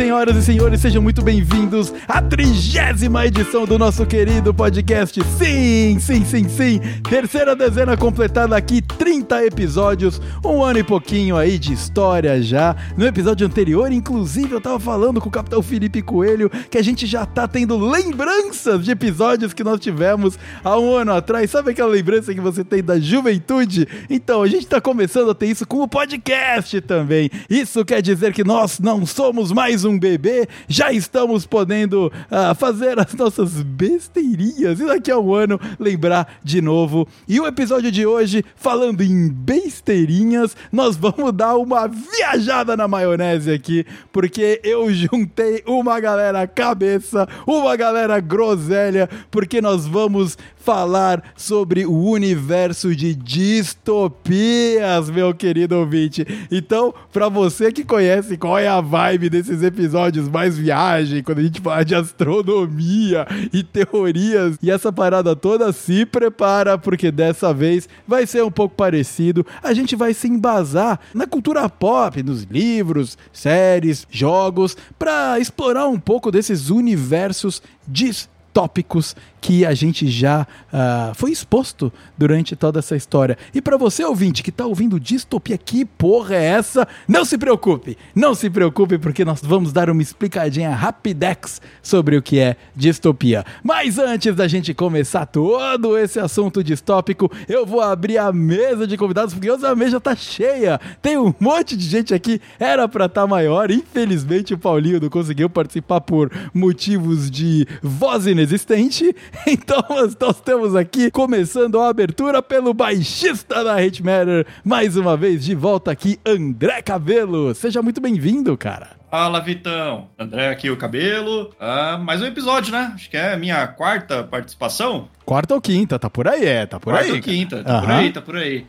senhoras e senhores, sejam muito bem-vindos à trigésima edição do nosso querido podcast. Sim, sim, sim, sim. Terceira dezena completada aqui, 30 episódios, um ano e pouquinho aí de história já. No episódio anterior, inclusive, eu tava falando com o Capitão Felipe Coelho que a gente já tá tendo lembranças de episódios que nós tivemos há um ano atrás. Sabe aquela lembrança que você tem da juventude? Então, a gente tá começando a ter isso com o podcast também. Isso quer dizer que nós não somos mais um bebê, já estamos podendo uh, fazer as nossas besteirinhas e daqui a um ano lembrar de novo. E o episódio de hoje, falando em besteirinhas, nós vamos dar uma viajada na maionese aqui, porque eu juntei uma galera cabeça, uma galera groselha, porque nós vamos falar sobre o universo de distopias, meu querido ouvinte. Então, para você que conhece qual é a vibe desses episódios mais viagem, quando a gente fala de astronomia e teorias e essa parada toda, se prepara, porque dessa vez vai ser um pouco parecido. A gente vai se embasar na cultura pop, nos livros, séries, jogos, para explorar um pouco desses universos distópicos que a gente já uh, foi exposto durante toda essa história. E para você, ouvinte, que tá ouvindo distopia, que porra é essa? Não se preocupe, não se preocupe, porque nós vamos dar uma explicadinha rapidex sobre o que é distopia. Mas antes da gente começar todo esse assunto distópico, eu vou abrir a mesa de convidados, porque hoje a mesa tá cheia. Tem um monte de gente aqui, era pra estar tá maior. Infelizmente, o Paulinho não conseguiu participar por motivos de voz inexistente. Então nós temos aqui, começando a abertura pelo baixista da Hate Matter, mais uma vez de volta aqui, André Cabelo. Seja muito bem-vindo, cara. Fala, Vitão. André aqui, o Cabelo. Ah, mais um episódio, né? Acho que é a minha quarta participação. Quarta ou quinta, tá por aí, é, tá por quarta aí. Quarta ou quinta, tá por aí, tá por aí.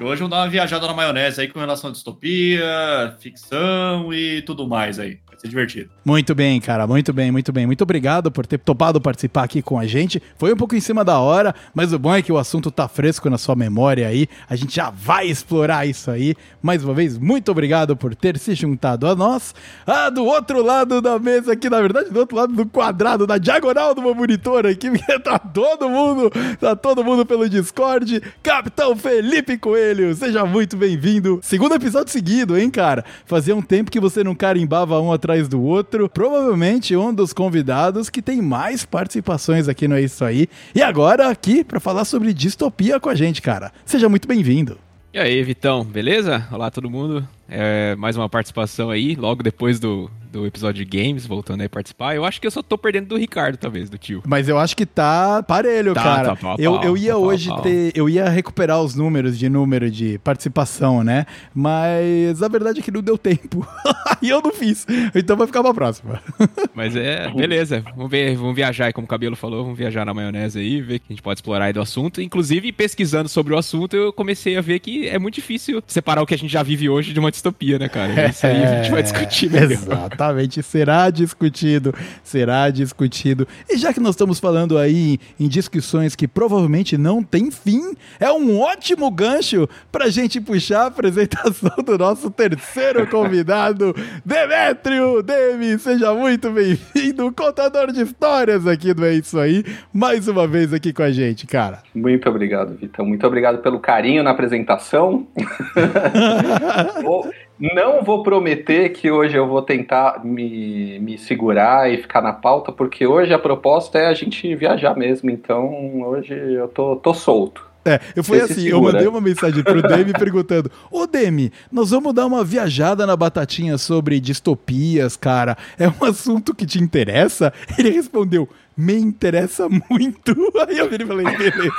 E hoje vamos dar uma viajada na maionese aí com relação à distopia, ficção e tudo mais aí ser divertido. Muito bem, cara, muito bem, muito bem. Muito obrigado por ter topado participar aqui com a gente. Foi um pouco em cima da hora, mas o bom é que o assunto tá fresco na sua memória aí. A gente já vai explorar isso aí. Mais uma vez, muito obrigado por ter se juntado a nós. Ah, do outro lado da mesa aqui, na verdade, do outro lado do quadrado, da diagonal do meu monitor aqui, porque tá todo mundo, tá todo mundo pelo Discord. Capitão Felipe Coelho, seja muito bem-vindo. Segundo episódio seguido, hein, cara? Fazia um tempo que você não carimbava um atrás atrás do outro. Provavelmente um dos convidados que tem mais participações aqui no É Isso Aí. E agora aqui para falar sobre distopia com a gente, cara. Seja muito bem-vindo. E aí, Vitão, beleza? Olá todo mundo. É, mais uma participação aí, logo depois do, do episódio de games, voltando aí a participar. Eu acho que eu só tô perdendo do Ricardo, talvez, do tio. Mas eu acho que tá parelho, tá, cara. Tá, pau, eu, eu ia tá, hoje pau, ter. Eu ia recuperar os números de número de participação, né? Mas a verdade é que não deu tempo. e eu não fiz. Então vai ficar pra próxima. Mas é, beleza. Vamos ver, vamos viajar aí, como o cabelo falou, vamos viajar na maionese aí, ver que a gente pode explorar aí do assunto. Inclusive, pesquisando sobre o assunto, eu comecei a ver que é muito difícil separar o que a gente já vive hoje de uma distopia, né, cara? Isso aí a gente vai discutir melhor. Exatamente. Exatamente, será discutido, será discutido. E já que nós estamos falando aí em discussões que provavelmente não tem fim, é um ótimo gancho para a gente puxar a apresentação do nosso terceiro convidado, Demétrio Demi. Seja muito bem-vindo, contador de histórias aqui do É Isso Aí, mais uma vez aqui com a gente, cara. Muito obrigado, Vitão. Muito obrigado pelo carinho na apresentação. Não vou prometer que hoje eu vou tentar me, me segurar e ficar na pauta, porque hoje a proposta é a gente viajar mesmo, então hoje eu tô, tô solto. É, eu fui assim, eu mandei uma mensagem pro Demi perguntando: Ô Demi, nós vamos dar uma viajada na batatinha sobre distopias, cara. É um assunto que te interessa? Ele respondeu: me interessa muito. Aí eu virei e falei, beleza.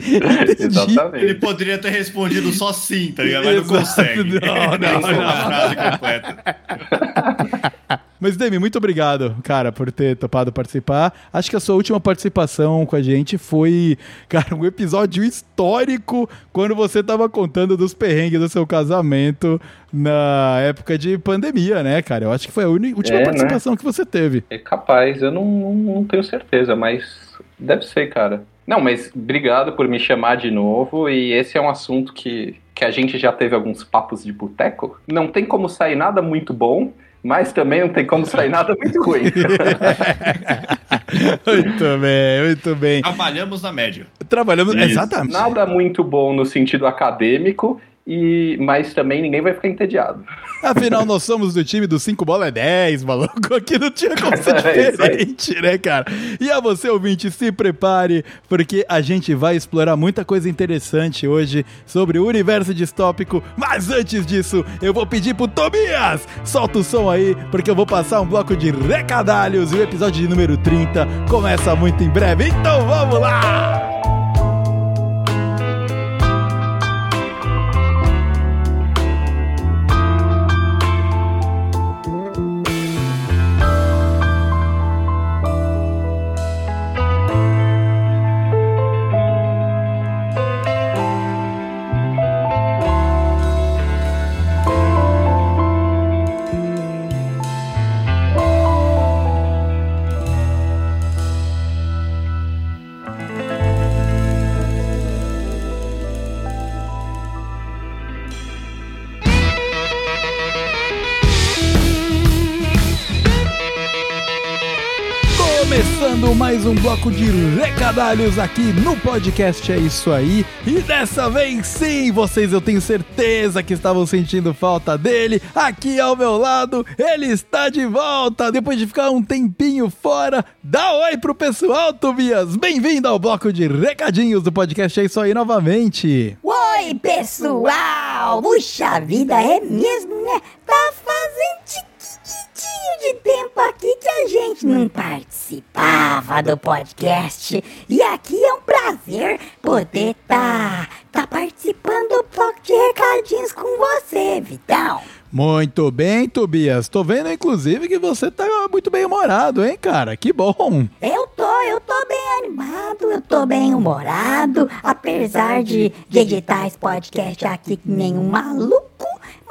Entendi. Ele poderia ter respondido só sim, tá ligado? Mas não consegue. Não, não, não. não. frase completa. Mas, Demi, muito obrigado, cara, por ter topado participar. Acho que a sua última participação com a gente foi, cara, um episódio histórico quando você tava contando dos perrengues do seu casamento na época de pandemia, né, cara? Eu acho que foi a última é, né? participação né? que você teve. É capaz, eu não, não tenho certeza, mas deve ser, cara. Não, mas obrigado por me chamar de novo. E esse é um assunto que, que a gente já teve alguns papos de boteco. Não tem como sair nada muito bom, mas também não tem como sair nada muito ruim. muito bem, muito bem. Trabalhamos na média. Trabalhamos, Isso. exatamente. Nada muito bom no sentido acadêmico e mas também ninguém vai ficar entediado. Afinal, nós somos do time do 5 bola é 10, maluco. Aqui não tinha como ser é diferente, né, cara? E a você, ouvinte, se prepare, porque a gente vai explorar muita coisa interessante hoje sobre o universo distópico. Mas antes disso, eu vou pedir pro Tobias, solta o som aí, porque eu vou passar um bloco de recadalhos e o episódio de número 30 começa muito em breve. Então vamos lá! Bloco de recadalhos aqui no podcast É Isso Aí. E dessa vez sim, vocês eu tenho certeza que estavam sentindo falta dele. Aqui ao meu lado, ele está de volta. Depois de ficar um tempinho fora, dá oi pro pessoal, Tobias. Bem-vindo ao bloco de recadinhos do podcast É Isso Aí novamente. Oi, pessoal! Puxa vida, é mesmo, né? Tá fazendo de tempo aqui que a gente não participava do podcast. E aqui é um prazer poder estar tá, tá participando do bloco de recadinhos com você, Vitão. Muito bem, Tobias. Tô vendo, inclusive, que você tá muito bem humorado, hein, cara? Que bom. Eu tô, eu tô bem animado, eu tô bem humorado. Apesar de, de editar esse podcast aqui que nem um maluco,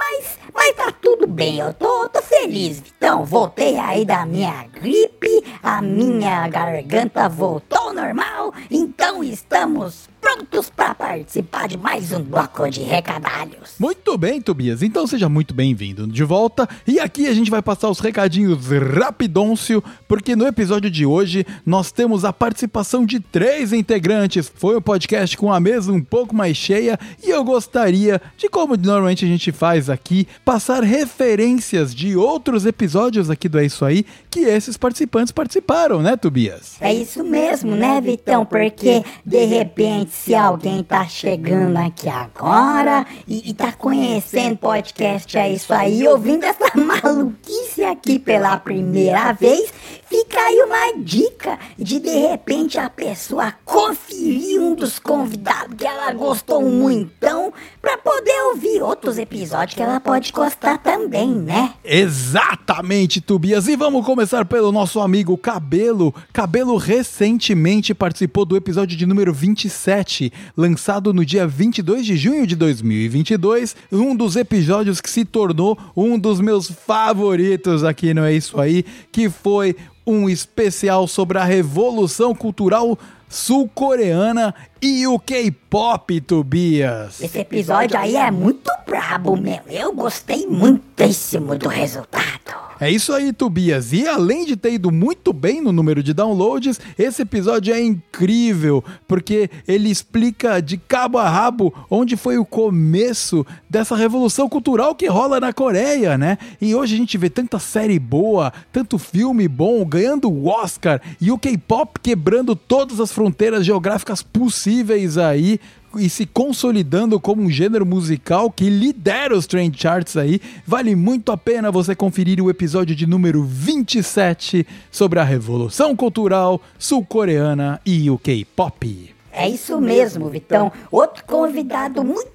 mas, mas tá tudo bem, eu tô, tô feliz, Vitão. Voltei aí da minha gripe, a minha garganta voltou ao normal, então estamos prontos para participar de mais um bloco de recadalhos. Muito bem, Tobias. Então seja muito bem-vindo de volta. E aqui a gente vai passar os recadinhos rapidôncio, porque no episódio de hoje nós temos a participação de três integrantes. Foi o um podcast com a mesa um pouco mais cheia e eu gostaria de, como normalmente a gente faz aqui, passar referências de outros episódios aqui do É Isso Aí que esses participantes participaram, né, Tobias? É isso mesmo, né, Vitão? Porque de repente se alguém tá chegando aqui agora e, e tá conhecendo podcast é isso aí, ouvindo essa maluquice aqui pela primeira vez, fica aí uma dica de de repente a pessoa conferir um dos convidados que ela gostou muito, para poder ouvir outros episódios que ela pode gostar também, né? Exatamente, Tubias. E vamos começar pelo nosso amigo Cabelo. Cabelo recentemente participou do episódio de número 27 lançado no dia 22 de junho de 2022, um dos episódios que se tornou um dos meus favoritos aqui no É Isso Aí, que foi um especial sobre a revolução cultural sul-coreana e o K-pop, Tobias. Esse episódio aí é muito brabo, meu. Eu gostei muitíssimo do resultado. É isso aí, Tobias. E além de ter ido muito bem no número de downloads, esse episódio é incrível, porque ele explica de cabo a rabo onde foi o começo dessa revolução cultural que rola na Coreia, né? E hoje a gente vê tanta série boa, tanto filme bom, ganhando o Oscar e o K-pop quebrando todas as fronteiras geográficas possíveis aí e se consolidando como um gênero musical que lidera os trend charts aí. Vale muito a pena você conferir o episódio de número 27 sobre a revolução cultural sul-coreana e o K-pop. É isso mesmo, Vitão. Outro convidado muito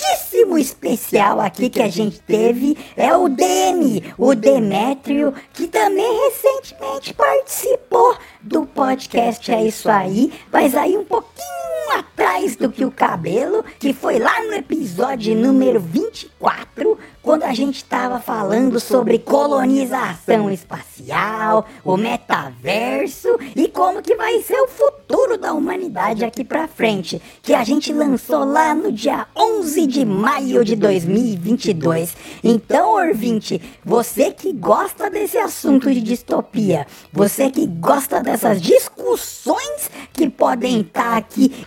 muitíssimo especial aqui que a gente teve é o Demi, o Demétrio, que também recentemente participou do podcast É Isso Aí, mas aí um pouquinho atrás do que o cabelo, que foi lá no episódio número 24, quando a gente estava falando sobre colonização espacial, o metaverso e como que vai ser o futuro da humanidade aqui pra frente, que a gente lançou lá no dia 11 de maio de 2022. Então, ouvinte, você que gosta desse assunto de distopia, você que gosta dessas discussões que podem estar aqui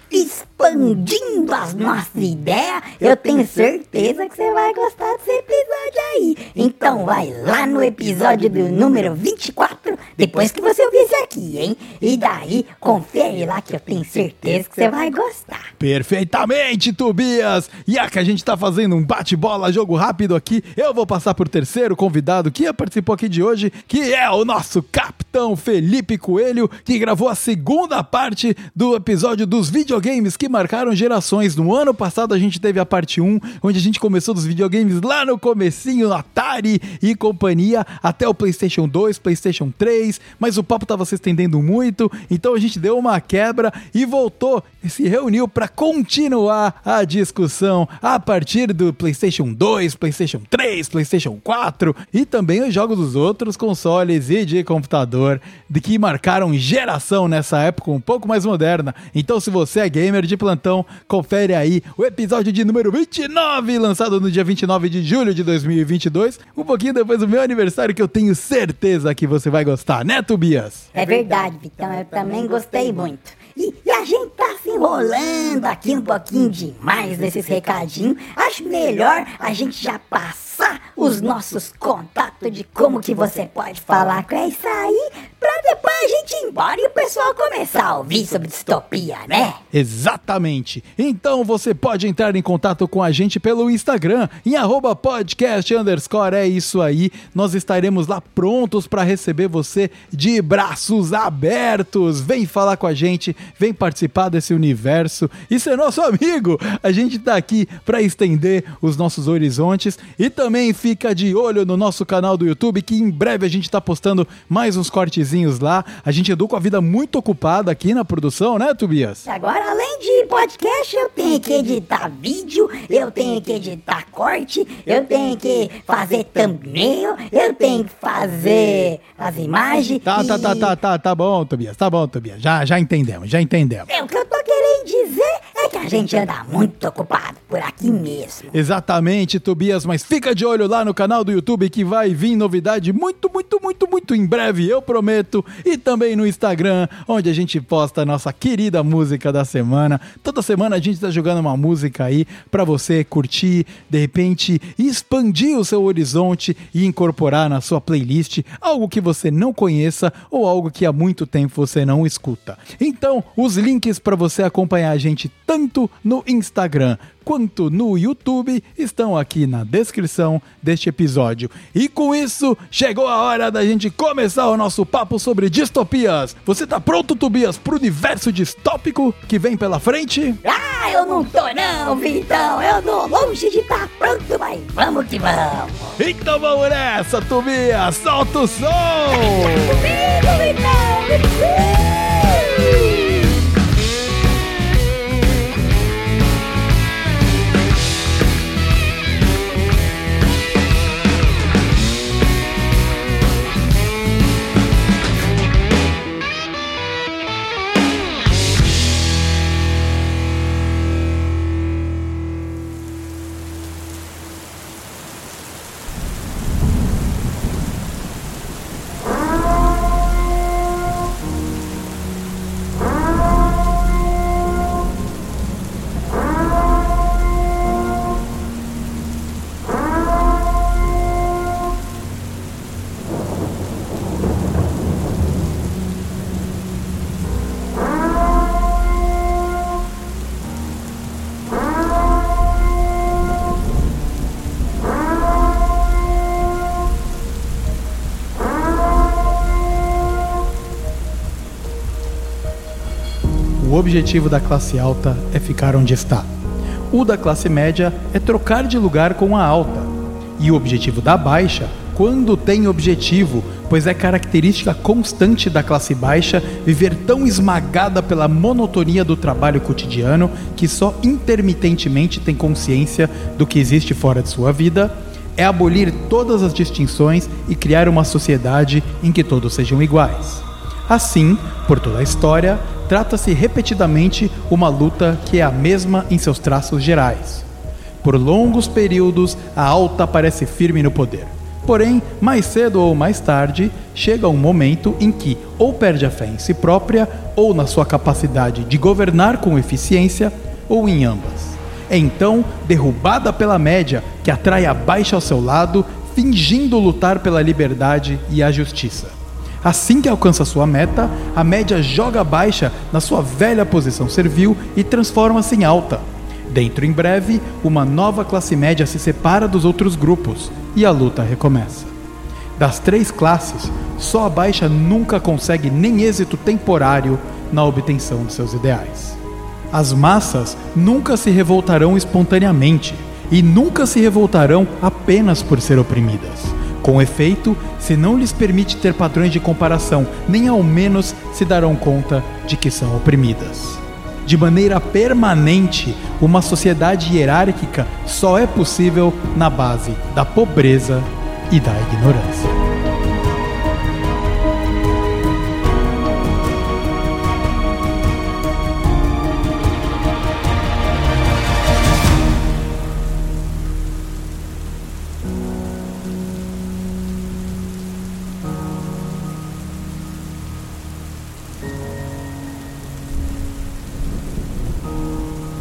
expandindo as nossas ideias, eu tenho certeza que você vai gostar desse episódio aí. Então vai lá no episódio do número 24, depois que você ouvir esse aqui, hein? E daí, confere lá que eu tenho certeza que você vai gostar. Perfeitamente, Tobias! E a que a gente tá fazendo um bate-bola, jogo rápido aqui, eu vou passar por terceiro convidado que participou aqui de hoje, que é o nosso capitão Felipe Coelho, que gravou a segunda parte do episódio dos videogames que marcaram gerações. No ano passado a gente teve a parte 1, onde a gente começou dos videogames lá no comecinho, no Atari e companhia, até o PlayStation 2, PlayStation 3, mas o papo tava se estendendo muito, então a gente deu uma quebra e voltou, e se reuniu para continuar a discussão a partir do PlayStation 2, PlayStation 3, PlayStation 4 e também os jogos dos outros consoles e de computador de que marcaram geração nessa época um pouco mais moderna. Então, se você é gamer de plantão, confere aí o episódio de número 29, lançado no dia 29 de julho de 2022, um pouquinho depois do meu aniversário, que eu tenho certeza que você vai gostar, né, Tobias? É verdade, Vitão, eu também gostei muito. E, e, a gente tá se enrolando aqui um pouquinho demais nesses recadinhos. Acho melhor a gente já passar os nossos contatos de como que você pode falar com isso aí, pra depois a gente ir embora e o pessoal começar a ouvir sobre distopia, né? Exatamente. Então você pode entrar em contato com a gente pelo Instagram, em arroba podcast underscore, é isso aí. Nós estaremos lá prontos para receber você de braços abertos. Vem falar com a gente, vem participar desse universo e ser nosso amigo. A gente tá aqui para estender os nossos horizontes e também fica de olho no nosso canal do YouTube que em breve a gente tá postando mais uns cortezinhos lá. A gente andou com a vida muito ocupada aqui na produção, né, Tobias? Agora, além de podcast, eu tenho que editar vídeo, eu tenho que editar corte, eu tenho que fazer thumbnail, eu tenho que fazer as imagens. Tá, e... tá, tá, tá, tá, tá bom, Tobias, tá bom, Tobias. Já, já entendemos, já entendemos. É, o que eu tô querendo dizer é que a gente anda muito ocupado por aqui mesmo. Exatamente, Tobias, mas fica de olho lá no canal do YouTube que vai vir novidade muito, muito, muito, muito em breve, eu prometo. E também no Instagram, onde a gente posta a nossa querida música da semana. Toda semana a gente tá jogando uma música aí para você curtir, de repente expandir o seu horizonte e incorporar na sua playlist algo que você não conheça ou algo que há muito tempo você não escuta. Então, os links para você acompanhar a gente tanto no Instagram quanto no YouTube estão aqui na descrição deste episódio. E com isso, chegou a hora da gente começar o nosso papo sobre distopias. Você tá pronto, Tobias, pro universo distópico que vem pela frente? Ah, eu não tô não, Vitão. Eu tô longe de estar tá pronto, mas vamos que vamos. Então vamos nessa, Tobias. Solta o som! Comigo, Vitão! Objetivo da classe alta é ficar onde está. O da classe média é trocar de lugar com a alta. E o objetivo da baixa, quando tem objetivo, pois é característica constante da classe baixa viver tão esmagada pela monotonia do trabalho cotidiano que só intermitentemente tem consciência do que existe fora de sua vida, é abolir todas as distinções e criar uma sociedade em que todos sejam iguais. Assim, por toda a história, trata-se repetidamente uma luta que é a mesma em seus traços gerais. Por longos períodos, a alta parece firme no poder. Porém, mais cedo ou mais tarde, chega um momento em que ou perde a fé em si própria, ou na sua capacidade de governar com eficiência, ou em ambas. É então derrubada pela média que atrai a baixa ao seu lado, fingindo lutar pela liberdade e a justiça. Assim que alcança sua meta, a média joga baixa na sua velha posição servil e transforma-se em alta. Dentro em breve, uma nova classe média se separa dos outros grupos e a luta recomeça. Das três classes, só a baixa nunca consegue nem êxito temporário na obtenção de seus ideais. As massas nunca se revoltarão espontaneamente e nunca se revoltarão apenas por ser oprimidas. Com efeito, se não lhes permite ter padrões de comparação, nem ao menos se darão conta de que são oprimidas. De maneira permanente, uma sociedade hierárquica só é possível na base da pobreza e da ignorância.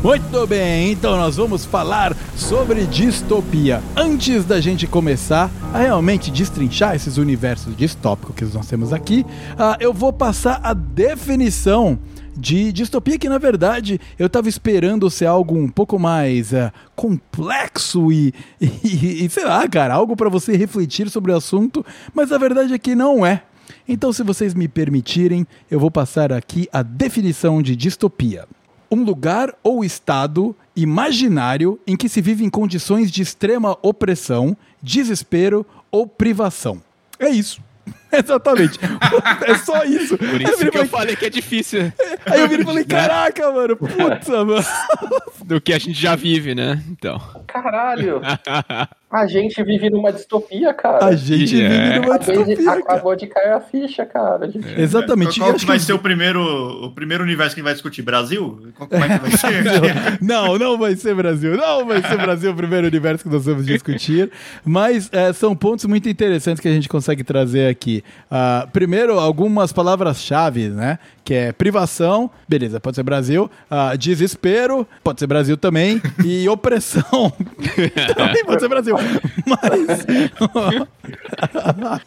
Muito bem, então nós vamos falar sobre distopia. Antes da gente começar a realmente destrinchar esses universos distópicos que nós temos aqui, uh, eu vou passar a definição de distopia que na verdade eu estava esperando ser algo um pouco mais uh, complexo e, e, e, sei lá, cara, algo para você refletir sobre o assunto, mas a verdade é que não é. Então, se vocês me permitirem, eu vou passar aqui a definição de distopia um lugar ou estado imaginário em que se vive em condições de extrema opressão, desespero ou privação. É isso. Exatamente. é só isso. Por isso que falei, eu falei que é difícil. Aí eu virei e falei, caraca, mano, puta, mano. Do que a gente já vive, né? Então. Caralho. A gente vive numa distopia, cara. A gente é. vive numa distopia. Acabou de cair a ficha, cara. Gente... É. Exatamente. Qual, que vai ser o primeiro, o primeiro universo que vai discutir? Brasil? Como é que vai ser? não, não vai ser Brasil. Não vai ser Brasil o primeiro universo que nós vamos discutir. Mas é, são pontos muito interessantes que a gente consegue trazer aqui. Uh, primeiro, algumas palavras-chave, né? Que é privação, beleza, pode ser Brasil. Uh, desespero, pode ser Brasil também. E opressão, também pode ser Brasil. Mas,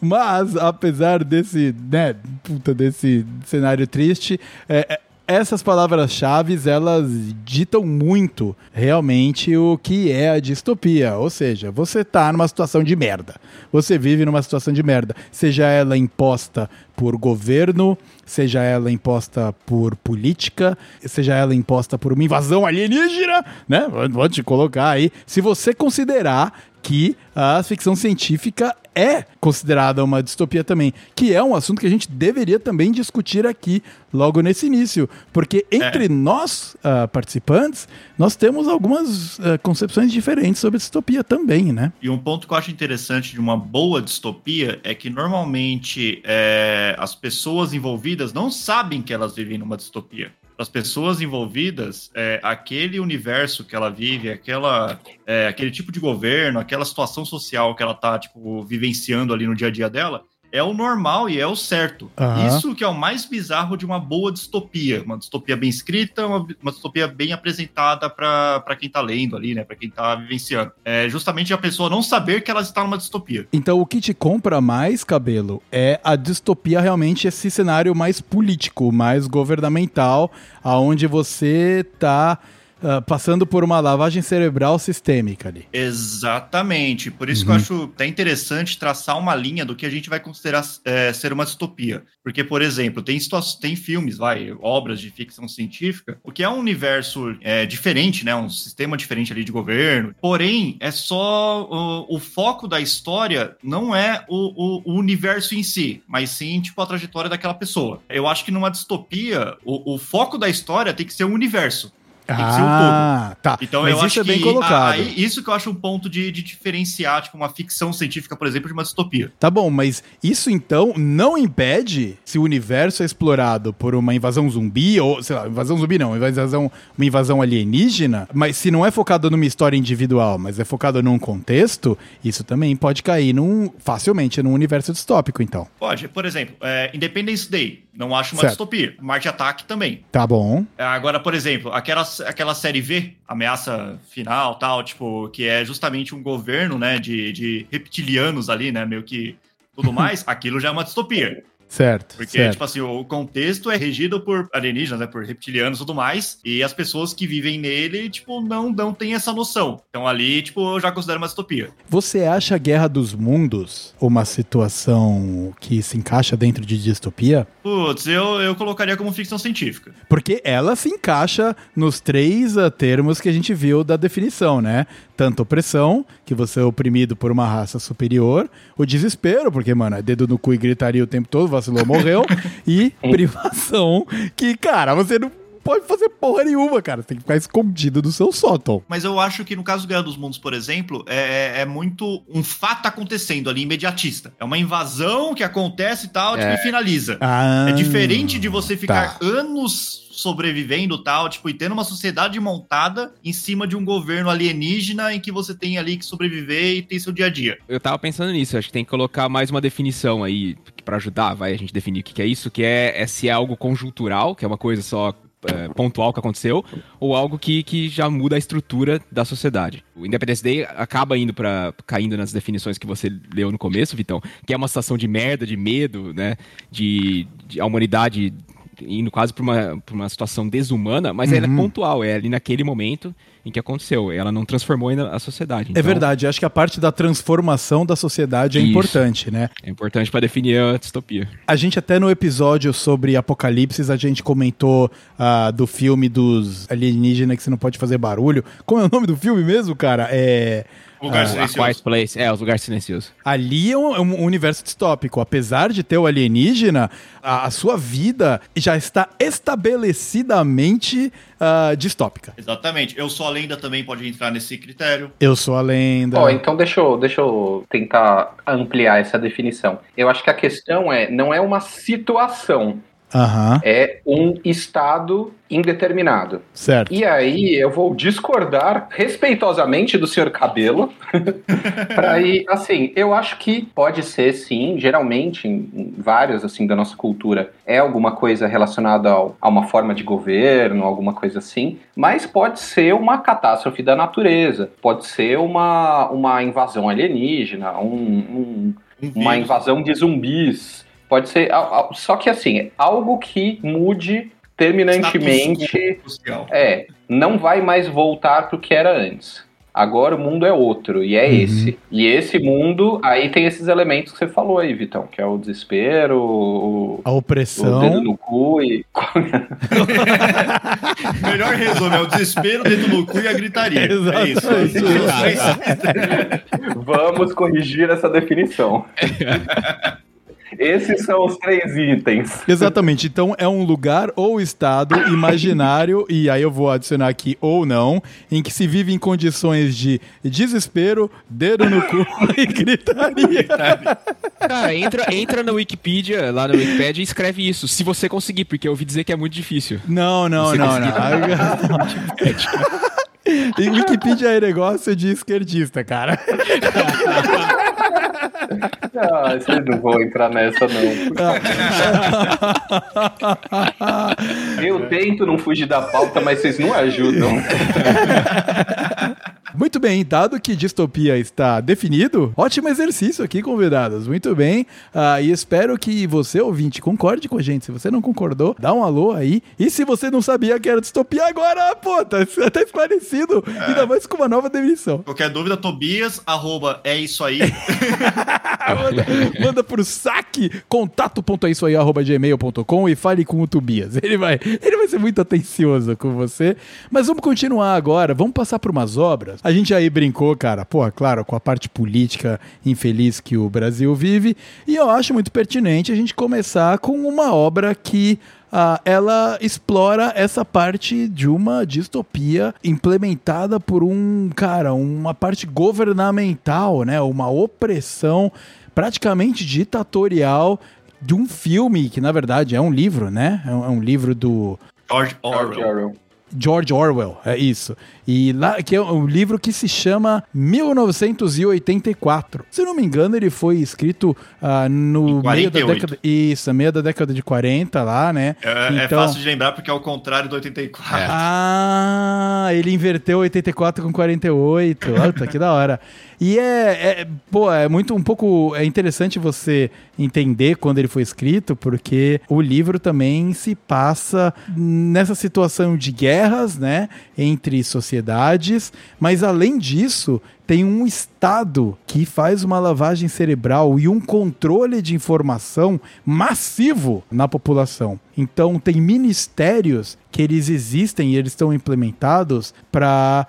mas apesar desse, né, puta, desse cenário triste, é, é essas palavras-chave elas ditam muito realmente o que é a distopia. Ou seja, você está numa situação de merda. Você vive numa situação de merda. Seja ela imposta por governo, seja ela imposta por política, seja ela imposta por uma invasão alienígena, né? Vou te colocar aí. Se você considerar que a ficção científica é considerada uma distopia também, que é um assunto que a gente deveria também discutir aqui logo nesse início, porque entre é. nós uh, participantes nós temos algumas uh, concepções diferentes sobre distopia também, né? E um ponto que eu acho interessante de uma boa distopia é que normalmente é, as pessoas envolvidas não sabem que elas vivem numa distopia para as pessoas envolvidas, é, aquele universo que ela vive, aquela, é, aquele tipo de governo, aquela situação social que ela está tipo, vivenciando ali no dia a dia dela, é o normal e é o certo. Uhum. Isso que é o mais bizarro de uma boa distopia. Uma distopia bem escrita, uma, uma distopia bem apresentada para quem tá lendo ali, né? Para quem tá vivenciando. É justamente a pessoa não saber que ela está numa distopia. Então o que te compra mais, cabelo, é a distopia realmente esse cenário mais político, mais governamental, aonde você tá uh, passando por uma lavagem cerebral sistêmica ali. Exatamente. Por isso uhum. que eu uhum. acho até interessante traçar uma linha do que a gente vai considerar é, ser uma distopia. Porque, por exemplo, tem, tem filmes, vai, obras de ficção científica, o que é um universo é, diferente, né? Um sistema diferente ali de governo. Porém, é só o, o foco da história não é o, o, o, universo em si, mas sim, tipo, a trajetória daquela pessoa. Eu acho que numa distopia, o, o foco da história tem que ser o universo. Ah, tá. Então Mas eu isso acho é bem que colocado. aí, isso que eu acho um ponto de, de diferenciar, tipo, uma ficção científica, por exemplo, de uma distopia. Tá bom, mas isso então não impede se o universo é explorado por uma invasão zumbi, ou, sei lá, invasão zumbi não, uma invasão, uma invasão alienígena, mas se não é focado numa história individual, mas é focado num contexto, isso também pode cair num, facilmente num universo distópico, então. Pode, por exemplo, é, Independence Day, não acho uma Certo. distopia. Marte Ataque também. Tá bom. É, Agora, por exemplo, aquela, aquela série V, Ameaça Final, tal, tipo, que é justamente um governo, né, de, de reptilianos ali, né, meio que tudo mais, aquilo já é uma distopia. Certo. Porque, certo. tipo assim, o contexto é regido por alienígenas, né, por reptilianos e tudo mais, e as pessoas que vivem nele, tipo, não, não têm essa noção. Então ali, tipo, eu já considero uma distopia. Você acha a Guerra dos Mundos uma situação que se encaixa dentro de distopia? Putz, eu, eu colocaria como ficção científica. Porque ela se encaixa nos três ah, termos que a gente viu da definição, né? Tanto opressão, que você é oprimido por uma raça superior, o desespero, porque, mano, é dedo no cu e gritaria o tempo todo, vacilou, morreu, e privação, que, cara, você não pode fazer porra nenhuma, cara. Você tem que ficar escondido no seu sótão. Mas eu acho que no caso do Guerra dos Mundos, por exemplo, é, é- é muito um fato acontecendo ali, imediatista. É uma invasão que acontece e tal, tipo, e finaliza. Ah, É diferente de você ficar tá. anos sobrevivendo tal, tipo, e tendo uma sociedade montada em cima de um governo alienígena em que você tem ali que sobreviver e ter seu dia a dia. Eu tava pensando nisso, acho que tem que colocar mais uma definição aí pra ajudar, vai a gente definir o que que é isso, que é, é se é algo conjuntural, que é uma coisa só é, pontual que aconteceu, ou algo que, que já muda a estrutura da sociedade. O Independence Day acaba indo para caindo nas definições que você leu no começo, Vitão, que é uma situação de merda, de medo, né, de, de a humanidade indo quase para uma, pra uma situação desumana, mas ela é Uhum. pontual, é ali naquele momento em que aconteceu, ela não transformou ainda a sociedade. É Então, verdade, acho que a parte da transformação da sociedade é Isso. importante, né? É importante para definir a distopia. A gente até no episódio sobre Apocalipse, a gente comentou ah, do filme dos alienígenas que você não pode fazer barulho. Como é o nome do filme mesmo, cara? É... Lugar Ah, a silencioso. Quiet Place, é, os lugares silenciosos. Ali é um, é um universo distópico. Apesar de ter o alienígena, a, a sua vida já está estabelecidamente ah, distópica. Exatamente. Eu sou a lenda também pode entrar nesse critério. Eu sou a lenda. Ó, então deixa eu, deixa eu tentar ampliar essa definição. Eu acho que a questão é, não é uma situação, Aham, é um estado indeterminado. certo. E aí eu vou discordar respeitosamente do senhor Cabelo. para ir, assim, eu acho que pode ser sim, geralmente em, vários assim da nossa cultura é alguma coisa relacionada ao- a uma forma de governo, alguma coisa assim, mas pode ser uma catástrofe da natureza, pode ser uma, uma invasão alienígena, um- um, Um uma invasão de zumbis. Pode ser. Só que assim, algo que mude terminantemente. É, não vai mais voltar pro que era antes. Agora o mundo é outro, e é Uhum. esse. E esse mundo, aí tem esses elementos que você falou aí, Vitão, que é o desespero, o, A o dedo opressão. no cu e. Melhor resumo é o desespero, dedo no cu e a gritaria. É isso. Exatamente. Vamos corrigir essa definição. Esses são os três itens. Exatamente. Então é um lugar ou estado imaginário, e aí eu vou adicionar aqui ou não, em que se vive em condições de desespero, dedo no cu e gritaria. Cara, entra, entra na Wikipedia, lá na Wikipedia e escreve isso, se você conseguir, porque eu ouvi dizer que é muito difícil. Não, não, Você não, não. E Wikipedia é negócio de esquerdista, cara. Ah, vocês não vão entrar nessa, não. Eu tento não fugir da pauta, mas vocês não ajudam. Muito bem, dado que distopia está definido, ótimo exercício aqui, convidados. Muito bem. Ah, e espero que você, ouvinte, concorde com a gente. Se você não concordou, dá um alô aí. E se você não sabia que era distopia, agora, pô, tá, tá esclarecido. Ainda mais com uma nova definição. Qualquer dúvida, Tobias, arroba, é isso aí. manda, manda pro saque contato.issoaí.gmail.com e fale com o Tobias. Ele vai, ele vai ser muito atencioso com você. Mas vamos continuar agora. Vamos passar por umas obras. A gente aí brincou, cara, pô, claro, com a parte política infeliz que o Brasil vive, e eu acho muito pertinente a gente começar com uma obra que ah, ela explora essa parte de uma distopia implementada por um, cara, uma parte governamental, né? Uma opressão praticamente ditatorial de um filme que, na verdade, é um livro, né? É um, é livro do George Orwell. George Orwell, é isso. E lá que é um livro que se chama 1984. Se não me engano, ele foi escrito ah, no meio da 48. década. Isso, meio da década de 40 lá, né? É, é Então- fácil de lembrar porque é o contrário do 84. Ah, ele inverteu 84 com 48. Puta, que da hora. E é, é, pô, é muito um pouco é interessante você entender quando ele foi escrito, porque o livro também se passa nessa situação de guerras, né, entre sociedades, mas além disso, tem um Estado que faz uma lavagem cerebral e um controle de informação massivo na população. Então, tem ministérios que eles existem e eles estão implementados para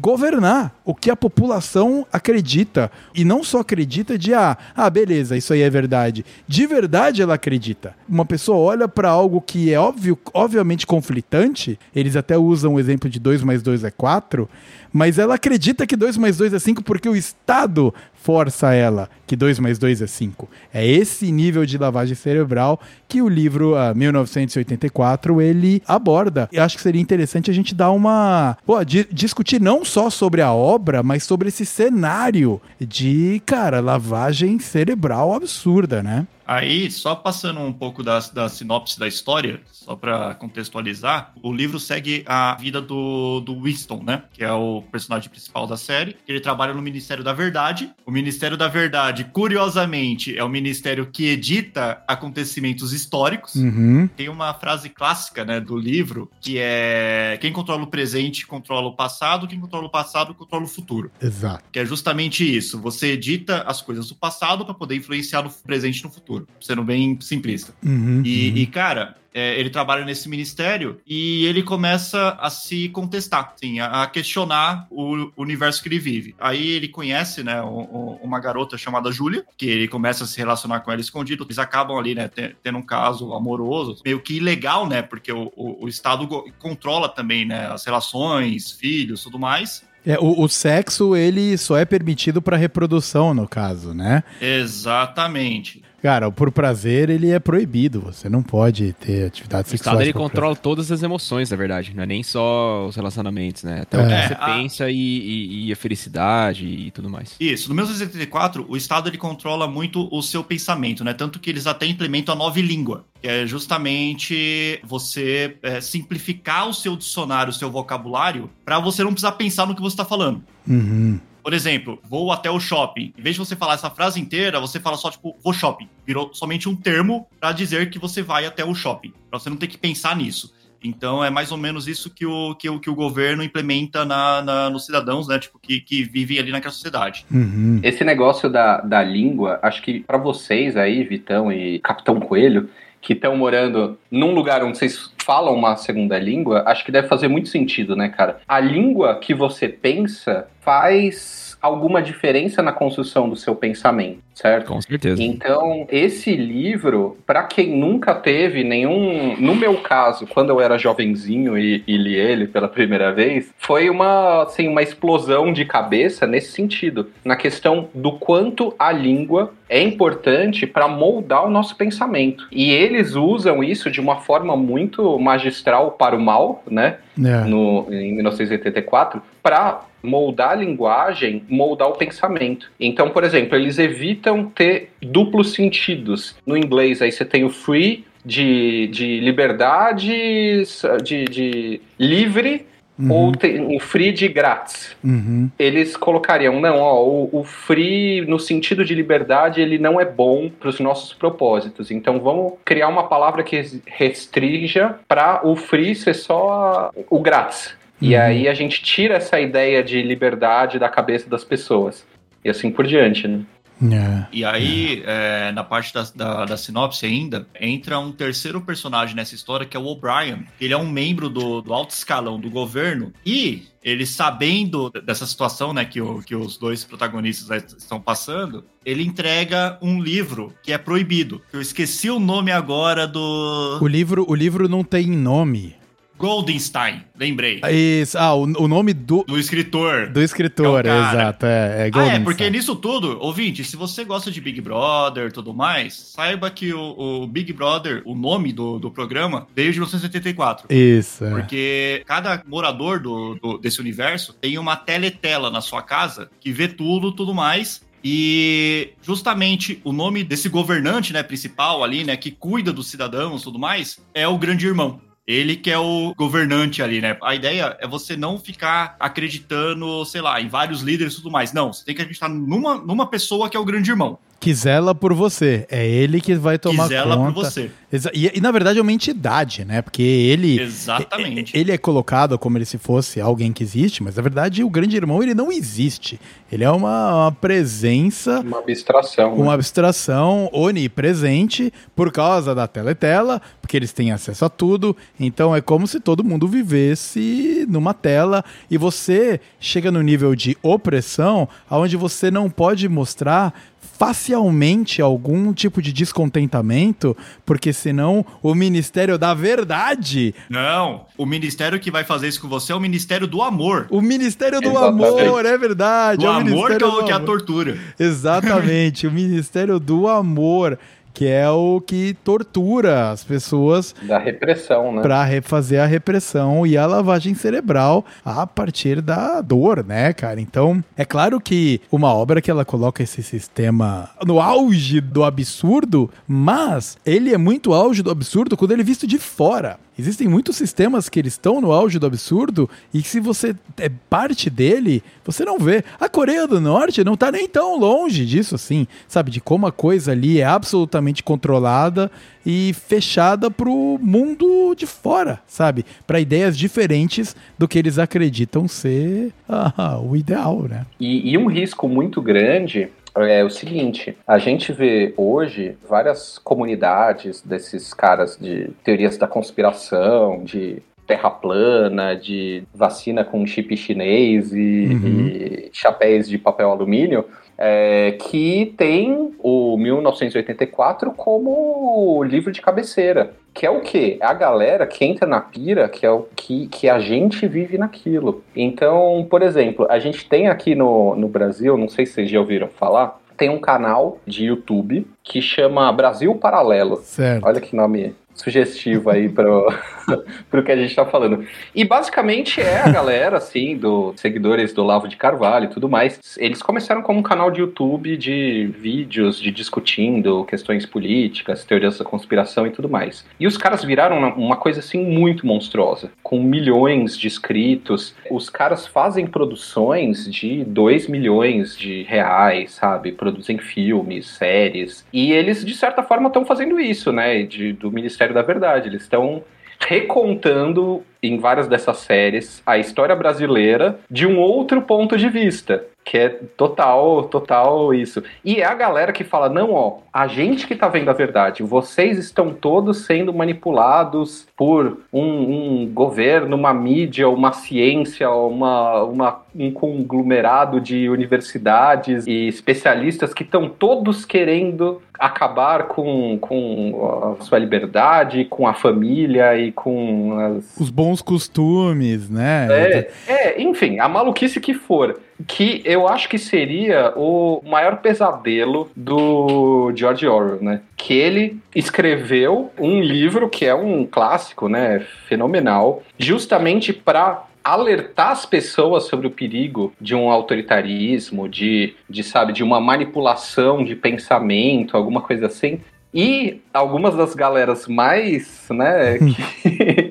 governar o que a população acredita. E não só acredita de, ah, ah, beleza, isso aí é verdade. De verdade ela acredita. Uma pessoa olha para algo que é óbvio, obviamente conflitante, eles até usam o exemplo de 2 mais 2 é 4, mas ela acredita que 2 mais 2 é 5 porque o Estado força ela que 2 mais 2 é 5. É esse nível de lavagem cerebral que o livro ah, 1984 ele aborda. Eu acho que seria interessante a gente dar uma. Pô, di- discutir não só sobre a obra, mas sobre esse cenário de, cara, lavagem cerebral absurda, né? Aí, só passando um pouco da, da sinopse da história, só para contextualizar, o livro segue a vida do, do Winston, né? Que é o personagem principal da série. Ele trabalha no Ministério da Verdade. O Ministério da Verdade, curiosamente, é o ministério que edita acontecimentos históricos. Uhum. Tem uma frase clássica, né, do livro, que é quem controla o presente controla o passado, quem controla o passado controla o futuro. Exato. Que é justamente isso. Você edita as coisas do passado para poder influenciar no presente e no futuro. Sendo bem simplista. Uhum, E, uhum. e, cara, é, ele trabalha nesse ministério e ele começa a se contestar, assim, a, questionar o universo que ele vive. Aí ele conhece, né, uma garota chamada Júlia, que ele começa a se relacionar com ela escondido. Eles acabam ali, né, te- tendo um caso amoroso, meio que ilegal, né, porque o, o- o Estado controla também, né, as relações, filhos, tudo mais. É, o, o sexo, ele só é permitido para reprodução, no caso, né? Exatamente. Cara, por prazer, ele é proibido. Você não pode ter atividade O sexual. Estado ele controla todas as emoções, na verdade. Não é nem só os relacionamentos, né? Até o É. que você a- pensa e, e- e a felicidade e tudo mais. Isso, no 1984, o Estado ele controla muito o seu pensamento, né? Tanto que eles até implementam a nova língua, que é justamente você é, simplificar o seu dicionário, o seu vocabulário, para você não precisar pensar no que você está falando. Uhum. Por exemplo, vou até o shopping. Em vez de você falar essa frase inteira, você fala só, tipo, vou shopping. Virou somente um termo para dizer que você vai até o shopping. Pra você não ter que pensar nisso. Então é mais ou menos isso que o, que o, que o governo implementa na, na- nos cidadãos, né? Tipo, que, que vivem ali naquela sociedade. Uhum. Esse negócio da, da língua, acho que pra vocês aí, Vitão e Capitão Coelho, que estão morando num lugar onde vocês falam uma segunda língua, acho que deve fazer muito sentido, né, cara? A língua que você pensa faz alguma diferença na construção do seu pensamento, certo? Com certeza. Então, esse livro, pra quem nunca teve nenhum. No meu caso, quando eu era jovenzinho e, e li ele pela primeira vez, foi uma, assim, uma explosão de cabeça nesse sentido. Na questão do quanto a língua é importante para moldar o nosso pensamento. E eles usam isso de uma forma muito magistral para o mal, né? É. no, em 1984 para moldar a linguagem, moldar o pensamento. Então, por exemplo, eles evitam ter duplos sentidos. No inglês, aí você tem o free de, de liberdade, de, de livre, Uhum. ou tem o free de grátis. Uhum. Eles colocariam, não, ó, o, o free no sentido de liberdade, ele não é bom para os nossos propósitos. Então vamos criar uma palavra que restrinja para o free ser só o grátis. E Uhum. aí a gente tira essa ideia de liberdade da cabeça das pessoas. E assim por diante, né? É. E aí, é, na parte da, da, da sinopse ainda, entra um terceiro personagem nessa história, que é o O'Brien. Ele é um membro do, do alto escalão do governo e ele sabendo dessa situação, né, que, o, que os dois protagonistas estão passando, ele entrega um livro que é proibido. Eu esqueci o nome agora do... O livro, o livro não tem nome. Goldenstein, lembrei. Isso, ah, o, o nome do, Do escritor. do escritor, É exato. É, é Ah, é, Goldenstein. porque nisso tudo, ouvinte, se você gosta de Big Brother e tudo mais, saiba que o, o Big Brother, o nome do, do programa, veio de 1984. Isso, é. Porque cada morador do, do- desse universo tem uma teletela na sua casa que vê tudo, tudo mais. E justamente o nome desse governante, né, principal ali, né, que cuida dos cidadãos e tudo mais, é o Grande Irmão. Ele que é o governante ali, né? A ideia é você não ficar acreditando, sei lá, em vários líderes e tudo mais. Não, você tem que acreditar numa, numa pessoa que é o grande irmão. Que zela por você. É ele que vai tomar que zela conta. por você. E, e, na verdade é uma entidade, né? Porque ele. Exatamente. Ele é colocado como ele se fosse alguém que existe, mas na verdade o grande irmão ele não existe. Ele é uma, uma presença, Uma abstração. uma né? abstração onipresente por causa da teletela, porque eles têm acesso a tudo. Então é como se todo mundo vivesse numa tela e você chega no nível de opressão, onde você não pode mostrar facialmente algum tipo de descontentamento, porque senão o Ministério da Verdade, Não, o ministério que vai fazer isso com você é o Ministério do Amor. o Ministério do Exatamente. Amor, é verdade, Do é o amor que é, que é a tortura. Exatamente, o Ministério do Amor, que é o que tortura as pessoas Da repressão, né? para refazer a repressão e a lavagem cerebral a partir da dor, né, cara? Então, é claro que uma obra que ela coloca esse sistema no auge do absurdo, mas ele é muito auge do absurdo quando ele é visto de fora. Existem muitos sistemas que eles estão no auge do absurdo e que se você é parte dele, você não vê. A Coreia do Norte não tá nem tão longe disso assim, sabe? De como a coisa ali é absolutamente controlada e fechada pro mundo de fora, sabe? Para ideias diferentes do que eles acreditam ser ah, o ideal, né? E, e um risco muito grande é o seguinte: a gente vê hoje várias comunidades desses caras de teorias da conspiração, de terra plana, de vacina com chip chinês e, Uhum. e chapéus de papel alumínio. É, que tem o 1984 como livro de cabeceira. Que é o quê? É a galera que entra na pira, que é o que, que a gente vive naquilo. Então, por exemplo, a gente tem aqui no, no Brasil, não sei se vocês já ouviram falar, tem um canal de YouTube que chama Brasil Paralelo. Certo. Olha que nome sugestivo aí pro, pro que a gente tá falando. E basicamente é a galera, assim, dos seguidores do Lavo de Carvalho e tudo mais. Eles começaram como um canal de YouTube de vídeos de discutindo questões políticas, teorias da conspiração e tudo mais. E os caras viraram uma- uma coisa, assim, muito monstruosa. Com milhões de inscritos. Os caras fazem produções de 2 milhões de reais, sabe? Produzem filmes, séries. E eles, de certa forma, estão fazendo isso, né? De, do Ministério da Verdade. Eles estão recontando em várias dessas séries a história brasileira de um outro ponto de vista. Que é total, total isso. E é a galera que fala: não, ó, a gente que tá vendo a verdade, vocês estão todos sendo manipulados por um, um governo, uma mídia, uma ciência, uma, uma, um conglomerado de universidades e especialistas que estão todos querendo acabar com, com a sua liberdade, com a família e com as, Os bons costumes, né? é, é, enfim, a maluquice que for. Que eu acho que seria o maior pesadelo do George Orwell, né? Que ele escreveu um livro que é um clássico, né? Fenomenal, justamente para alertar as pessoas sobre o perigo de um autoritarismo, de, de sabe, de uma manipulação de pensamento, alguma coisa assim. E algumas das galeras mais, né, que,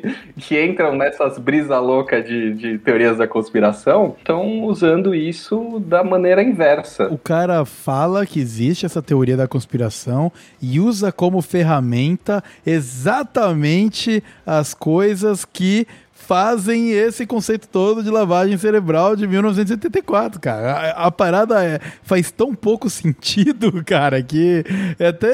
que entram nessas brisa louca de, de teorias da conspiração estão usando isso da maneira inversa. O cara fala que existe essa teoria da conspiração e usa como ferramenta exatamente as coisas que fazem esse conceito todo de lavagem cerebral de 1974, cara. A, a parada é, faz tão pouco sentido, cara, que é até,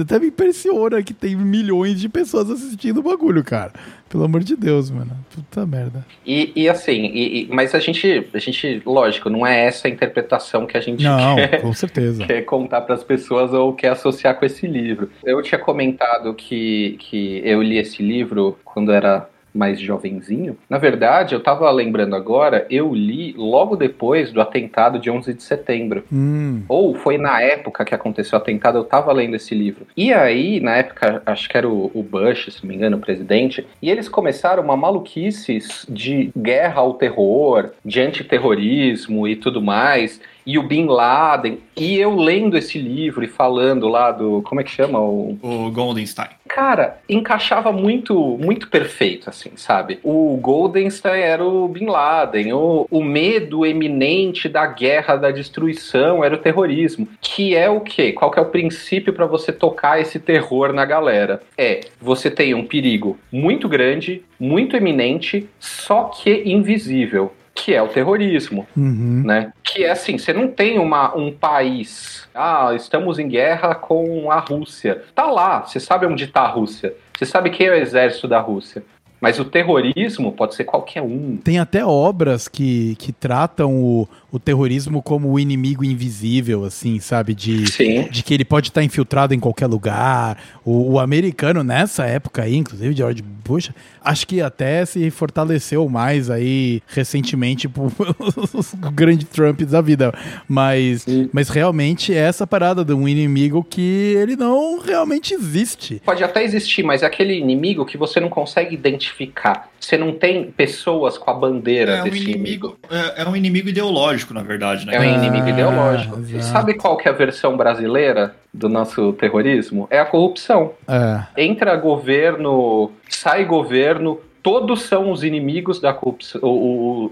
até me impressiona que tem milhões de pessoas assistindo o bagulho, cara. Pelo amor de Deus, mano. Puta merda. E, e assim, e, e, mas a gente, a gente, lógico, não é essa a interpretação que a gente Não, quer, com certeza. quer contar para as pessoas ou quer associar com esse livro. Eu tinha comentado que, que eu li esse livro quando era mais jovenzinho. Na verdade, eu tava lembrando agora, eu li logo depois do atentado de 11 de setembro. Hum, Ou foi na época que aconteceu o atentado, eu tava lendo esse livro. E aí, na época, acho que era o, o Bush, se não me engano, o presidente, e eles começaram uma maluquice de guerra ao terror, de antiterrorismo e tudo mais. E o Bin Laden. E eu lendo esse livro e falando lá do. Como é que chama? O, O Goldenstein. cara, encaixava muito, muito perfeito, assim, sabe? O Goldenstein era o Bin Laden, o, o medo eminente da guerra, da destruição, era o terrorismo. Que é o quê? Qual que é o princípio para você tocar esse terror na galera? É, você tem um perigo muito grande, muito eminente, só que invisível. Que é o terrorismo uhum. né? Que é assim, você não tem uma, um país. Ah, estamos em guerra com a Rússia. Tá lá, você sabe onde tá a Rússia. Você sabe quem é o exército da Rússia. Mas o terrorismo pode ser qualquer um. Tem até obras que, que tratam o, o terrorismo como o inimigo invisível, assim, sabe? De, Sim. de que ele pode estar infiltrado em qualquer lugar. O, o americano, nessa época aí, inclusive George Bush, acho que até se fortaleceu mais aí recentemente por os grandes Trumps da vida. Mas, Sim. mas realmente é essa parada de um inimigo que ele não realmente existe. Pode até existir, mas é aquele inimigo que você não consegue identificar. Você não tem pessoas com a bandeira É um desse inimigo, é, é um inimigo ideológico, na verdade, né? É um inimigo Ah, ideológico. E exato. sabe qual que é a versão brasileira do nosso terrorismo? É a corrupção. É. entra governo, sai governo, todos são os inimigos da corrupção,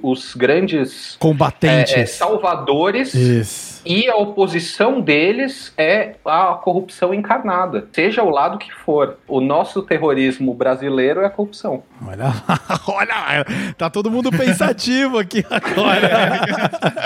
os grandes Combatentes. é, é, salvadores. Isso. E a oposição deles é a corrupção encarnada, seja o lado que for. O nosso terrorismo brasileiro é a corrupção. Olha lá, olha lá, tá todo mundo pensativo aqui agora.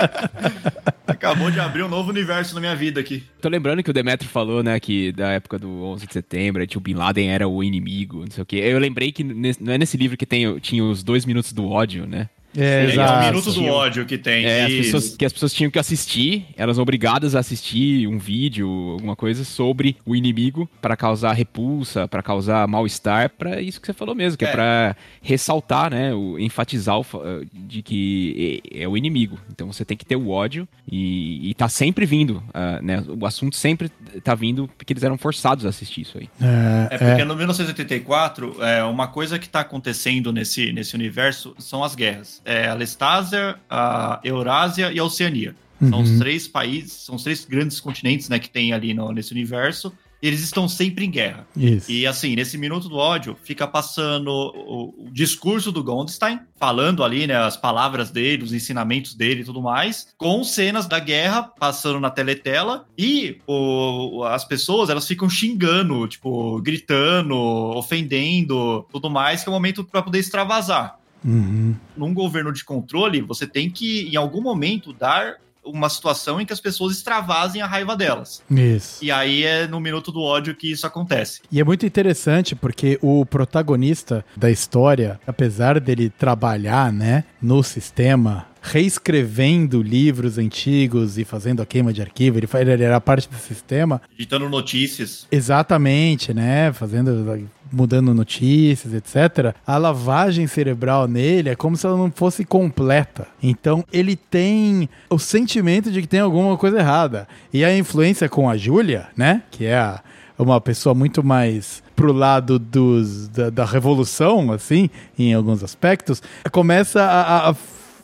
Acabou de abrir um novo universo na minha vida aqui. Tô lembrando que o Demetrio falou, né, que da época do 11 de setembro, que o Bin Laden era o inimigo, não sei o quê. Eu lembrei que nesse- não é nesse livro que tem, tinha os dois minutos do ódio, né? É, É, exato. o minuto do ódio que tem. É, as pessoas, que as pessoas tinham que assistir, elas obrigadas a assistir um vídeo, alguma coisa sobre o inimigo pra causar repulsa, pra causar mal-estar, pra isso que você falou mesmo, que é, É. pra ressaltar, né, o, enfatizar o, fa- de que é, é o inimigo. Então você tem que ter o ódio e, e tá sempre vindo, ah, né, o assunto sempre tá vindo porque eles eram forçados a assistir isso aí. É, É porque no 1984, é, uma coisa que está acontecendo nesse, nesse universo são as guerras. É a Lestásia, a Eurásia e a Oceania. São os Uhum. três países, são os três grandes continentes né, que tem ali no- nesse universo. E eles estão sempre em guerra. Isso. E assim, nesse minuto do ódio, fica passando o, o discurso do Goldstein, falando ali, né, as palavras dele, os ensinamentos dele e tudo mais, com cenas da guerra passando na teletela e o, as pessoas, elas ficam xingando, tipo, gritando, ofendendo, tudo mais, que é o momento para poder extravasar. Uhum. Num governo de controle, você tem que, em algum momento, dar uma situação em que as pessoas extravasem a raiva delas. Isso. E aí é no minuto do ódio que isso acontece. E é muito interessante porque o protagonista da história, apesar dele trabalhar, né, no sistema, reescrevendo livros antigos e fazendo a queima de arquivo, ele, ele era parte do sistema, Editando notícias. exatamente, né, fazendo mudando notícias, etc. A lavagem cerebral nele é como se ela não fosse completa. Então ele tem o sentimento de que tem alguma coisa errada. E a influência com a Júlia, né, que é a uma pessoa muito mais pro lado dos, da, da revolução, assim, em alguns aspectos, começa a, a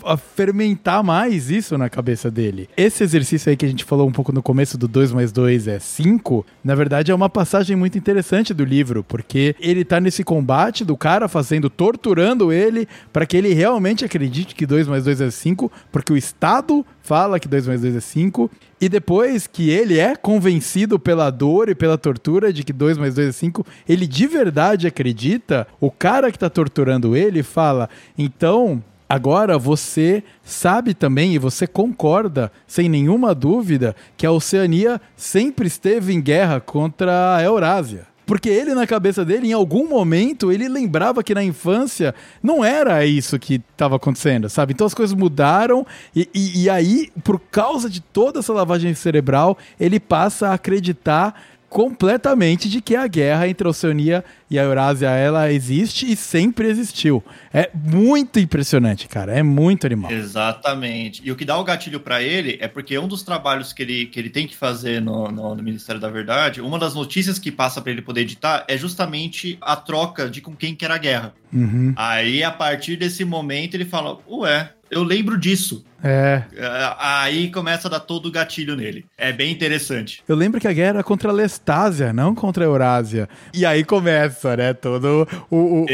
a fermentar mais isso na cabeça dele. Esse exercício aí que a gente falou um pouco no começo do 2 mais 2 é 5, na verdade é uma passagem muito interessante do livro, porque ele tá nesse combate do cara fazendo, torturando ele para que ele realmente acredite que 2 mais 2 é 5, porque o Estado fala que 2 mais 2 é 5, e depois que ele é convencido pela dor e pela tortura de que 2 mais 2 é 5, ele de verdade acredita, o cara que tá torturando ele fala: então Agora você sabe também e você concorda, sem nenhuma dúvida, que a Oceania sempre esteve em guerra contra a Eurásia. Porque ele, na cabeça dele, em algum momento, ele lembrava que na infância não era isso que estava acontecendo, sabe? Então as coisas mudaram e, e, e aí, por causa de toda essa lavagem cerebral, ele passa a acreditar completamente de que a guerra entre a Oceania e a Eurásia ela existe e sempre existiu. É muito impressionante, cara. É muito animal. Exatamente. E o que dá o gatilho para ele é porque um dos trabalhos que ele, que ele tem que fazer no, no, no Ministério da Verdade, uma das notícias que passa para ele poder editar é justamente a troca de com quem que era a guerra. Uhum. Aí, a partir desse momento, ele fala: Ué, eu lembro disso. É. É, Aí começa a dar todo o gatilho nele. É bem interessante. Eu lembro que a guerra era contra a Lestásia, não contra a Eurásia. E aí começa, né? Todo o, o,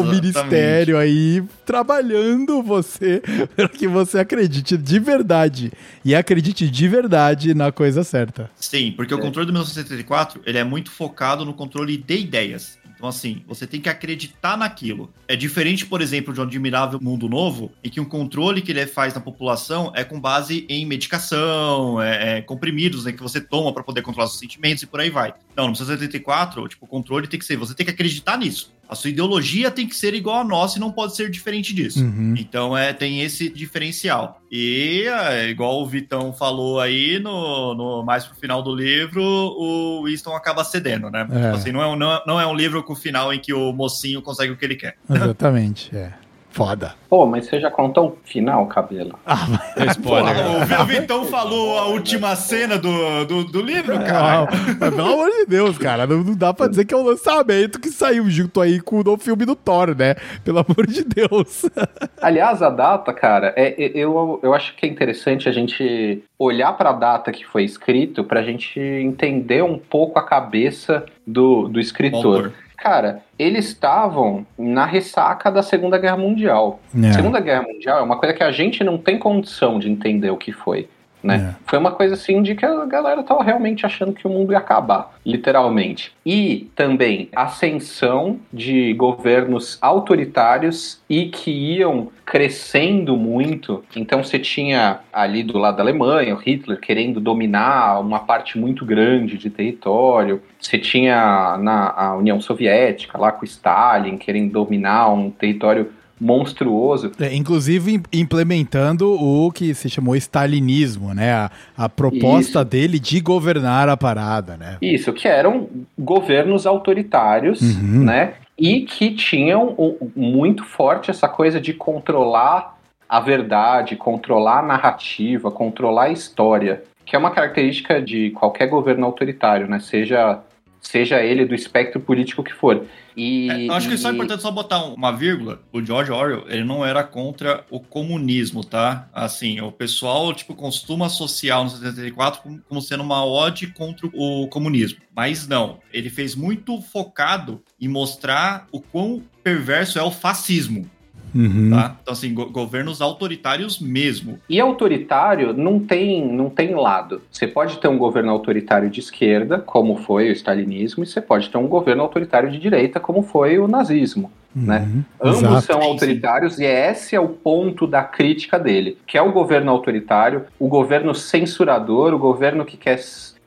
o ministério aí trabalhando você para que você acredite de verdade. E acredite de verdade na coisa certa. Sim, porque o controle do 1974 ele é muito focado no controle de ideias. Então, assim, você tem que acreditar naquilo. É diferente, por exemplo, de um admirável mundo novo, em que o controle que ele faz na população é com base em medicação, é, é comprimidos, né, que você toma para poder controlar seus sentimentos e por aí vai. Não, no 1974, tipo, o controle tem que ser, você tem que acreditar nisso. A sua ideologia tem que ser igual a nossa e não pode ser diferente disso. Uhum. Então é, tem esse diferencial. E é, igual o Vitão falou aí, no, no mais pro final do livro, o Winston acaba cedendo, né? É. Tipo assim, não é, um, não, é, não é um livro com o final em que o mocinho consegue o que ele quer. Exatamente, é. Foda. Pô, mas você já contou o final, cabelo? Ah, mas... É spoiler. O, Vi- o Vitão falou a última cena do, do, do livro, cara. Pelo amor de Deus, cara, não, não dá pra dizer que é um lançamento que saiu junto aí com o novo filme do Thor, né? Pelo amor de Deus. Aliás, a data, cara, é, é- eu, eu acho que é interessante a gente olhar para a data que foi escrito pra gente entender um pouco a cabeça do, do escritor. Autor. Cara, eles estavam na ressaca da Segunda Guerra Mundial. É. Segunda Guerra Mundial é uma coisa que a gente não tem condição de entender o que foi. Né? Foi uma coisa assim de que a galera tava realmente achando que o mundo ia acabar, literalmente. E também ascensão de governos autoritários e que iam crescendo muito. Então você tinha ali do lado da Alemanha, o Hitler querendo dominar uma parte muito grande de território. Você tinha na União Soviética lá com Stalin querendo dominar um território monstruoso. É, inclusive im- implementando o que se chamou stalinismo, né? A, a proposta Isso. dele de governar a parada, né? Isso, que eram governos autoritários, Uhum. né? E que tinham muito forte essa coisa de controlar a verdade, controlar a narrativa, controlar a história, que é uma característica de qualquer governo autoritário, né? Seja, seja ele do espectro político que for. E, É, eu acho que só é importante só botar uma vírgula. O George Orwell, ele não era contra o comunismo, tá? Assim, o pessoal, tipo, costuma associar o 1974 como, como sendo uma ode contra o comunismo. Mas não, ele fez muito focado em mostrar o quão perverso é o fascismo, Uhum. tá? Então, assim, go- governos autoritários mesmo. E autoritário não tem, não tem lado. Você pode ter um governo autoritário de esquerda, como foi o stalinismo, e você pode ter um governo autoritário de direita, como foi o nazismo. né? Uhum. Ambos Exato. são Sim, sim. autoritários e esse é o ponto da crítica dele, que é o governo autoritário, o governo censurador, o governo que quer,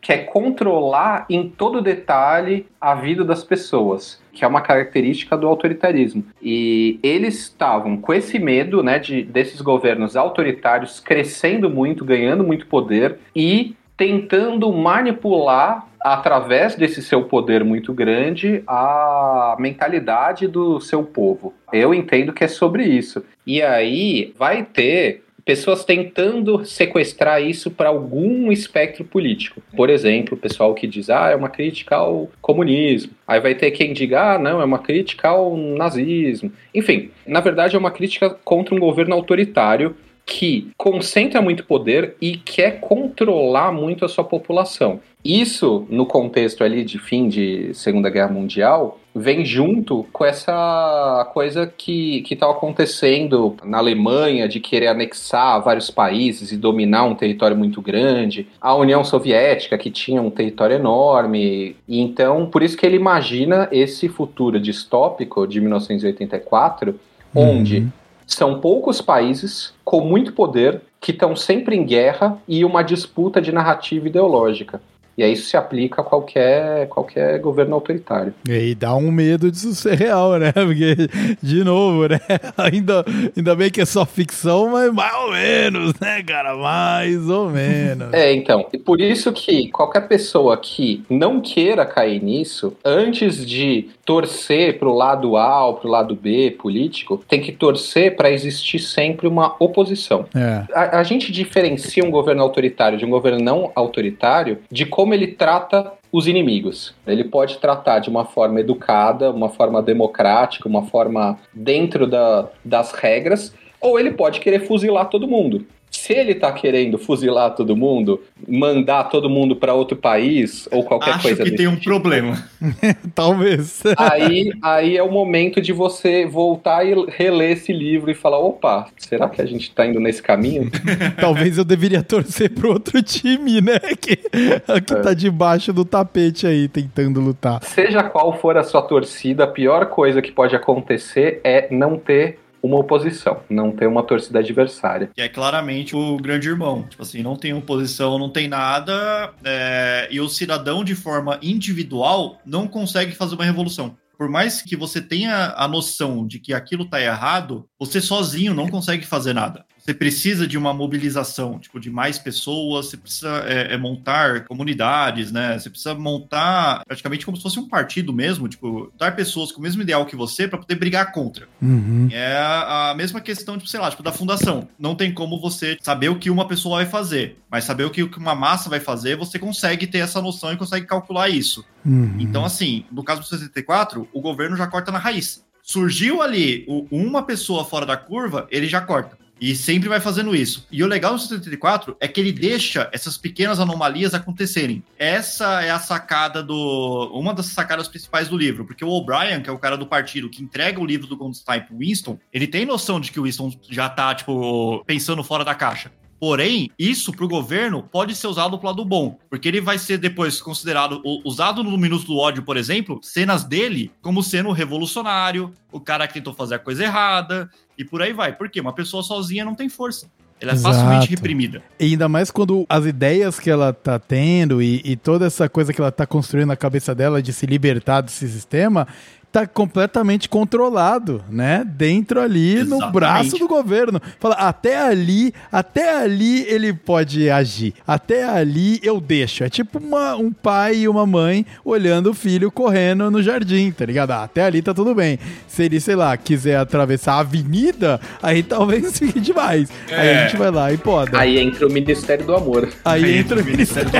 quer controlar em todo detalhe a vida das pessoas, que é uma característica do autoritarismo. E eles estavam com esse medo, né, de desses governos autoritários crescendo muito, ganhando muito poder e tentando manipular através desse seu poder muito grande a mentalidade do seu povo. Eu entendo que é sobre isso. E aí vai ter pessoas tentando sequestrar isso para algum espectro político. Por exemplo, o pessoal que diz, ah, é uma crítica ao comunismo. Aí vai ter quem diga, ah, não, é uma crítica ao nazismo. Enfim, na verdade é uma crítica contra um governo autoritário que concentra muito poder e quer controlar muito a sua população. Isso, no contexto ali de fim de Segunda Guerra Mundial, vem junto com essa coisa que está acontecendo na Alemanha de querer anexar vários países e dominar um território muito grande, a União Soviética que tinha um território enorme, e então por isso que ele imagina esse futuro distópico de 1984, onde Uhum. são poucos países com muito poder que estão sempre em guerra e uma disputa de narrativa ideológica. E aí isso se aplica a qualquer, qualquer governo autoritário. E aí dá um medo disso ser real, né? Porque, de novo, né? Ainda, ainda bem que é só ficção, mas mais ou menos, né, cara? Mais ou menos. É, então. E por isso que qualquer pessoa que não queira cair nisso, antes de torcer pro lado A ou pro lado B político, tem que torcer para existir sempre uma oposição. É. A, a gente diferencia um governo autoritário de um governo não autoritário de como ele trata os inimigos. Ele pode tratar de uma forma educada, uma forma democrática, uma forma dentro da, das regras, ou ele pode querer fuzilar todo mundo. Se ele tá querendo fuzilar todo mundo, mandar todo mundo para outro país ou qualquer Acho coisa que desse tem um tipo, problema. Talvez. Aí, aí é o momento de você voltar e reler esse livro e falar: opa, será que a gente tá indo nesse caminho? Talvez eu deveria torcer pro outro time, né? Que, que tá debaixo do tapete aí, tentando lutar. Seja qual for a sua torcida, a pior coisa que pode acontecer é não ter uma oposição, não ter uma torcida adversária. Que é claramente o grande irmão. Tipo assim, não tem oposição, não tem nada. é, e o cidadão, de forma individual, não consegue fazer uma revolução. Por mais que você tenha a noção de que aquilo tá errado, você sozinho não consegue fazer nada. Você precisa de uma mobilização, tipo, de mais pessoas, você precisa é, é, montar comunidades, né? Você precisa montar praticamente como se fosse um partido mesmo, tipo, dar pessoas com o mesmo ideal que você para poder brigar contra. Uhum. É a mesma questão, tipo, sei lá, tipo, da fundação. Não tem como você saber o que uma pessoa vai fazer, mas saber o que uma massa vai fazer, você consegue ter essa noção e consegue calcular isso. Uhum. Então, assim, no caso do 64, o governo já corta na raiz. Surgiu ali uma pessoa fora da curva, ele já corta. E sempre vai fazendo isso. E o legal do 74 é que ele deixa essas pequenas anomalias acontecerem. Essa é a sacada do. Uma das sacadas principais do livro. Porque o O'Brien, que é o cara do partido que entrega o livro do Goldstein pro Winston, ele tem noção de que o Winston já tá, tipo, pensando fora da caixa. Porém, isso pro governo pode ser usado pro lado bom, porque ele vai ser depois considerado, usado no Minuto do Ódio, por exemplo, cenas dele como sendo o revolucionário, o cara que tentou fazer a coisa errada, e por aí vai. Por quê? Uma pessoa sozinha não tem força. Ela é Exato. facilmente reprimida. E ainda mais quando as ideias que ela tá tendo e, e toda essa coisa que ela tá construindo na cabeça dela de se libertar desse sistema tá completamente controlado, né? Dentro ali no Exatamente. braço do governo. Fala, até ali, até ali ele pode agir. Até ali eu deixo. É tipo uma- um pai e uma mãe olhando o filho correndo no jardim, tá ligado? Ah, até ali tá tudo bem. Se ele, sei lá, quiser atravessar a avenida, aí talvez fique demais. Aí a É. gente vai lá e poda. Aí entra o Ministério do Amor. Aí, Aí entra o Ministério do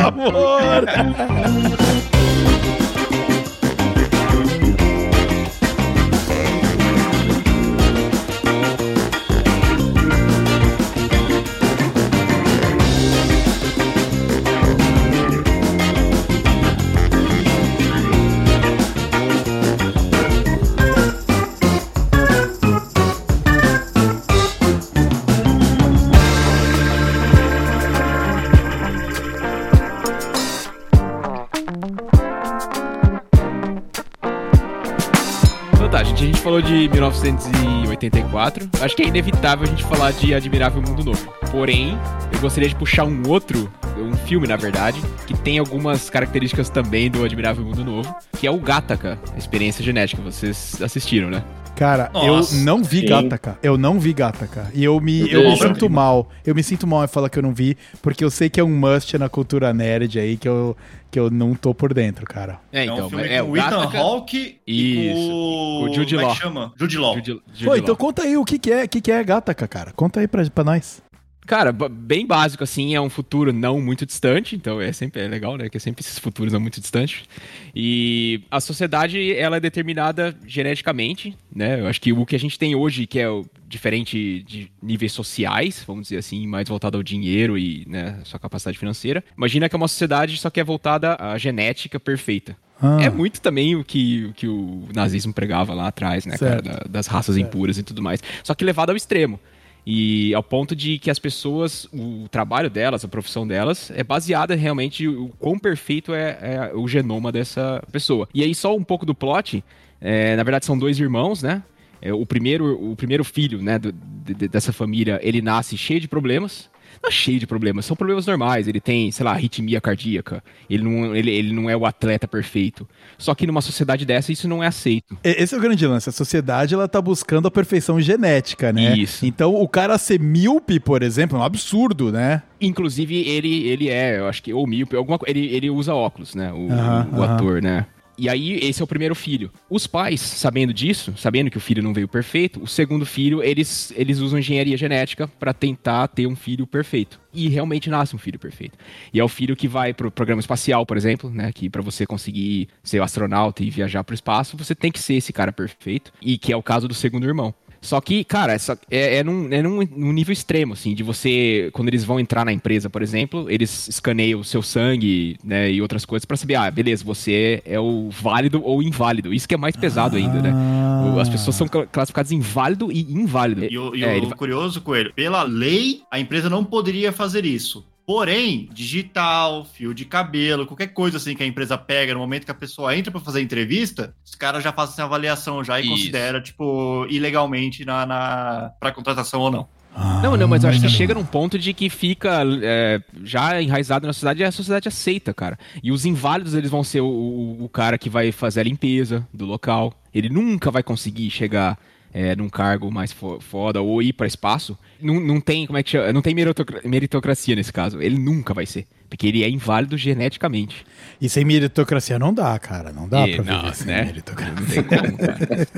Amor. Então de 1984. Acho que é inevitável a gente falar de Admirável Mundo Novo. Porém, eu gostaria de puxar um outro, um filme, na verdade, que tem algumas características também do Admirável Mundo Novo, que é o Gattaca, a experiência genética. Vocês assistiram, né? Cara, Nossa, eu não vi sim. Gataca. Eu não vi Gataca. E eu me, eu Eu me sinto mal. Eu me sinto mal em falar que eu não vi, porque eu sei que é um must na cultura nerd aí que eu, que eu não tô por dentro, cara. É, É um então, filme é com o o Ethan. Hawke e com O Jude como é Law. que chama? Jude Law. Jude- Jude Pô, então Law. conta aí o que, que é, que, que é Gataca, cara. Conta aí pra, pra nós. Cara, bem básico, assim, é um futuro não muito distante, então é sempre é legal, né? Que é sempre esses futuros não muito distantes. E a sociedade, ela é determinada geneticamente, né? Eu acho que o que a gente tem hoje, que é diferente de níveis sociais, vamos dizer assim, mais voltado ao dinheiro e né, sua capacidade financeira. Imagina que é uma sociedade só que é voltada à genética perfeita. Ah. É muito também o que, o que o nazismo pregava lá atrás, né, cara, da, das raças certo. impuras e tudo mais. Só que levado ao extremo. E ao ponto de que as pessoas, o trabalho delas, a profissão delas, é baseada realmente o quão perfeito é, é o genoma dessa pessoa. E aí, só um pouco do plot. É, na verdade, são dois irmãos, né? É, o, primeiro, o primeiro filho né, do, de, dessa família, ele nasce cheio de problemas tá cheio de problemas. São problemas normais. Ele tem, sei lá, arritmia cardíaca. Ele não, ele, ele não é o atleta perfeito. Só que numa sociedade dessa, isso não é aceito. Esse é o grande lance. A sociedade, ela tá buscando a perfeição genética, né? Isso. Então, o cara ser míope, por exemplo, é um absurdo, né? Inclusive, ele, ele é, eu acho que, ou míope, alguma Ele, ele usa óculos, né? O, uh -huh, o, o ator, uh -huh. né? E aí, esse é o primeiro filho. Os pais, sabendo disso, sabendo que o filho não veio perfeito, o segundo filho, eles, eles usam engenharia genética para tentar ter um filho perfeito. E realmente nasce um filho perfeito. E é o filho que vai pro programa espacial, por exemplo, né? Que para você conseguir ser astronauta e viajar pro espaço, você tem que ser esse cara perfeito. E que é o caso do segundo irmão. Só que, cara, essa, é, é, num, é num, num, nível extremo, assim, de você, quando eles vão entrar na empresa, por exemplo, eles escaneiam o seu sangue, né, e outras coisas para saber, ah, beleza, você é o válido ou inválido. Isso que é mais pesado ah. ainda, né? As pessoas são classificadas em válido e inválido. E o, e é, o ele... curioso, Coelho, pela lei, a empresa não poderia fazer isso. Porém, digital, fio de cabelo, qualquer coisa assim que a empresa pega no momento que a pessoa entra para fazer a entrevista, os caras já fazem essa avaliação já e Isso. considera, tipo, ilegalmente na, na para contratação ou não. Ah, não, não, mas eu acho que chega num ponto de que fica é, já enraizado na sociedade e a sociedade aceita, cara. E os inválidos, eles vão ser o, o, o cara que vai fazer a limpeza do local. Ele nunca vai conseguir chegar é, num cargo mais foda ou ir para espaço, não, não tem, como é que chama? Não tem meritocracia nesse caso. Ele nunca vai ser. Porque ele é inválido geneticamente. E sem meritocracia não dá, cara. Não dá e, pra não, viver sem né? meritocracia. Não tem como, cara.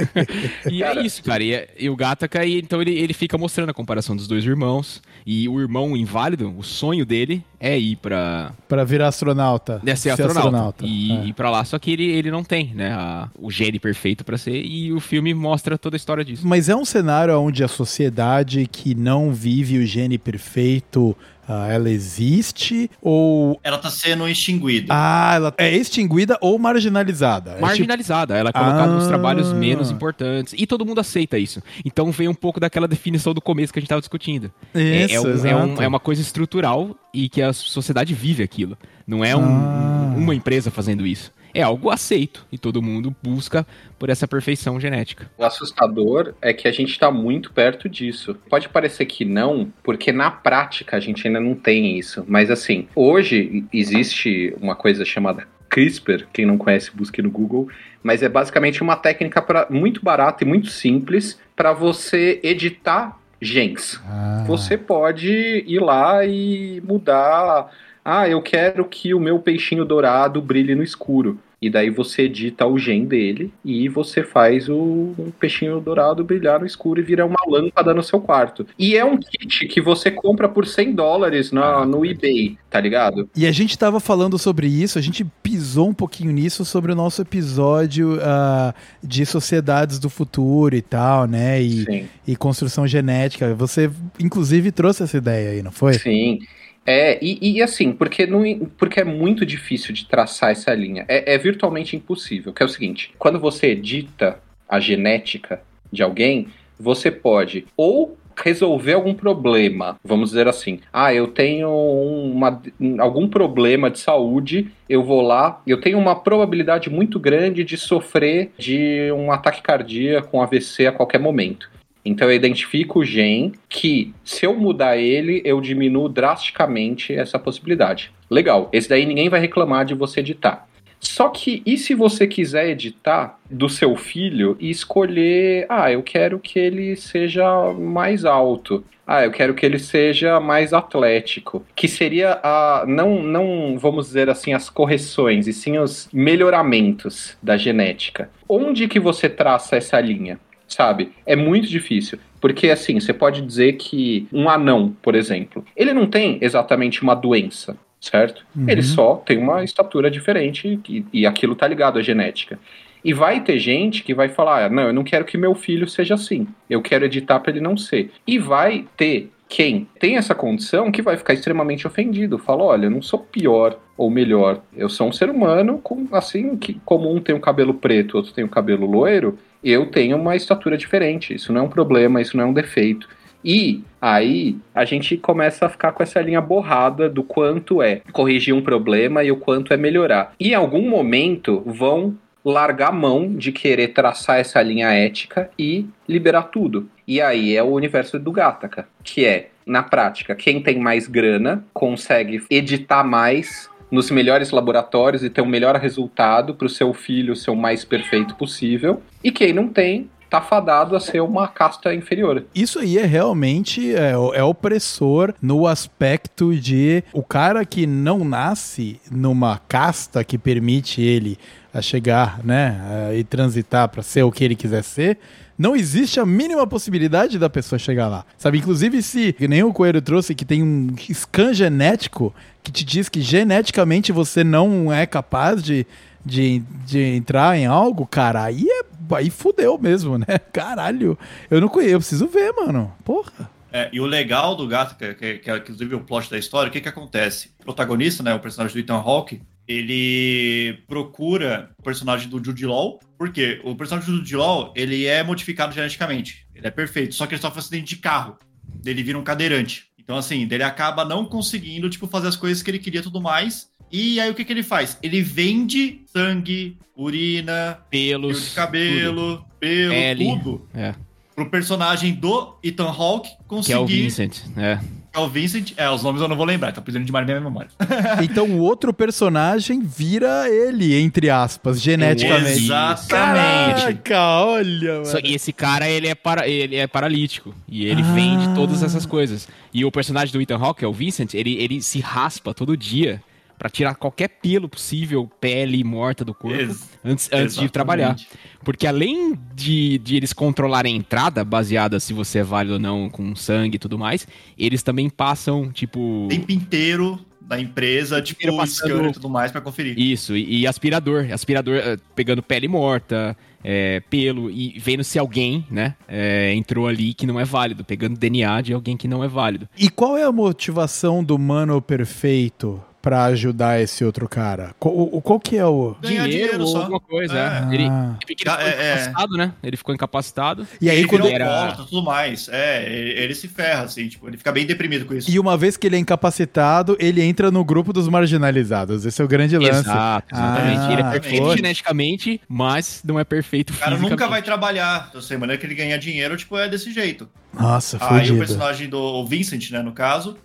e é cara... é isso, cara. E, e o Gataka, então ele, ele fica mostrando a comparação dos dois irmãos. E o irmão inválido, o sonho dele é ir pra... Pra virar astronauta. É ser, ser astronauta. astronauta. E é. ir pra lá. Só que ele, ele não tem, né? A, o gene perfeito para ser. E o filme mostra toda a história disso. Mas é um cenário onde a sociedade que não vive o gene perfeito ah, ela existe ou. Ela está sendo extinguida. Ah, ela é extinguida ou marginalizada? Marginalizada. É tipo... Ela é colocada ah. nos trabalhos menos importantes. E todo mundo aceita isso. Então vem um pouco daquela definição do começo que a gente estava discutindo. Isso, é, é, um, é, um, é, uma coisa estrutural e que a sociedade vive aquilo. Não é um, ah. uma empresa fazendo isso é algo aceito e todo mundo busca por essa perfeição genética. O assustador é que a gente está muito perto disso. Pode parecer que não, porque na prática a gente ainda não tem isso. Mas assim, hoje existe uma coisa chamada CRISPR, quem não conhece, busque no Google, mas é basicamente uma técnica pra, muito barata e muito simples para você editar genes. Ah. Você pode ir lá e mudar ah, eu quero que o meu peixinho dourado brilhe no escuro. E daí você edita o gen dele e você faz o, peixinho dourado brilhar no escuro e vira uma lâmpada no seu quarto. E é um kit que você compra por 100 dólares na, ah, no eBay, tá ligado? E a gente tava falando sobre isso, a gente pisou um pouquinho nisso sobre o nosso episódio uh, de sociedades do futuro e tal, né? E, e construção genética. Você, inclusive, trouxe essa ideia aí, não foi? Sim. É, e, e, assim, porque, não, porque é muito difícil de traçar essa linha. É, é virtualmente impossível. Que é o seguinte: quando você edita a genética de alguém, você pode ou resolver algum problema, vamos dizer assim. Ah, eu tenho uma, algum problema de saúde, eu vou lá, eu tenho uma probabilidade muito grande de sofrer de um ataque cardíaco, um AVC a qualquer momento. Então eu identifico o gen que, se eu mudar ele, eu diminuo drasticamente essa possibilidade. Legal, esse daí ninguém vai reclamar de você editar. Só que, e se você quiser editar do seu filho e escolher, ah, eu quero que ele seja mais alto. Ah, eu quero que ele seja mais atlético. Que seria a. Não, não vamos dizer assim, as correções, e sim os melhoramentos da genética. Onde que você traça essa linha? Sabe? É muito difícil. Porque, assim, você pode dizer que um anão, por exemplo, ele não tem exatamente uma doença, certo? Uhum. Ele só tem uma estatura diferente e, e aquilo tá ligado à genética. E vai ter gente que vai falar: ah, não, eu não quero que meu filho seja assim. Eu quero editar para ele não ser. E vai ter quem tem essa condição que vai ficar extremamente ofendido. Fala: olha, eu não sou pior ou melhor. Eu sou um ser humano, com, assim, que como um tem um cabelo preto, outro tem um cabelo loiro, eu tenho uma estatura diferente. Isso não é um problema, isso não é um defeito. E aí a gente começa a ficar com essa linha borrada do quanto é corrigir um problema e o quanto é melhorar. E em algum momento vão largar a mão de querer traçar essa linha ética e liberar tudo. E aí é o universo do Gattaca, que é, na prática, quem tem mais grana consegue editar mais nos melhores laboratórios e ter um melhor resultado para o seu filho ser o mais perfeito possível. E quem não tem, tá fadado a ser uma casta inferior. Isso aí é realmente é, é, opressor no aspecto de o cara que não nasce numa casta que permite ele a chegar, né, e transitar para ser o que ele quiser ser, não existe a mínima possibilidade da pessoa chegar lá. Sabe, inclusive se, que nem o Coelho trouxe, que tem um scan genético que te diz que geneticamente você não é capaz de, de, de entrar em algo, cara, aí é aí fudeu mesmo, né? Caralho. Eu não conheço, eu preciso ver, mano. Porra. É, e o legal do gato, que, que, que é inclusive o plot da história, o que que acontece? O protagonista, né, o personagem do Ethan Hawke, ele procura o personagem do Jude Law, porque o personagem do Jude Law, ele é modificado geneticamente, ele é perfeito, só que ele sofre um acidente de carro, ele vira um cadeirante. Então, assim, ele acaba não conseguindo, tipo, fazer as coisas que ele queria e tudo mais, e aí o que, que ele faz? Ele vende sangue, urina, pelos, fio de cabelo, tudo. pelo, Pele. tudo. É. Pro personagem do Ethan Hawke conseguir. Que é o Vincent, é. É o Vincent, é, os nomes eu não vou lembrar, tá precisando de mais minha memória. Então o outro personagem vira ele, entre aspas, geneticamente. Exatamente. Caraca, olha, mano. Só- e esse cara, ele é, para, ele é paralítico. E ele vende todas essas coisas. E o personagem do Ethan Hawke, é o Vincent, ele, ele se raspa todo dia pra tirar qualquer pelo possível, pele morta do corpo, Ex- antes, antes de trabalhar. Porque além de, de eles controlarem a entrada, baseada se você é válido ou não com sangue e tudo mais, eles também passam, tipo... O tempo inteiro da empresa, tipo, passando- scanner e tudo mais pra conferir. Isso, e, e aspirador. Aspirador eh, pegando pele morta, eh, pelo, e vendo se alguém, né, eh, entrou ali que não é válido, pegando DNA de alguém que não é válido. E qual é a motivação do mano perfeito pra ajudar esse outro cara? Qual, o- qual que é o... Ganhar dinheiro ou só. alguma coisa, É. é. Ele, Ah. ele ficou É, é. incapacitado, né? Ele ficou incapacitado. E aí ele quando... virou era- e tudo mais. É, ele, ele se ferra, assim, tipo, ele fica bem deprimido com isso. E uma vez que ele é incapacitado, ele entra no grupo dos marginalizados. Esse é o grande lance. Exato, exatamente. Ah, ele é perfeito foi. geneticamente, mas não é perfeito O cara nunca vai trabalhar. Então, assim, a maneira que ele ganha dinheiro, tipo, é desse jeito. Nossa, Aí o personagem do Vincent, né, no caso,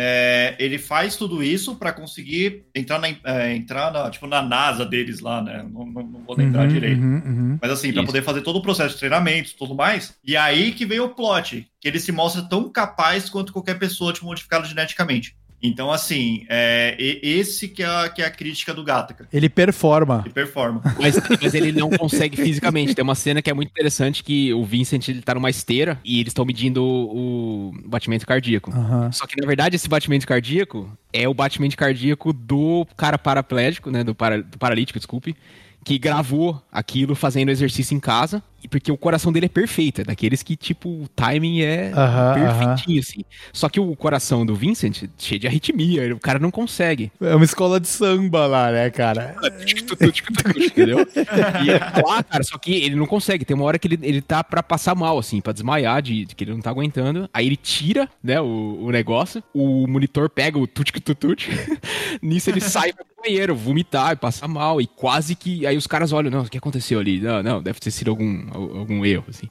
é, ele faz tudo isso pra conseguir entrar na, é, entrar na, tipo, na NASA deles lá, né? Não, não- não vou lembrar Uhum, direito. uhum, uhum. Mas assim, pra Isso. poder fazer todo o processo de treinamento e tudo mais. E aí que vem o plot, que ele se mostra tão capaz quanto qualquer pessoa, tipo, modificado geneticamente. Então, assim, é, esse que é, a, que é a crítica do Gattaca. Ele performa. Ele performa. Mas, mas ele não consegue fisicamente. Tem uma cena que é muito interessante que o Vincent ele tá numa esteira e eles estão medindo o, o batimento cardíaco. Aham. Só que, na verdade, esse batimento cardíaco é o batimento cardíaco do cara paraplégico, né? Do, para, do paralítico, desculpe. Que gravou aquilo fazendo exercício em casa. Porque o coração dele é perfeito. É daqueles que, tipo, o timing é Aham, perfeitinho, assim. Só que o coração do Vincent, cheio de arritmia, o cara não consegue. É uma escola de samba lá, né, cara? Entendeu? E ele tá lá, cara, só que ele não consegue. Tem uma hora que ele, ele tá pra passar mal, assim, pra desmaiar, de, de que ele não tá aguentando. Aí ele tira, né, o, o negócio. O monitor pega o tutic-tutut. Nisso ele sai pro banheiro, vomitar e passar mal. E quase que. Aí os caras olham, não, o que aconteceu ali? Não, não, deve ter sido algum, algum erro, assim.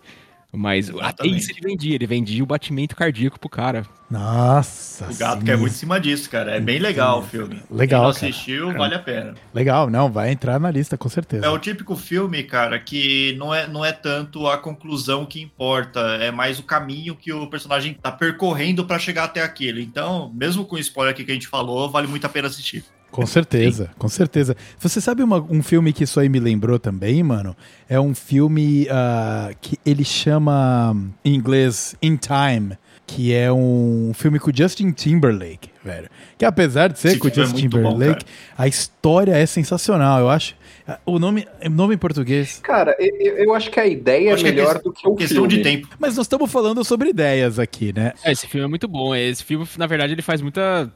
Mas até isso ele vendia. Ele vendia o batimento cardíaco pro cara. Nossa. O gato sim. quer muito em cima disso, cara. É bem legal o filme. Legal, Quem não cara. assistiu, vale a pena. Legal, não, vai entrar na lista com certeza. É o típico filme, cara, que não é, não é tanto a conclusão que importa, é mais o caminho que o personagem tá percorrendo pra chegar até aquilo. Então, mesmo com o spoiler aqui que a gente falou, vale muito a pena assistir. Com certeza, com certeza. Você sabe uma- um filme que isso aí me lembrou também, mano? É um filme ah, que ele chama em inglês In Time, que é um filme com o Justin Timberlake, velho. Que apesar de ser Esse com é Justin muito bom, Timberlake, a história é sensacional, eu acho. Ah, O nome, nome em português. Cara, eu, eu- acho que a ideia é que é melhor ques- do que o Questão filme. de tempo. Mas nós estamos falando sobre ideias aqui, né? É, esse filme é muito bom. Esse filme, na verdade, ele faz muita é,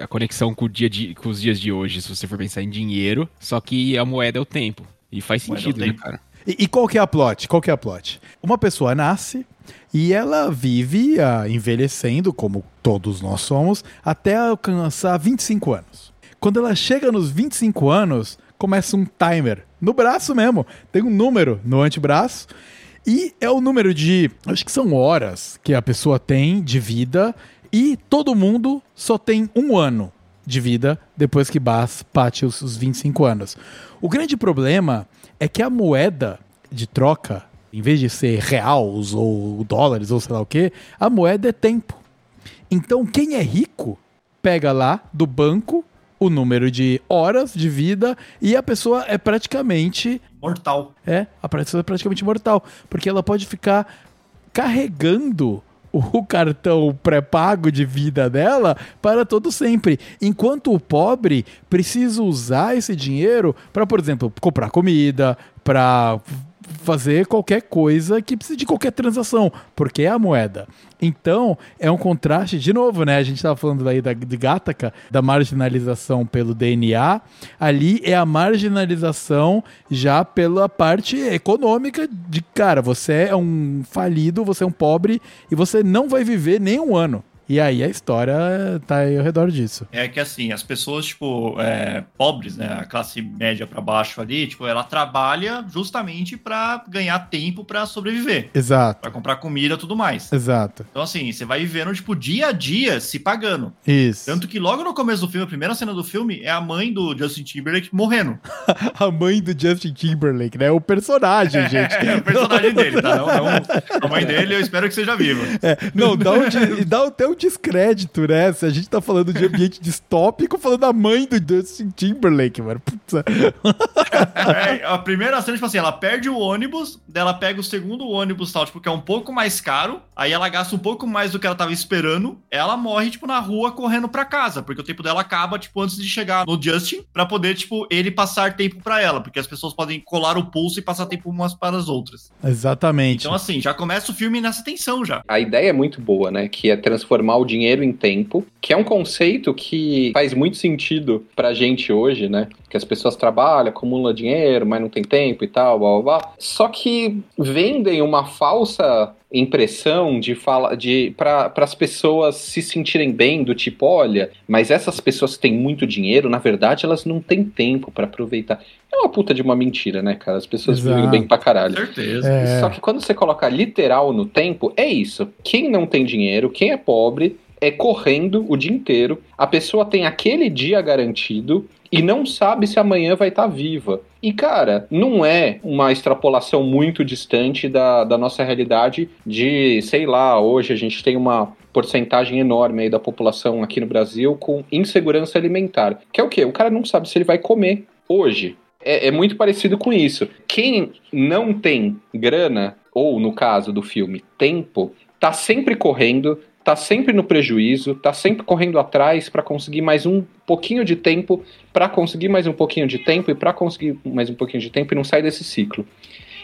a conexão com, o dia de, com os dias de hoje, se você for pensar em dinheiro, só que a moeda é o tempo. E faz é sentido, né, tempo. cara? E, e qual que é a plot? Qual que é a plot? Uma pessoa nasce e ela vive ah, envelhecendo, como todos nós somos, até alcançar 25 anos. Quando ela chega nos 25 anos, começa um timer no braço mesmo. Tem um número no antebraço e é o número de, acho que são horas que a pessoa tem de vida e todo mundo só tem um ano de vida depois que bas- bate os, os 25 anos. O grande problema é que a moeda de troca, em vez de ser reais ou dólares ou sei lá o que, a moeda é tempo. Então quem é rico pega lá do banco o número de horas de vida e a pessoa é praticamente Mortal. é, a pessoa é praticamente mortal, porque ela pode ficar carregando o cartão pré-pago de vida dela para todo sempre. Enquanto o pobre precisa usar esse dinheiro para, por exemplo, comprar comida, para fazer qualquer coisa que precise de qualquer transação, porque é a moeda. Então, é um contraste, de novo, né? A gente estava falando aí da, de Gattaca, da marginalização pelo DNA. Ali é a marginalização já pela parte econômica de, cara, você é um falido, você é um pobre e você não vai viver nem um ano. E aí a história tá aí ao redor disso. É que assim, as pessoas, tipo, é, pobres, né? A classe média pra baixo ali, tipo, ela trabalha justamente pra ganhar tempo pra sobreviver. Exato, Pra comprar comida e tudo mais. exato. Então, assim, você vai vivendo, tipo, dia a dia se pagando. Isso. Tanto que logo no começo do filme, a primeira cena do filme é a mãe do Justin Timberlake morrendo. A mãe do Justin Timberlake, né? O personagem, gente. É, o personagem dele, tá? Não, não a mãe dele, eu espero que seja viva. É, não, dá, um, de- dá até um descrédito, né? Se a gente tá falando de ambiente distópico, falando da mãe do Justin Timberlake, mano. Putz. É, a primeira cena, tipo assim, ela perde o ônibus, daí ela pega o segundo ônibus, tal, tipo, que é um pouco mais caro, aí ela gasta um pouco mais do que ela tava esperando, ela morre, tipo, na rua correndo pra casa, porque o tempo dela acaba, tipo, antes de chegar no Justin, pra poder, tipo, ele passar tempo pra ela, porque as pessoas podem colar o pulso e passar tempo umas para as outras. Exatamente. Então, assim, já começa o filme nessa tensão já. A ideia é muito boa, né? Que é transformar o dinheiro em tempo, que é um conceito que faz muito sentido pra gente hoje, né? Que as pessoas trabalham, acumulam dinheiro, mas não tem tempo e tal, blá blá blá. Só que vendem uma falsa impressão de fala de para as pessoas se sentirem bem do tipo olha mas essas pessoas que têm muito dinheiro na verdade elas não têm tempo pra aproveitar é uma puta de uma mentira né cara as pessoas Exato. vivem bem pra caralho certeza. É. só que quando você coloca literal no tempo, é isso. Quem não tem dinheiro, quem é pobre, é correndo o dia inteiro. A pessoa tem aquele dia garantido e não sabe se amanhã vai estar viva. E, cara, não é uma extrapolação muito distante da, da nossa realidade de, sei lá, hoje a gente tem uma porcentagem enorme aí da população aqui no Brasil com insegurança alimentar. Que é o quê? O cara não sabe se ele vai comer hoje. É, é muito parecido com isso. Quem não tem grana, ou no caso do filme, tempo, tá sempre correndo, tá sempre no prejuízo, tá sempre correndo atrás para conseguir mais um pouquinho de tempo, para conseguir mais um pouquinho de tempo e para conseguir mais um pouquinho de tempo e não sai desse ciclo.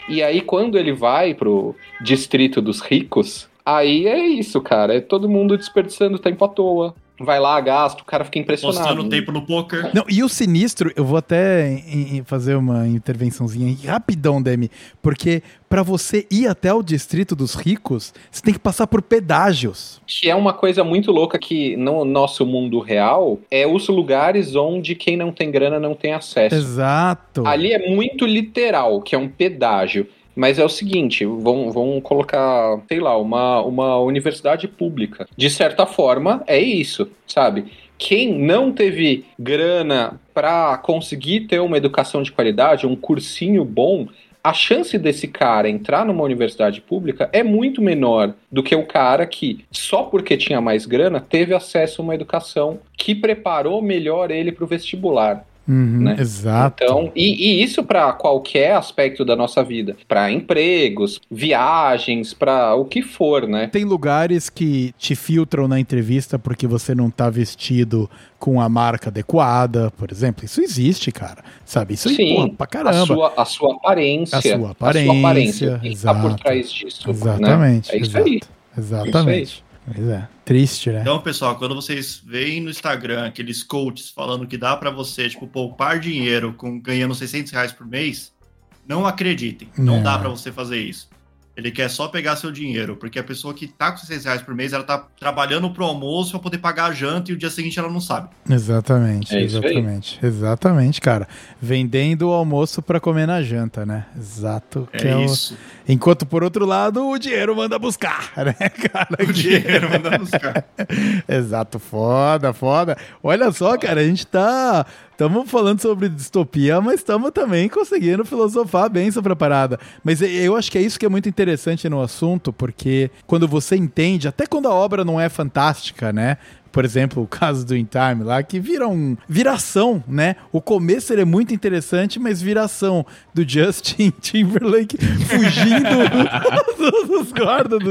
E aí quando ele vai pro distrito dos ricos, aí é isso, cara, é todo mundo desperdiçando tempo à toa. Vai lá, gasta, o cara fica impressionado. Postando tempo no poker. Não, e o sinistro, eu vou até em- em fazer uma intervençãozinha aí, rapidão, Demi, porque pra você ir até o distrito dos ricos, você tem que passar por pedágios. Que é uma coisa muito louca que no nosso mundo real é os lugares onde quem não tem grana não tem acesso. Exato. Ali é muito literal, que é um pedágio. Mas é o seguinte, vão, vão colocar, sei lá, uma, uma universidade pública. De certa forma, é isso, sabe? Quem não teve grana para conseguir ter uma educação de qualidade, um cursinho bom, a chance desse cara entrar numa universidade pública é muito menor do que o cara que, só porque tinha mais grana, teve acesso a uma educação que preparou melhor ele para o vestibular. Uhum, né? Exato. Então, e, e isso para qualquer aspecto da nossa vida, para empregos, viagens, para o que for, né? Tem lugares que te filtram na entrevista porque você não tá vestido com a marca adequada, por exemplo. Isso existe, cara. Sabe? Isso Sim, porra, pra caramba. A sua, a sua aparência. A sua aparência, Quem tá por exato. trás disso. Exatamente. Né? É isso exato, aí. Exatamente. Pois é. Triste, né? Então, pessoal, quando vocês veem no Instagram aqueles coaches falando que dá pra você, tipo, poupar dinheiro com ganhando 600 reais por mês, não acreditem. Não Não. dá pra você fazer isso. Ele quer só pegar seu dinheiro, porque a pessoa que tá com 600 reais por mês, ela tá trabalhando pro almoço pra poder pagar a janta e o dia seguinte ela não sabe. Exatamente, É exatamente. Exatamente, cara. Vendendo o almoço pra comer na janta, né? Exato. É, que é o- isso. Enquanto, por outro lado, o dinheiro manda buscar, né, cara? O dinheiro manda buscar. Exato, foda, foda. Olha só, cara, a gente tá. Estamos falando sobre distopia, mas estamos também conseguindo filosofar bem sobre a parada. Mas eu acho que é isso que é muito interessante no assunto, porque quando você entende, até quando a obra não é fantástica, né? Por exemplo, o caso do In Time lá, que vira um. Viração, né? O começo ele é muito interessante, mas viração do Justin Timberlake fugindo dos, guardas.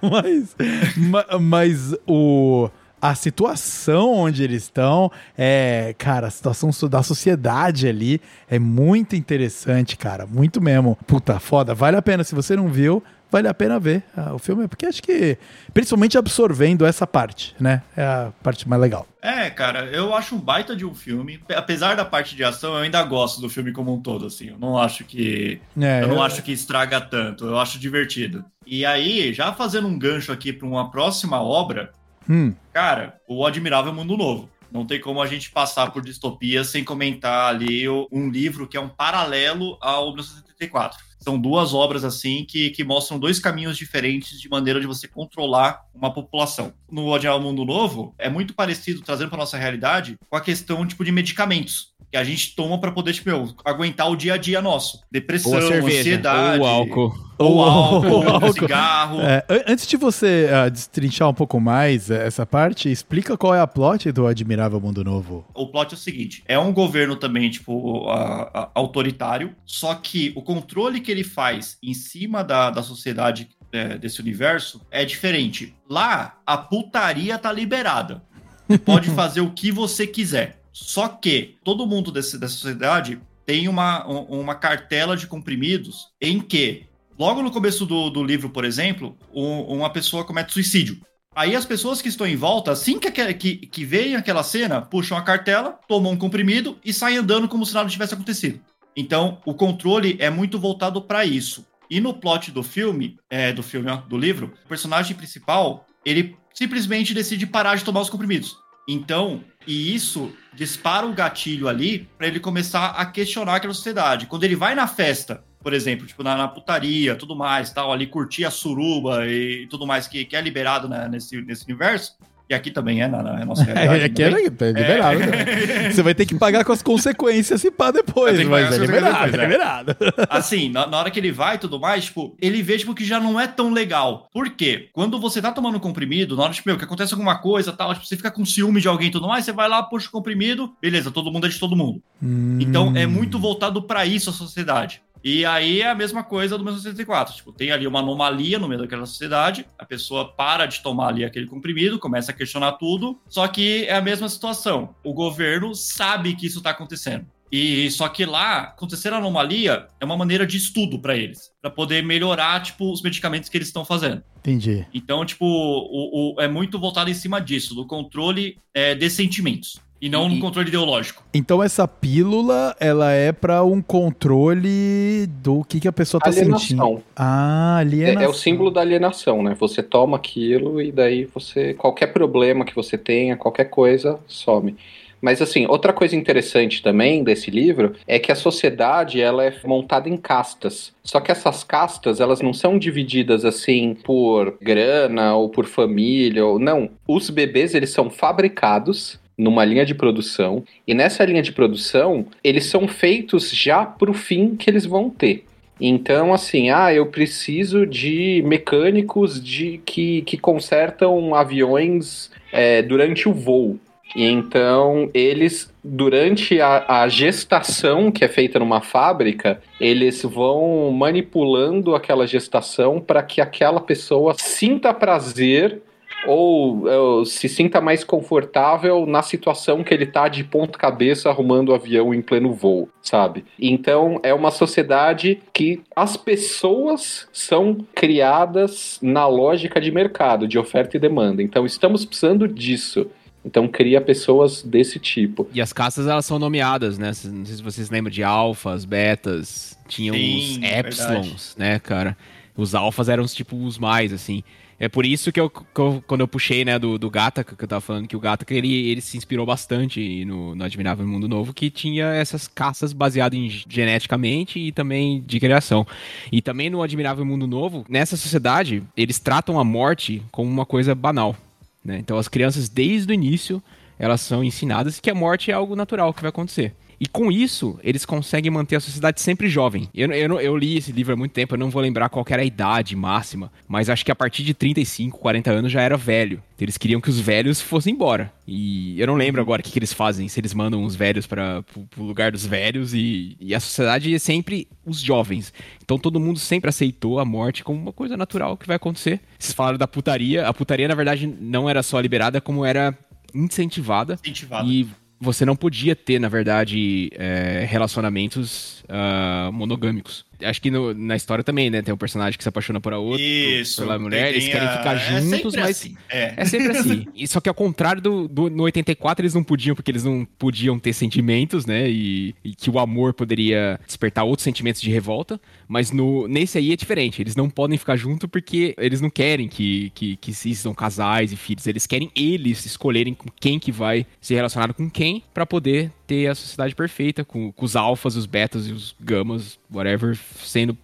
mas, ma- mas o. A situação onde eles estão é, cara, a situação da sociedade ali é muito interessante, cara, muito mesmo. Puta, foda, vale a pena. Se você não viu, vale a pena ver ah, o filme, porque acho que, principalmente absorvendo essa parte, né? É a parte mais legal. É, cara, eu acho um baita de um filme. Apesar da parte de ação, eu ainda gosto do filme como um todo, assim. Eu não acho que. É, eu não acho que estraga tanto, eu acho divertido. E aí, já fazendo um gancho aqui para uma próxima obra, Hum, cara, o Admirável Mundo Novo. Não tem como a gente passar por distopia sem comentar ali um livro que é um paralelo ao 1974. São duas obras assim que, que mostram dois caminhos diferentes de maneira de você controlar uma população. No Admirável Mundo Novo é muito parecido, trazendo para nossa realidade, com a questão tipo de medicamentos que a gente toma para poder tipo, meu, aguentar o dia a dia nosso. Depressão, Ou cerveja, ansiedade, ou o álcool. ou álcool, ou álcool. cigarro. é, an- antes de você ah, destrinchar um pouco mais eh, essa parte, explica qual é a plot do Admirável Mundo Novo. O plot é o seguinte: é um governo também, tipo, a- a- autoritário, só que o controle que ele faz em cima da, da sociedade é, desse universo é diferente. Lá, a putaria tá liberada. Pode fazer o que você quiser. Só que todo mundo desse, dessa sociedade tem uma, um- uma cartela de comprimidos em que, logo no começo do, do livro, por exemplo, um- uma pessoa comete suicídio. Aí as pessoas que estão em volta, assim que, que, que veem aquela cena, puxam a cartela, tomam um comprimido e saem andando como se nada tivesse acontecido. Então, o controle é muito voltado para isso. E no plot do filme, é, do filme, ó, do livro, o personagem principal, ele simplesmente decide parar de tomar os comprimidos. Então, e isso dispara o gatilho ali para ele começar a questionar aquela sociedade. Quando ele vai na festa, por exemplo, tipo na, na putaria, tudo mais, tal, ali curtir a suruba e tudo mais que, que é liberado né, nesse, nesse universo, e aqui também é na, na nossa realidade. É, aqui é, é liberado. né? Você vai ter que pagar com as consequências se pá depois, mas pagar é as liberado, é liberado. assim, na, na hora que ele vai e tudo mais, tipo, ele vê, tipo, que já não é tão legal. Por quê? Quando você tá tomando comprimido, na hora, tipo, meu, que acontece alguma coisa tal, tipo, você fica com ciúme de alguém e tudo mais, você vai lá, puxa o comprimido, beleza, todo mundo é de todo mundo. Então, é muito voltado pra isso a sociedade. E aí é a mesma coisa do 1964. Tipo, tem ali uma anomalia no meio daquela sociedade, a pessoa para de tomar ali aquele comprimido, começa a questionar tudo, só que é a mesma situação. O governo sabe que isso tá acontecendo. E só que lá, acontecer a anomalia é uma maneira de estudo para eles, para poder melhorar, tipo, os medicamentos que eles estão fazendo. Entendi. Então, tipo, o, o- é muito voltado em cima disso, do controle é, de sentimentos, e não E- no controle ideológico. Então essa pílula, ela é pra um controle do que, que a pessoa tá sentindo. Alienação. Ah, É, alienação. é o símbolo da alienação, né? Você toma aquilo e daí você. Qualquer problema que você tenha, qualquer coisa, some. Mas assim, outra coisa interessante também desse livro é que a sociedade ela é montada em castas. Só que essas castas, elas não são divididas assim por grana ou por família, ou não. Os bebês, eles são fabricados numa linha de produção, e nessa linha de produção, eles são feitos já pro fim que eles vão ter. Então, assim, ah, eu preciso de mecânicos de que, que consertam aviões é, durante o voo. E então, eles, durante a, a, gestação que é feita numa fábrica, eles vão manipulando aquela gestação para que aquela pessoa sinta prazer ou, ou, se sinta mais confortável na situação que ele tá de ponta cabeça arrumando o avião em pleno voo, sabe? Então é uma sociedade que as pessoas são criadas na lógica de mercado, de oferta e demanda. Então estamos precisando disso. Então cria pessoas desse tipo. E as caças elas são nomeadas, né? Não sei se vocês lembram de alfas, betas, tinham Sim, os epsilons, verdade. né, cara? Os alfas eram tipo os mais assim. É por isso que eu, que eu, quando eu puxei, né, do, do Gata, que eu tava falando que o Gata, ele, ele se inspirou bastante no, no Admirável Mundo Novo, que tinha essas caças baseadas em geneticamente e também de criação. E também no Admirável Mundo Novo, nessa sociedade, eles tratam a morte como uma coisa banal. Né? Então as crianças, desde o início, elas são ensinadas que a morte é algo natural que vai acontecer. E com isso, eles conseguem manter a sociedade sempre jovem. Eu, eu, eu, li esse livro há muito tempo, eu não vou lembrar qual era a idade máxima, mas acho que a partir de 35, 40 anos já era velho. Eles queriam que os velhos fossem embora. E eu não lembro agora o que, que eles fazem, se eles mandam os velhos para o lugar dos velhos e, e a sociedade é sempre os jovens. Então todo mundo sempre aceitou a morte como uma coisa natural que vai acontecer. Vocês falaram da putaria. A putaria, na verdade, não era só liberada, como era incentivada. Incentivada. E você não podia ter, na verdade, é, relacionamentos uh, monogâmicos acho que no, na história também, né? Tem um personagem que se apaixona por a outra, Isso, pela mulher, eles querem ficar é juntos, é mas assim. é. é. sempre assim. E, só que ao contrário do, do, no 84 eles não podiam, porque eles não podiam ter sentimentos, né? E, e, que o amor poderia despertar outros sentimentos de revolta. Mas no, nesse aí é diferente. Eles não podem ficar juntos porque eles não querem que, que, que existam casais e filhos. Eles querem eles escolherem com quem que vai se relacionar com quem para poder ter a sociedade perfeita, com, com os alfas, os betas e os gamas, whatever, sendo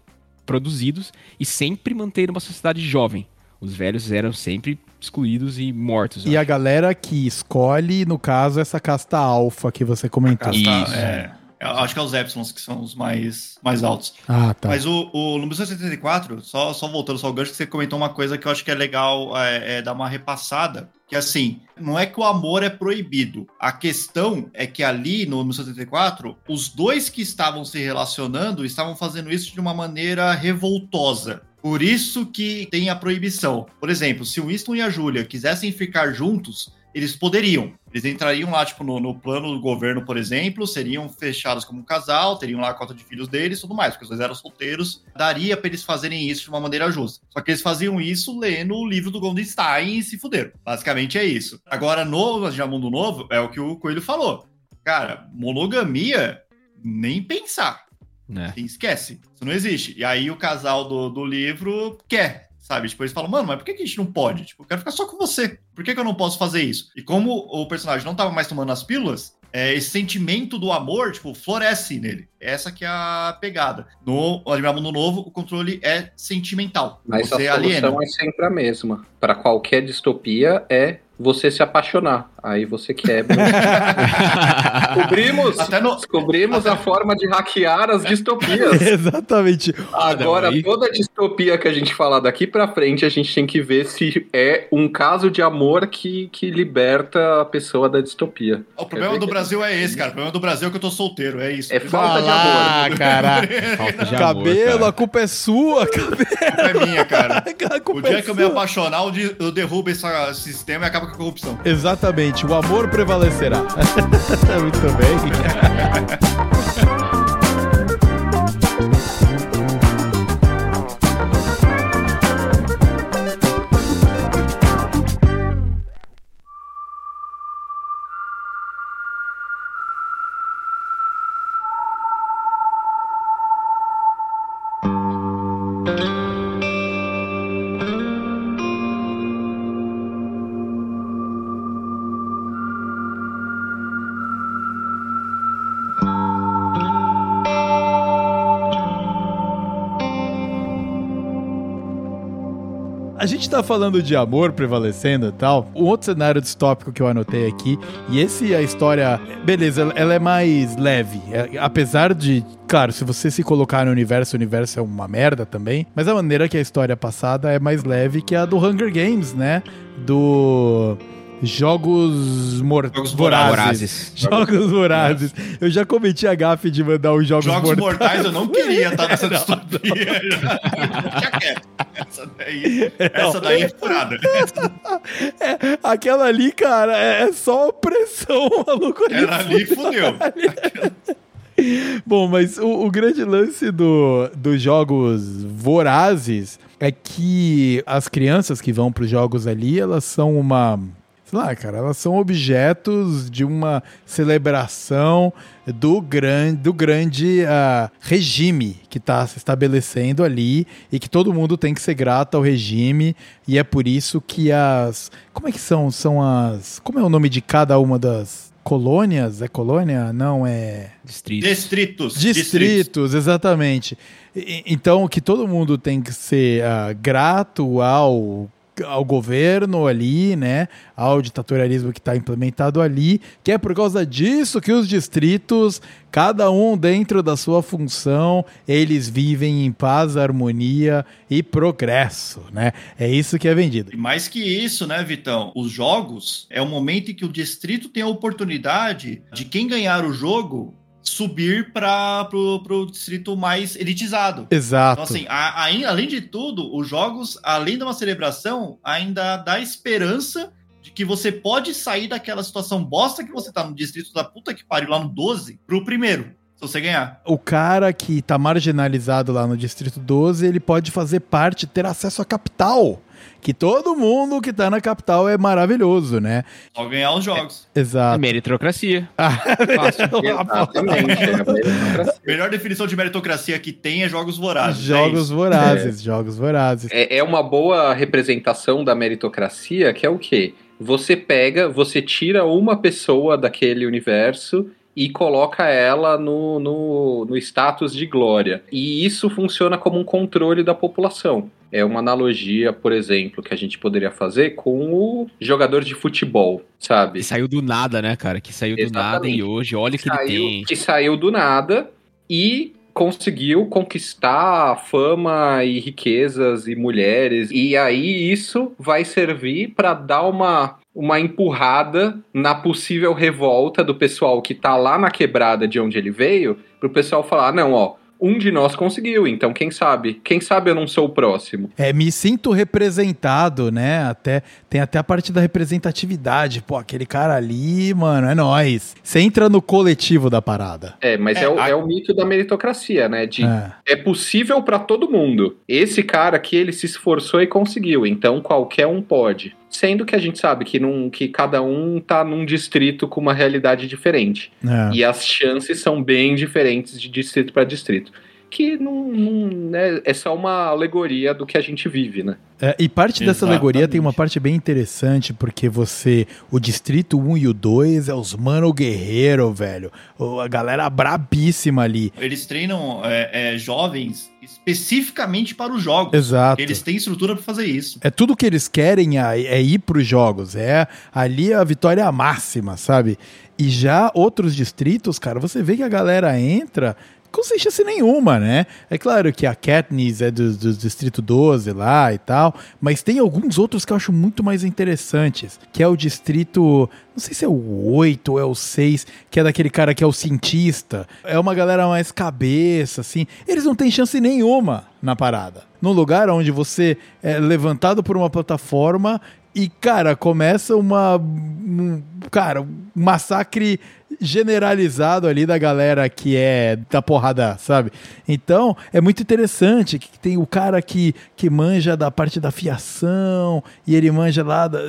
produzidos e sempre manter uma sociedade jovem. Os velhos eram sempre excluídos e mortos. E acho. a galera que escolhe, no caso, essa casta alfa que você comentou. Casta, Isso. É, acho que é os Epsilons que são os mais, mais altos. Ah, tá. Mas o, o número 174, só, só voltando só ao gancho, que você comentou uma coisa que eu acho que é legal é, é dar uma repassada que assim, não é que o amor é proibido. A questão é que ali no 1974, os dois que estavam se relacionando estavam fazendo isso de uma maneira revoltosa. Por isso que tem a proibição. Por exemplo, se o Winston e a Julia quisessem ficar juntos, eles poderiam. Eles entrariam lá, tipo, no, no, plano do governo, por exemplo, seriam fechados como um casal, teriam lá a cota de filhos deles e tudo mais, porque os dois eram solteiros. Daria para eles fazerem isso de uma maneira justa. Só que eles faziam isso lendo o livro do Goldenstein e se fuderam. Basicamente é isso. Agora, no Já Mundo Novo, é o que o Coelho falou. Cara, monogamia, nem pensar. É. Esquece. Isso não existe. E aí o casal do, do livro quer sabe? Tipo, eles falam, mano, mas por que a gente não pode? Tipo, eu quero ficar só com você. Por que, que eu não posso fazer isso? E como o personagem não tava mais tomando as pílulas, é, esse sentimento do amor, tipo, floresce nele. Essa que é a pegada. No Admirável Mundo Novo, o controle é sentimental. Mas você a solução aliena. é sempre a mesma. Para qualquer distopia, é você se apaixonar. Aí você quebra. descobrimos no... descobrimos Até... a forma de hackear as distopias. Exatamente. Agora, toda distopia que a gente falar daqui pra frente, a gente tem que ver se é um caso de amor que, que liberta a pessoa da distopia. O problema do Brasil é esse, cara. O problema do Brasil é que eu tô solteiro, é isso. É falta de amor. Ah, cara. falta de cabelo, amor, cara. a culpa é sua, cabelo. A culpa é minha, cara. o dia é que eu me apaixonar, eu derrubo esse sistema e acaba com a corrupção. Exatamente. O amor prevalecerá. Muito bem. gente tá falando de amor prevalecendo e tal. Um outro cenário distópico que eu anotei aqui, e esse a história, beleza, ela- é mais leve. É, apesar de, claro, se você se colocar no universo, o universo é uma merda também. Mas a maneira que a história passada é mais leve que a do Hunger Games, né? Do. Jogos, mor Jogos vorazes. Vorazes. Jogos vorazes. Eu já cometi a gafe de mandar os jogos, Jogos mortais. mortais eu não queria estar nessa Não, distopia. Já quero. Essa daí, essa daí é furada. É, aquela ali, cara, é, é só opressão, maluco. ali Ela ali fudeu. Bom, mas o, o grande lance do, dos jogos vorazes é que as crianças que vão pros jogos ali, elas são uma. Sei lá, cara, elas são objetos de uma celebração do grande, do grande ah, regime que está se estabelecendo ali e que todo mundo tem que ser grato ao regime e é por isso que as como é que são são as como é o nome de cada uma das colônias é colônia não é Distrito. Distritos. Distritos, exatamente. E- Então, que todo mundo tem que ser ah, grato ao, ao governo ali, né? Ao ditatorialismo que está implementado ali, que é por causa disso que os distritos, cada um dentro da sua função, eles vivem em paz, harmonia e progresso, né? É isso que é vendido. E mais que isso, né, Vitão? Os jogos é o momento em que o distrito tem a oportunidade de quem ganhar o jogo subir para pro, pro distrito mais elitizado. Exato. Então, assim, a- a- além de tudo, os jogos, além de uma celebração, ainda dá esperança de que você pode sair daquela situação bosta que você tá no distrito da puta que pariu lá no 12 pro primeiro, se você ganhar. o cara que tá marginalizado lá no Distrito 12, ele pode fazer parte, ter acesso à capital. Que todo mundo que tá na capital é maravilhoso, né? Só ganhar os jogos. Exato. Meritocracia. Exatamente. é a meritocracia. Melhor definição de meritocracia que tem é jogos vorazes. é Jogos isso. vorazes, jogos vorazes. É, é uma boa representação da meritocracia, que é o quê? Você pega, você tira uma pessoa daquele universo e coloca ela no, no, no status de glória. E isso funciona como um controle da população. É uma analogia, por exemplo, que a gente poderia fazer com o jogador de futebol, sabe? Que saiu do nada, né, cara? Que saiu do Exatamente. nada e hoje, olha o que ele saiu, tem. que saiu do nada e conseguiu conquistar fama e riquezas e mulheres. E aí isso vai servir para dar uma uma empurrada na possível revolta do pessoal que tá lá na quebrada de onde ele veio, pro pessoal falar: "Não, ó, um de nós conseguiu, então quem sabe? Quem sabe eu não sou o próximo?" É, me sinto representado, né? Até tem até a parte da representatividade. Pô, aquele cara ali, mano, é nóis. Você entra no coletivo da parada. É, mas é, É, o, a- é o mito da meritocracia, né? De É. é possível pra todo mundo. Esse cara aqui, ele se esforçou e conseguiu, então qualquer um pode. Sendo que a gente sabe que, num, que cada um tá num distrito com uma realidade diferente. É. E as chances são bem diferentes de distrito para distrito. Que não, não né, é só uma alegoria do que a gente vive, né? É, e parte dessa alegoria Exatamente. tem uma parte bem interessante, porque você. O Distrito 1 e o 2 é os mano guerreiro, velho. A galera brabíssima ali. Eles treinam é, é, jovens especificamente para os jogos. Exato. Eles têm estrutura para fazer isso. É tudo que eles querem é, é ir pros jogos. É ali a vitória máxima, sabe? E já outros distritos, cara, você vê que a galera entra sem chance nenhuma, né? É claro que a Katniss é do, do Distrito 12 lá e tal, mas tem alguns outros que eu acho muito mais interessantes, que é o Distrito, não sei se é o 8 ou é o 6, que é daquele cara que é o cientista. É uma galera mais cabeça, assim. Eles não têm chance nenhuma na parada. Num lugar onde você é levantado por uma plataforma e, cara, começa uma. Um, cara, um massacre generalizado ali da galera que é da porrada, sabe? Então, é muito interessante que tem o cara que, que manja da parte da fiação e ele manja lá da,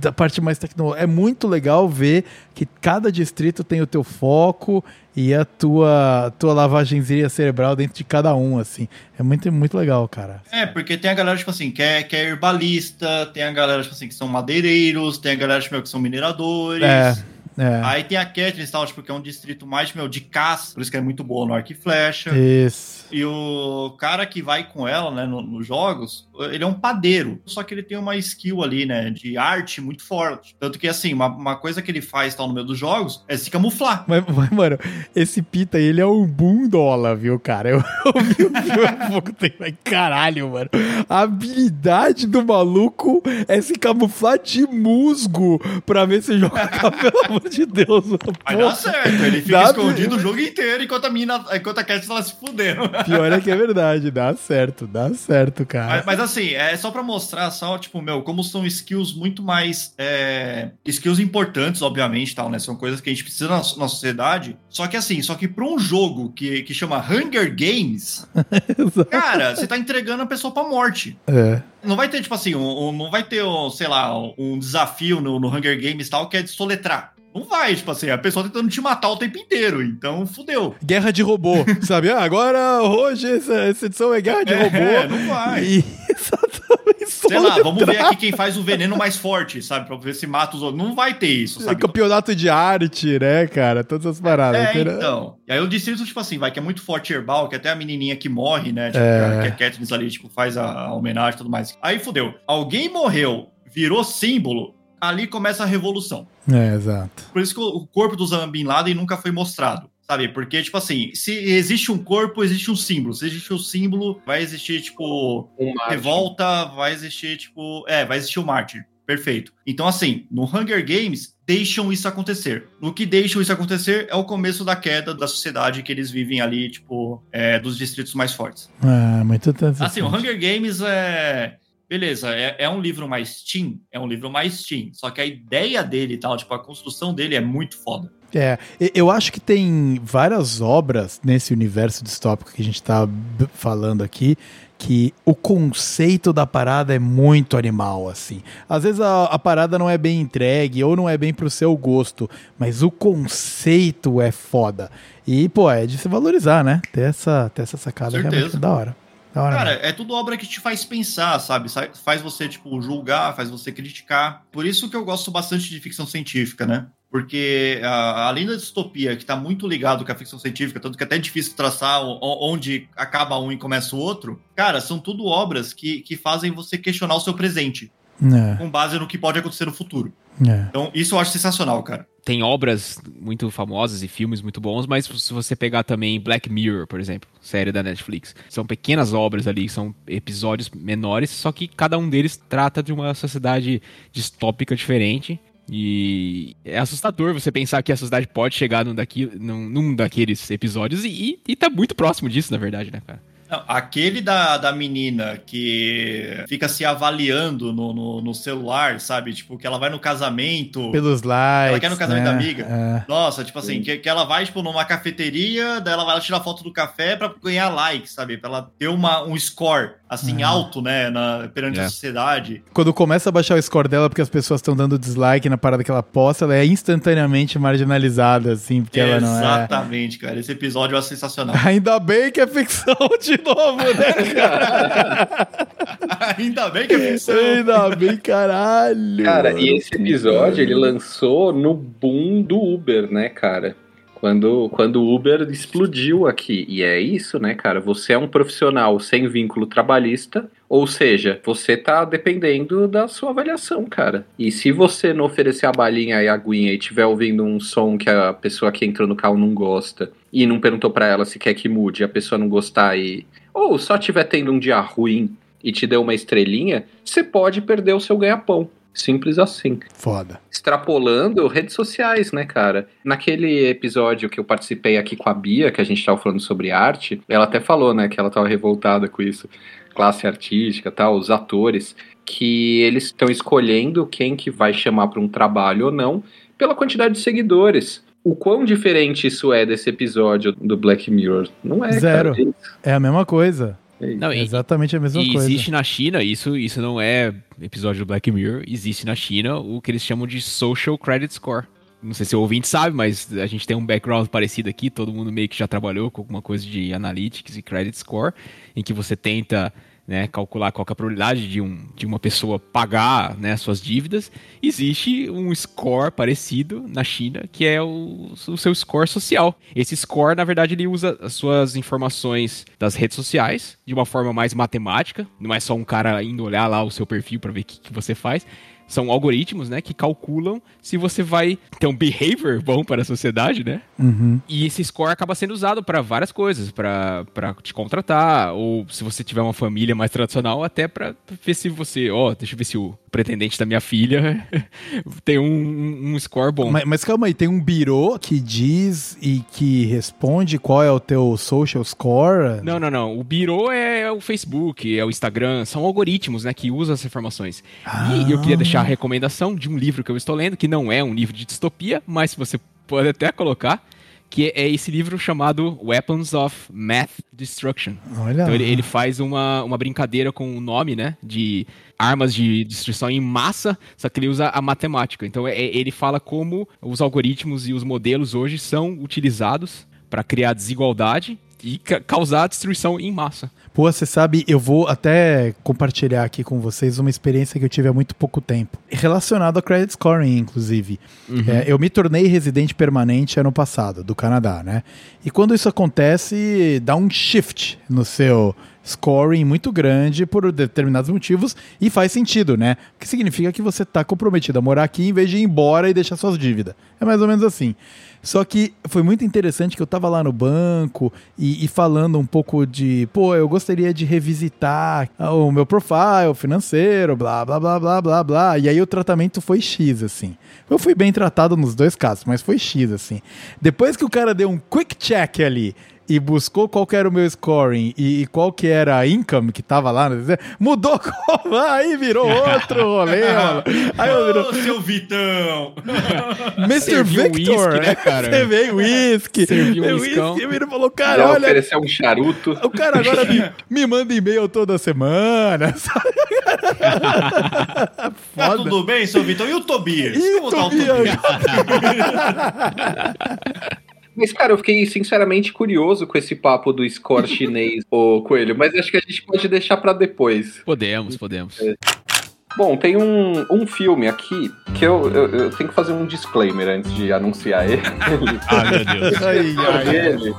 da parte mais tecnológica. É muito legal ver que cada distrito tem o teu foco e a tua, tua lavagenzinha cerebral dentro de cada um, assim. É muito, muito legal, cara. É, porque tem a galera, tipo assim, que é, que é herbalista, tem a galera, tipo assim, que são madeireiros, tem a galera, tipo, que são mineradores. É. É. Aí tem a Katniss, tal, tipo, que é um distrito mais, meu, de caça, por isso que é muito boa no arco e flecha. Isso. E o cara que vai com ela, né, no- nos jogos, ele é um padeiro. Só que ele tem uma skill ali, né, de arte muito forte. Tanto que, assim, uma, uma coisa que ele faz, tal, no meio dos jogos, é se camuflar. Mas, mas, mano, esse Pita, ele é um bundola, viu, cara? Eu, eu vi o filme há pouco tempo. Mas, Caralho, mano. A habilidade do maluco é se camuflar de musgo pra ver se joga. Pelo amor de Deus. Porra. dá certo, ele fica Dá- escondido o jogo inteiro enquanto a mina, enquanto a Katniss ela se fudendo. Pior é que é verdade. Dá certo, dá certo, cara. Mas, mas, assim, é só pra mostrar só, tipo, meu, como são skills muito mais. é, skills importantes, obviamente, tal, né? São coisas que a gente precisa na, na sociedade. Só que assim, só que pra um jogo que, que chama Hunger Games, cara, você tá entregando a pessoa pra morte. É. Não vai ter, tipo assim, um, um- não vai ter, um, sei lá, um desafio no, no Hunger Games tal que é de soletrar. Não vai, tipo assim, a pessoa tentando te matar o tempo inteiro. Então, fudeu. Guerra de robô, sabe? Ah, agora, hoje, essa, essa edição é guerra de É, robô. não vai. E exatamente Sei lá, vamos ver aqui quem faz o veneno mais forte, sabe? Pra ver se mata os outros. Não vai ter isso, sabe? Campeonato de arte, né, cara? Todas as paradas. É, então. E aí o distrito, tipo assim, vai, que é muito forte herbal, que até a menininha que morre, né? Tipo, É. que a Katniss ali, tipo, faz a homenagem e tudo mais. Aí fudeu. Alguém morreu, virou símbolo, ali começa a revolução. É, exato. Por isso que o o corpo do Osama Bin Laden nunca foi mostrado. Sabe? Porque, tipo assim, se existe um corpo, existe um símbolo. Se existe um símbolo, vai existir, tipo, Um revolta, vai existir, tipo. É, vai existir o mártir. Perfeito. Então, assim, no Hunger Games, deixam isso acontecer. No que deixam isso acontecer é o começo da queda da sociedade que eles vivem ali, tipo, é, dos distritos mais fortes. Ah, muito interessante. Assim, o Hunger Games é. Beleza, é, é um livro mais teen, é um livro mais teen. Só que a ideia dele e tal, tipo, a construção dele é muito foda. É, eu acho que tem várias obras nesse universo distópico que a gente tá falando aqui que o conceito da parada é muito animal, assim. Às vezes a, a parada não é bem entregue ou não é bem pro seu gosto, mas o conceito é foda. E, pô, é de se valorizar, né? Ter essa, ter essa sacada certeza. realmente da hora. Hora Cara, é tudo obra que te faz pensar, sabe? Sa- Faz você, tipo, julgar, faz você criticar. Por isso que eu gosto bastante de ficção científica, né? Porque a- além da distopia, que tá muito ligado com a ficção científica, tanto que até é difícil traçar onde acaba um e começa o outro, cara, são tudo obras que, que fazem você questionar o seu presente, É, com base no que pode acontecer no futuro. é. Então, isso eu acho sensacional, cara. Tem obras muito famosas e filmes muito bons, mas se você pegar também Black Mirror, por exemplo, série da Netflix, são pequenas obras ali, são episódios menores, só que cada um deles trata de uma sociedade distópica diferente. E é assustador você pensar que a sociedade pode chegar num, daqui, num, num daqueles episódios e, e, e tá muito próximo disso, na verdade, né, cara? Aquele da, da menina que fica se avaliando no, no, no celular, sabe? Tipo, que ela vai no casamento. Pelos likes. Ela quer no casamento né? da amiga. É. Nossa, tipo assim, que, que ela vai, tipo, numa cafeteria, daí ela vai lá tirar foto do café pra ganhar like, sabe? Pra ela ter uma, um score, assim, Uhum. alto, né, na, perante É. a sociedade. Quando começa a baixar o score dela porque as pessoas estão dando dislike na parada que ela posta, ela é instantaneamente marginalizada, assim, porque ela não é. Exatamente, cara. Esse episódio é sensacional. Ainda bem que é ficção de novo, né, cara? Ainda bem que é ficção. Ainda bem, caralho. Cara, mano. e esse episódio ele lançou no boom do Uber, né, cara? Quando, quando o Uber explodiu aqui. E é isso, né, cara? Você é um profissional sem vínculo trabalhista, ou seja, você tá dependendo da sua avaliação, cara. E se você não oferecer a balinha e a aguinha e tiver ouvindo um som que a pessoa que entrou no carro não gosta e não perguntou pra ela se quer que mude, a pessoa não gostar e. Ou só tiver tendo um dia ruim e te deu uma estrelinha, você pode perder o seu ganha-pão. Simples assim. Foda. Extrapolando redes sociais, né, cara? Naquele episódio que eu participei aqui com a Bia, que a gente tava falando sobre arte, ela até falou, né, que ela tava revoltada com isso. Classe artística, tal, os atores, que eles estão escolhendo quem que vai chamar para um trabalho ou não pela quantidade de seguidores. O quão diferente isso é desse episódio do Black Mirror? Não é, Zero. cara. É a mesma coisa. É. Não, É exatamente a mesma E coisa. existe na China, isso, isso não é episódio do Black Mirror, existe na China o que eles chamam de Social Credit Score. Não sei se o ouvinte sabe, mas a gente tem um background parecido aqui, todo mundo meio que já trabalhou com alguma coisa de analytics e credit score, em que você tenta né, calcular qual é a probabilidade de, um, de uma pessoa pagar né, suas dívidas, existe um score parecido na China, que é o, o seu score social. Esse score, na verdade, ele usa as suas informações das redes sociais de uma forma mais matemática, não é só um cara indo olhar lá o seu perfil para ver o que, que você faz, são algoritmos, né, que calculam se você vai ter um behavior bom para a sociedade, né? Uhum. E esse score acaba sendo usado para várias coisas, para te contratar, ou se você tiver uma família mais tradicional, até para ver se você, ó, oh, deixa eu ver se o pretendente da minha filha tem um, um score bom. Mas, mas, calma aí, tem um birô que diz e que responde qual é o teu social score? Não, não, não. O birô é o Facebook, é o Instagram, são algoritmos, né, que usam essas informações. Ah. E eu queria deixar a recomendação de um livro que eu estou lendo, que não é um livro de distopia, mas você pode até colocar, que é esse livro chamado Weapons of Math Destruction. Olha. Então ele, ele, faz uma, uma brincadeira com o nome, né? De armas de destruição em massa, só que ele usa a matemática. Então é, ele fala como os algoritmos e os modelos hoje são utilizados para criar desigualdade e ca causar destruição em massa. Pô, você sabe, eu vou até compartilhar aqui com vocês uma experiência que eu tive há muito pouco tempo. Relacionado a credit scoring, inclusive. Uhum. É, eu me tornei residente permanente ano passado, do Canadá, né? E quando isso acontece, dá um shift no seu scoring muito grande por determinados motivos e faz sentido, né? O que significa que você está comprometido a morar aqui em vez de ir embora e deixar suas dívidas. É mais ou menos assim. Só que foi muito interessante que eu tava lá no banco e, e, falando um pouco de, pô, eu gostaria de revisitar o meu profile financeiro, blá, blá, blá, blá, blá, blá. E aí o tratamento foi X, assim. Eu fui bem tratado nos dois casos, mas foi X, assim. Depois que o cara deu um quick check ali e buscou qual que era o meu scoring e, e, qual que era a income que tava lá, né? mudou, aí virou outro rolê, mano. Aí eu virou... Ô, seu Vitão! Mr. Victor, whisky, né, cara? Você veio whisky. Serviu um whisky. Ele falou, cara, Já olha... ofereceu um charuto. O cara agora me, me manda e-mail toda semana, Tá tudo bem, seu Vitão? E o Tobias? E o Tobias? O Tobias? Mas, cara, eu fiquei sinceramente curioso com esse papo do score chinês, ô Coelho, mas acho que a gente pode deixar para depois. Podemos, podemos. É. Bom, tem um, um filme aqui que eu, eu, eu, tenho que fazer um disclaimer antes de anunciar ele. ah, meu Deus. ai, ai, ele.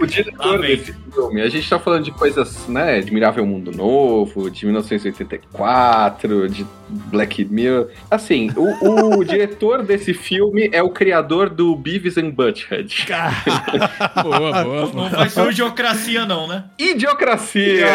O diretor desse filme, a gente tá falando de coisas, né, Admirável Mundo Novo, de 1984, de Black Mirror. Assim, o, o diretor desse filme é o criador do Beavis and Butthead. boa, boa. Não vai ser o Idiocracia não, né? Idiocracia!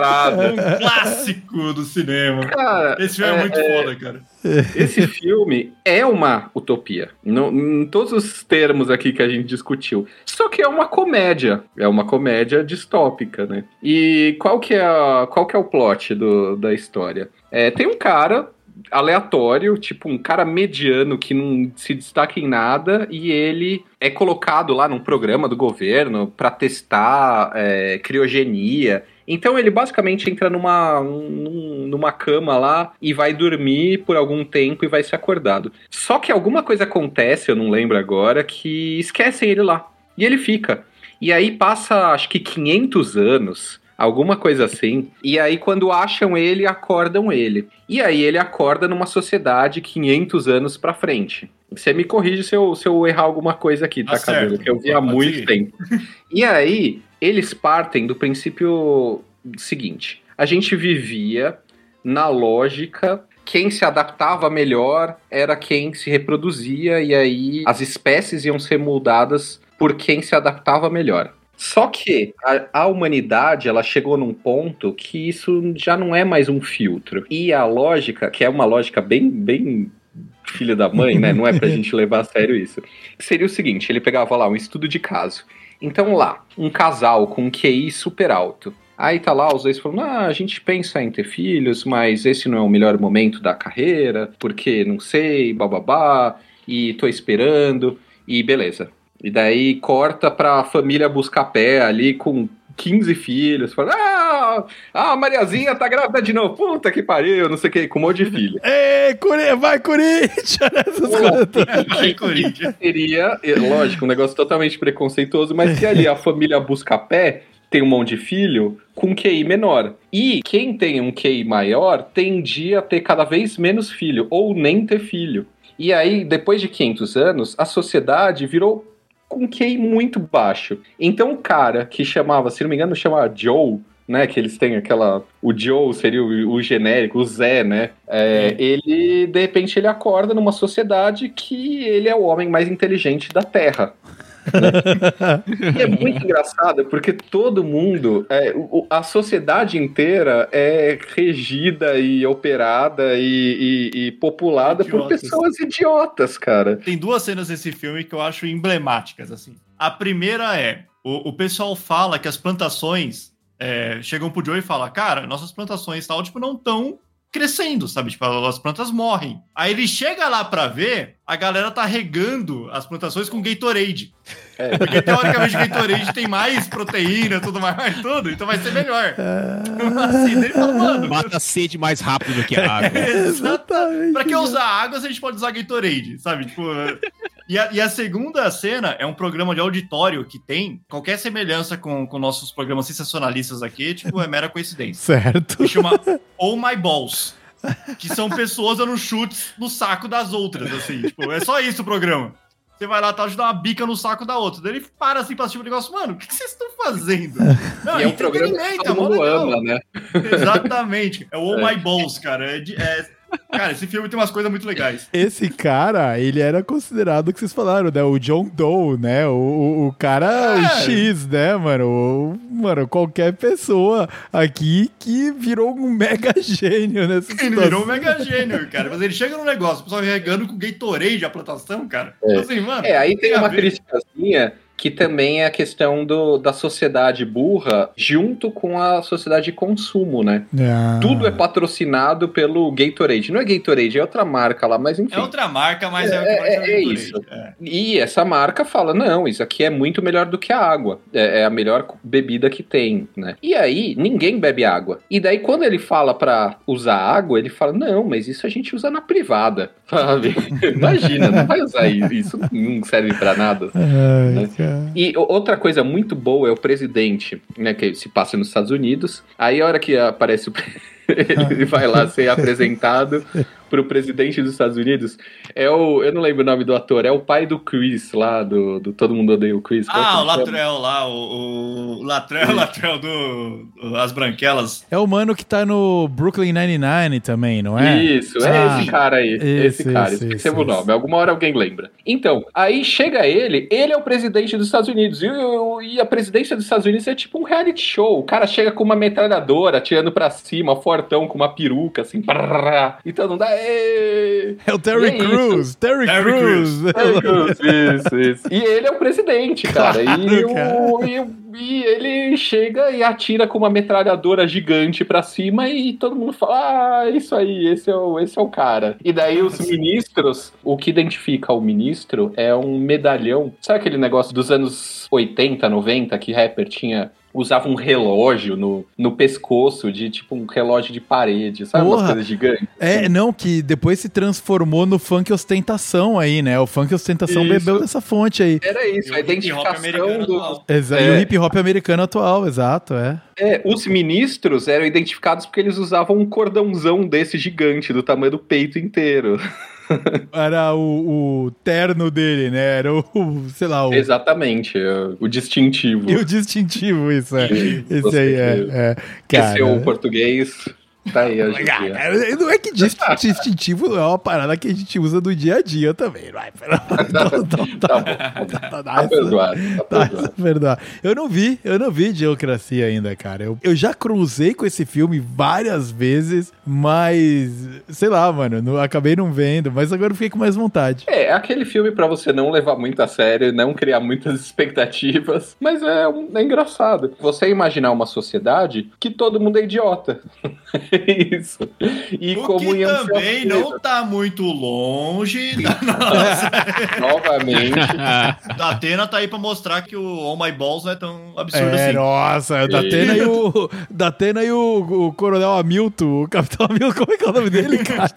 Ah, um clássico do cinema. Cara, Esse filme é, é muito foda, cara. Esse filme é uma utopia. No, em todos os termos aqui que a gente discutiu. Só que é uma comédia. É uma comédia distópica, né? E qual que é, a, qual que é o plot do, da história? É, tem um cara aleatório, tipo um cara mediano que não se destaca em nada e ele é colocado lá num programa do governo para testar é, criogenia então ele basicamente entra numa, numa cama lá e vai dormir por algum tempo e vai ser acordado. Só que alguma coisa acontece, eu não lembro agora, que esquecem ele lá. E ele fica. E aí passa, acho que 500 anos, alguma coisa assim. E aí, quando acham ele, acordam ele. E aí, ele acorda numa sociedade 500 anos pra frente. Você me corrige se eu, se eu errar alguma coisa aqui, tá, tá cabelo? Que eu vi há muito tempo. E aí, eles partem do princípio seguinte: a gente vivia na lógica quem se adaptava melhor era quem se reproduzia e aí as espécies iam ser moldadas por quem se adaptava melhor. Só que a, a, humanidade ela chegou num ponto que isso já não é mais um filtro. E a lógica, que é uma lógica bem, bem filha da mãe, né? Não é pra gente levar a sério isso. Seria o seguinte: ele pegava lá um estudo de caso. Então lá, um casal com um QI super alto. Aí tá lá os dois falando: ah, a gente pensa em ter filhos, mas esse não é o melhor momento da carreira, porque não sei, bababá, e tô esperando, e beleza. E daí corta pra família buscar pé ali com 15 filhos, falando, ah, a Mariazinha tá grávida de novo, puta que pariu, não sei o que, com um monte de filho. Ei, Curi vai Corinthians! Essas coisas vai Corinthians. Seria, lógico, um negócio totalmente preconceituoso, mas se ali a família busca pé, tem um monte de filho com QI menor. E quem tem um QI maior tendia a ter cada vez menos filho, ou nem ter filho. E aí, depois de 500 anos, a sociedade virou com QI muito baixo. Então, o cara que chamava, se não me engano, chamava Joe, né? Que eles têm aquela. O Joe seria o, o genérico, o Zé, né? É, ele, de repente, ele acorda numa sociedade que ele é o homem mais inteligente da Terra. E é muito engraçado porque todo mundo, é, o- a sociedade inteira é regida e operada e, e- e populada por Idiotas. pessoas idiotas, cara. Tem duas cenas desse filme que eu acho emblemáticas, assim. A primeira é, o, o pessoal fala que as plantações é, chegam pro Joe e fala, cara, nossas plantações tal, tipo, não estão crescendo, sabe? Tipo, as plantas morrem. Aí ele chega lá pra ver, a galera tá regando as plantações com Gatorade. É. Porque teoricamente o Gatorade tem mais proteína, tudo mais, tudo, então vai ser melhor. assim, daí ele fala, mano, Mata a sede mais rápido do que a água. Exatamente. Pra que usar água se a gente pode usar Gatorade, sabe? Tipo, e, a, e a segunda cena é um programa de auditório que tem qualquer semelhança com, com nossos programas sensacionalistas aqui, tipo, é mera coincidência. Certo. Que chama Oh My Balls. Que são pessoas dando chutes no saco das outras, assim. Tipo, é só isso o programa. Você vai lá, tá, dá uma bica no saco da outra. Daí ele para assim pra assistir o negócio. Mano, o que que vocês estão fazendo? Não, E é um programa que entretenimento, todo mundo ama, né? Exatamente. É o Oh My Balls, cara. É de- é- Cara, esse filme tem umas coisas muito legais. Esse cara, ele era considerado o que vocês falaram, né? O John Doe, né? O, o, o cara É. X, né, mano? O- mano, qualquer pessoa aqui que virou um mega gênio nessa Ele situação. virou um mega gênio, cara. Mas ele chega no negócio, o pessoal regando com Gatorade a plantação, cara. É. Assim, mano. É, aí tem a uma criticazinha que também é a questão do, da sociedade burra junto com a sociedade de consumo, né? Ah. Tudo é patrocinado pelo Gatorade. Não é Gatorade, é outra marca lá, mas enfim. É outra marca, mas é, É, é- é Gatorade. isso. É. E essa marca fala: não, isso aqui é muito melhor do que a água. É, é a melhor bebida que tem, né? E aí, ninguém bebe água. E daí, quando ele fala pra usar água, ele fala: não, mas isso a gente usa na privada. Sabe? Imagina, não vai usar isso. Isso não serve pra nada. Ai, E outra coisa muito boa é o presidente, né, que se passa nos Estados Unidos. Aí a hora que aparece o ele vai lá ser apresentado pro presidente dos Estados Unidos, é o, eu não lembro o nome do ator, é o pai do Chris lá do, do Todo Mundo Odeia o Chris. Ah, o chama? Latrell lá, o, o Latrell, Latrell do do As Branquelas. É o mano que tá no Brooklyn Nine-Nine também, não é? Isso, é Ah, esse cara aí. esse, esse cara, esse, esqueci esse, o nome. Alguma hora alguém lembra. Então, aí chega ele, ele é o presidente dos Estados Unidos. E, o- e a presidência dos Estados Unidos é tipo um reality show. O cara chega com uma metralhadora, atirando pra cima, fortão, com uma peruca, assim. E todo mundo. "Aê!" É o Terry E é. Crews. Terry, Terry Crews. Terry Crews, isso, isso. E ele é o presidente, cara. Claro, e, o- e e ele chega e atira com uma metralhadora gigante pra cima e todo mundo fala: Ah, isso aí, esse é o, esse é o cara. E daí os ministros, o que identifica o ministro é um medalhão. Sabe aquele negócio dos anos 80, 90 que rapper tinha? Usava um relógio no, no pescoço, de tipo um relógio de parede, sabe? Umas Porra. coisas gigantes. É, não, que depois se transformou no funk ostentação aí, né? O funk ostentação Isso. bebeu dessa fonte aí. Era isso, E o a hip hop identificação americano do. Exa- É. E o hip hop americano atual, exato, é. É, os ministros eram identificados porque eles usavam um cordãozão desse gigante, do tamanho do peito inteiro. Era o, o terno dele, né? Era o, sei lá, o, Exatamente, é, o distintivo. e o distintivo, isso, é. Esse aí é. que é. Esqueceu Cara, o português, tá aí hoje. Cara, não é que dis- distintivo é uma parada que a gente usa no dia a dia também, vai. Não, Tá bom, tá, tá perdoado, tá Tá, perdoado. Eu não vi, eu não vi Geocracia ainda, cara. Eu, eu já cruzei com esse filme várias vezes, mas sei lá, mano, não, acabei não vendo, mas agora eu fiquei com mais vontade. É, é aquele filme pra você não levar muito a sério, não criar muitas expectativas, mas é, é engraçado. Você imaginar uma sociedade que todo mundo é idiota. Isso. E O como que também não coisas. tá muito longe da nossa. Novamente. Da Atena tá aí pra mostrar que o Oh My Balls não é tão absurdo É, assim. nossa, o Datena e o Datena e o, o Coronel Hamilton, o Capitão Hamilton, como é que é o nome dele, cara?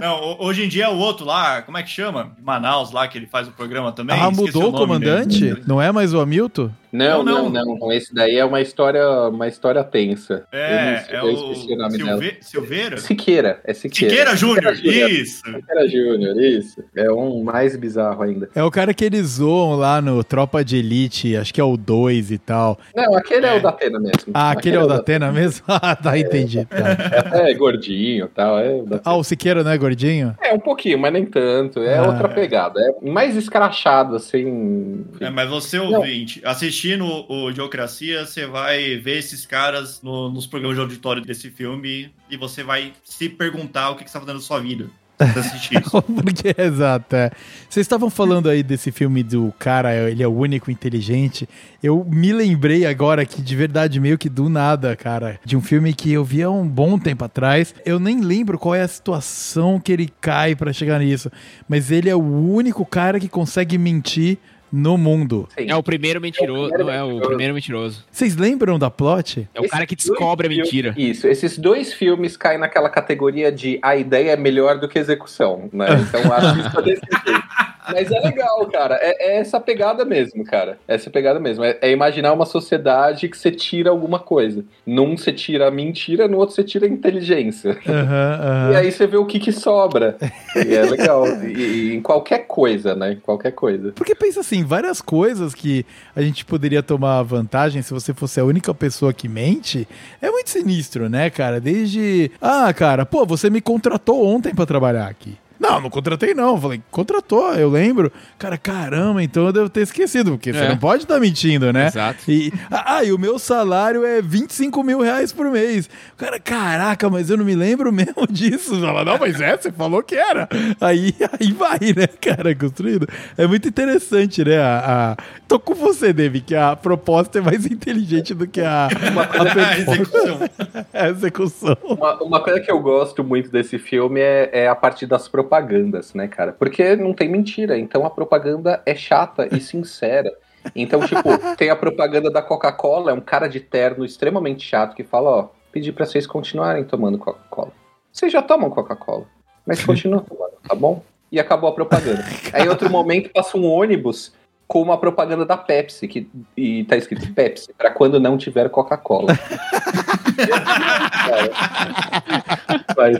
Não, ho- hoje em dia é o outro lá, como é que chama? Manaus lá, que ele faz o programa também. ah, Esqueci mudou o comandante? dele. Não é mais o Hamilton? Não, Não, não, não. Esse daí é uma história, uma história tensa. Eu É, não é eu o esqueci o nome dela. Silve... Silveira? Siqueira, é Siqueira. Siqueira Júnior, isso. Siqueira Júnior, isso. É um mais bizarro ainda. É o cara que eles zoam lá no Tropa de Elite, acho que é o 2 e tal. Não, aquele é, É. o da Atena mesmo. Ah, aquele é o da Atena mesmo? Ah, tá, entendi. Tá. É até gordinho e tal. É, o da Ah, o Siqueira não é gordinho? É, um pouquinho, mas nem tanto. É Ah. outra pegada. É mais escrachado, assim. É, mas você, ouvinte, assistindo o Geocracia, você vai ver esses caras no- nos programas de auditório desse filme e você vai se perguntar o que, que você tá fazendo na sua vida. Porque, exato, é. Vocês estavam falando aí desse filme do cara, ele é o único inteligente. Eu me lembrei agora que, de verdade, meio que do nada, cara, de um filme que eu vi há um bom tempo atrás. Eu nem lembro qual é a situação que ele cai pra chegar nisso. Mas ele é o único cara que consegue mentir no mundo. Sim. É o primeiro mentiroso. primeiro Não é o mentiroso. primeiro mentiroso. Vocês lembram da plot? É o cara que descobre a filmes- mentira. Isso, esses dois filmes caem naquela categoria de a ideia é melhor do que a execução, né? Então assista desse jeito. Mas é legal, cara. É, é essa pegada mesmo, cara. É essa pegada mesmo. É, é imaginar uma sociedade que você tira alguma coisa. Num você tira a mentira, no outro você tira a inteligência. Aham, aham. E aí você vê o que, que sobra. E é legal. E, e em qualquer coisa, né? Em qualquer coisa. Porque pensa assim, várias coisas que a gente poderia tomar vantagem se você fosse a única pessoa que mente, é muito sinistro, né, cara? Desde, ah, cara, pô, você me contratou ontem pra trabalhar aqui. Não, não contratei não. Falei, contratou, eu lembro. Cara, caramba, então eu devo ter esquecido, porque você É. não pode estar mentindo, né? Exato. E, ah, e o meu salário é 25 mil reais por mês. Cara, caraca, mas eu não me lembro mesmo disso. Fala, não, mas é, você falou que era. Aí, aí vai, né, cara, construído. É muito interessante, né? A, a... Tô com você, David, que a proposta é mais inteligente do que a, a A execução. a execução. Uma, uma coisa que eu gosto muito desse filme é, é a parte das propagandas, né, cara? Porque não tem mentira, então a propaganda é chata e sincera. Então, tipo, tem a propaganda da Coca-Cola, é um cara de terno extremamente chato que fala, ó, pedi pra vocês continuarem tomando Coca-Cola. Vocês já tomam Coca-Cola, mas continuam tomando, tá bom? E acabou a propaganda. Aí, em outro momento, passa um ônibus com uma propaganda da Pepsi, que, e tá escrito Pepsi, pra quando não tiver Coca-Cola. mas,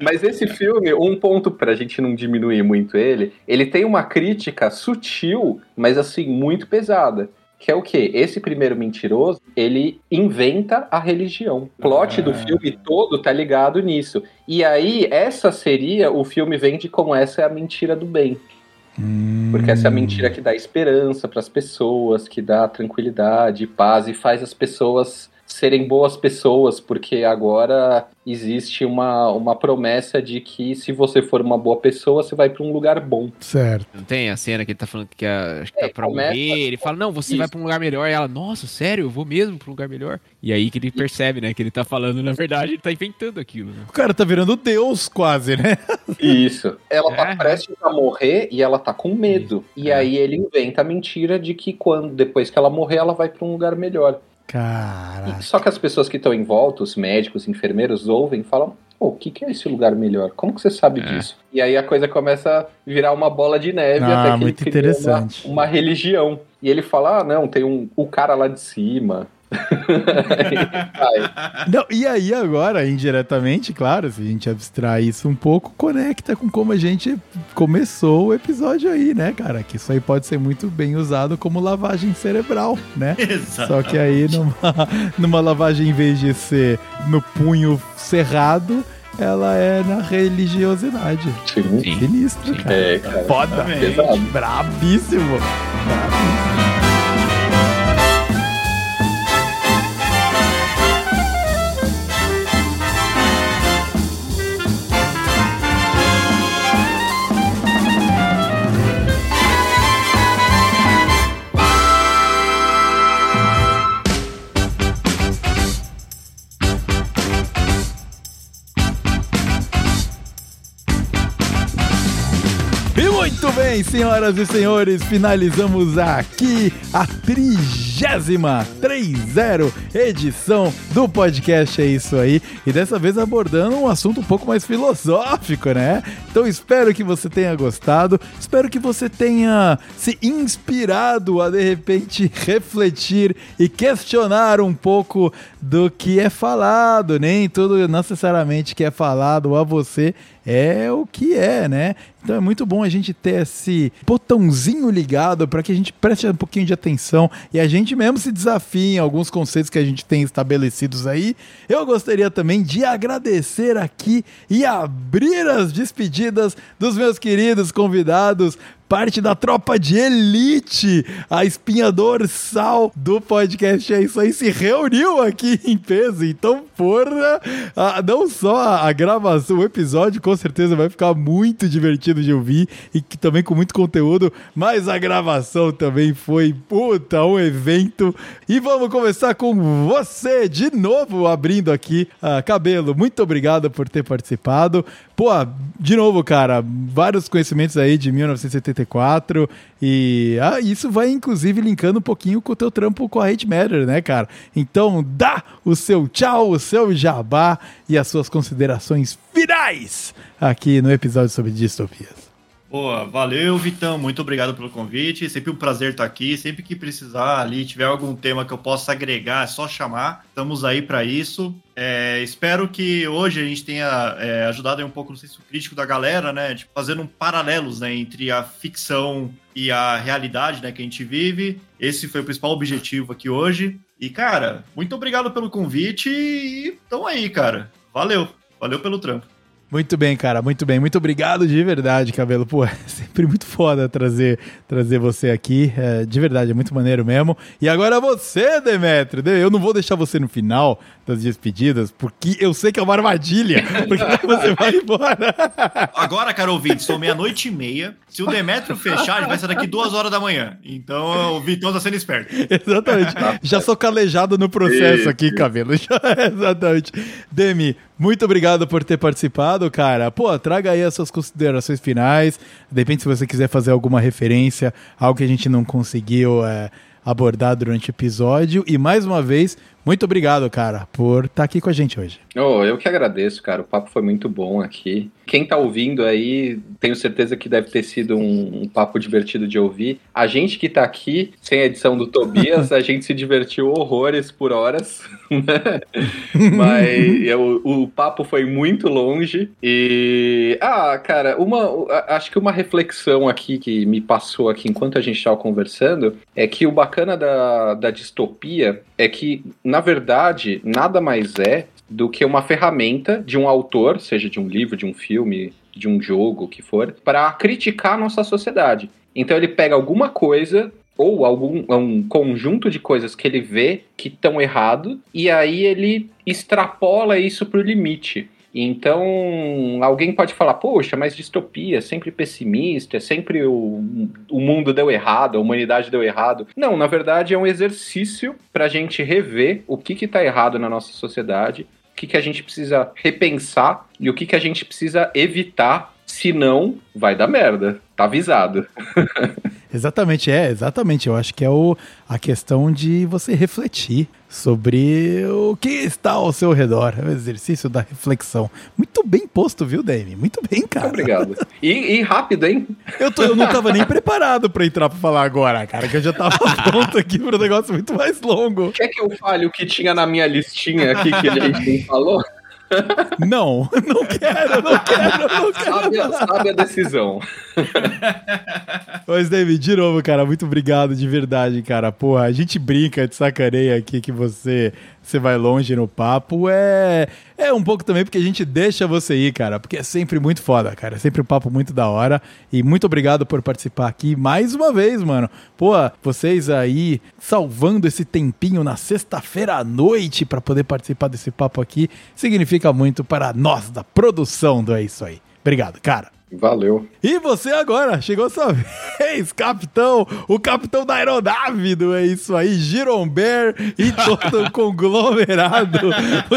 mas esse filme, um ponto pra gente não diminuir muito ele, ele tem uma crítica sutil, mas assim, muito pesada. Que é o quê? Esse primeiro mentiroso, ele inventa a religião. O plot do filme todo tá ligado nisso. E aí, essa seria, o filme vende como essa é a mentira do bem. Porque essa é a mentira que dá esperança pras pessoas, que dá tranquilidade, paz e faz as pessoas serem boas pessoas, porque agora existe uma, uma promessa de que se você for uma boa pessoa, você vai pra um lugar bom. Certo. Não tem a cena que ele tá falando que a- acho que É, tá pra começa- morrer. Ele fala, não, você Isso. vai pra um lugar melhor. E ela, nossa, sério, eu vou mesmo pra um lugar melhor. E aí que ele percebe, né, que ele tá falando, na verdade, ele tá inventando aquilo, né? O cara tá virando Deus quase, né? Isso. Ela tá É. prestes a morrer e ela tá com medo. E É. aí ele inventa a mentira de que quando depois que ela morrer, ela vai pra um lugar melhor. Caraca. Só que as pessoas que estão em volta, os médicos, enfermeiros, ouvem e falam: Pô, o que, que é esse lugar melhor? Como que você sabe É. disso? E aí a coisa começa a virar uma bola de neve Ah, até que muito ele cria. Uma, uma religião. E ele fala: Ah, não, tem um, o cara lá de cima. Não, e aí agora, indiretamente, claro, se a gente abstrair isso um pouco, conecta com como a gente começou o episódio aí, né, cara? Que isso aí pode ser muito bem usado como lavagem cerebral, né? Exato. Só que aí numa, numa lavagem, em vez de ser no punho cerrado, ela é na religiosidade. Sim. Sinistro, Sim. cara. É, cara. Foda. Brabíssimo. Brabíssimo. Bem, senhoras e senhores, finalizamos aqui a trigésima trigésima, 30 edição do podcast É Isso Aí. E dessa vez abordando um assunto um pouco mais filosófico, né? Então espero que você tenha gostado, espero que você tenha se inspirado a de repente refletir e questionar um pouco do que é falado, nem tudo necessariamente que é falado a você é o que é, né? Então é muito bom a gente ter esse botãozinho ligado para que a gente preste um pouquinho de atenção e a gente mesmo se desafie em alguns conceitos que a gente tem estabelecidos aí. Eu gostaria também de agradecer aqui e abrir as despedidas dos meus queridos convidados parte da tropa de elite, a espinha dorsal do podcast É Isso Aí, se reuniu aqui em peso. Então, porra, a, não só a, a, gravação, o episódio com certeza vai ficar muito divertido de ouvir e que, também com muito conteúdo, mas a gravação também foi, puta, um evento. E vamos começar com você, de novo, abrindo aqui. Uh, Cabelo, muito obrigado por ter participado. Pô, de novo, cara, vários conhecimentos aí de 1974 e ah, isso vai inclusive linkando um pouquinho com o teu trampo com a Hate Matter, né, cara? Então, dá o seu tchau, o seu jabá e as suas considerações finais aqui no episódio sobre distopias. Boa, valeu, Vitão. Muito obrigado pelo convite. Sempre um prazer estar aqui. Sempre que precisar ali, tiver algum tema que eu possa agregar, é só chamar. Estamos aí para isso. É, espero que hoje a gente tenha é, ajudado um pouco no senso crítico da galera, né? Tipo, fazendo um paralelos né, entre a ficção e a realidade né, que a gente vive. Esse foi o principal objetivo aqui hoje. E, cara, muito obrigado pelo convite e tamo aí, cara. Valeu. Valeu pelo trampo. Muito bem, cara, muito bem. Muito obrigado de verdade, Cabelo. Pô, é sempre muito foda trazer, trazer você aqui. É, de verdade, é muito maneiro mesmo. E agora você, Demetrio. Eu não vou deixar você no final das despedidas, porque eu sei que é uma armadilha. Porque você vai embora. Agora, cara ouvinte, são meia-noite e meia. Se o Demetrio fechar, ele vai ser daqui duas horas da manhã. Então o Vitão tá sendo esperto. Exatamente. Já sou calejado no processo aqui, Cabelo. Já, exatamente. Demi, muito obrigado por ter participado, cara. Pô, traga aí as suas considerações finais. De repente, se você quiser fazer alguma referência, algo que a gente não conseguiu é, abordar durante o episódio. E mais uma vez, muito obrigado, cara, por estar tá aqui com a gente hoje. Oh, eu que agradeço, cara. O papo foi muito bom aqui. Quem tá ouvindo aí, tenho certeza que deve ter sido um, um papo divertido de ouvir. A gente que tá aqui, sem a edição do Tobias, a gente se divertiu horrores por horas. Né? Mas eu, o papo foi muito longe. E. Ah, cara, uma. Acho que uma reflexão aqui que me passou aqui enquanto a gente estava conversando é que o bacana da, da distopia é que na verdade, nada mais é do que uma ferramenta de um autor, seja de um livro, de um filme, de um jogo, o que for, para criticar a nossa sociedade. Então ele pega alguma coisa ou algum um conjunto de coisas que ele vê que estão errado e aí ele extrapola isso para o limite. Então, alguém pode falar, poxa, mas distopia, sempre pessimista, sempre o, o mundo deu errado, a humanidade deu errado. Não, na verdade é um exercício para a gente rever o que está errado na nossa sociedade, o que, que a gente precisa repensar e o que, que a gente precisa evitar, senão vai dar merda. Tá avisado. exatamente, é, exatamente. Eu acho que é o, a questão de você refletir sobre o que está ao seu redor. É o exercício da reflexão. Muito bem posto, viu, Dave? Muito bem, cara. Muito obrigado. E, e, rápido, hein? Eu, tô, eu não tava nem preparado para entrar para falar agora, cara, que eu já tava pronto aqui para um negócio muito mais longo. Quer que eu fale o que tinha na minha listinha aqui que a gente falou? Não, não quero, não quero, não quero. Sabe, a, sabe a decisão. Mas, David, de novo, cara, muito obrigado de verdade, cara. Porra, a gente brinca de sacaneia aqui que você você vai longe no papo, é é um pouco também porque a gente deixa você ir, cara, porque é sempre muito foda, cara, é sempre um papo muito da hora e muito obrigado por participar aqui mais uma vez, mano. Pô, vocês aí salvando esse tempinho na sexta-feira à noite para poder participar desse papo aqui significa muito para nós da produção do É Isso Aí. Obrigado, cara. Valeu. E você agora, chegou sua vez, capitão, o capitão da aeronave do É Isso Aí, Giromber e todo o conglomerado.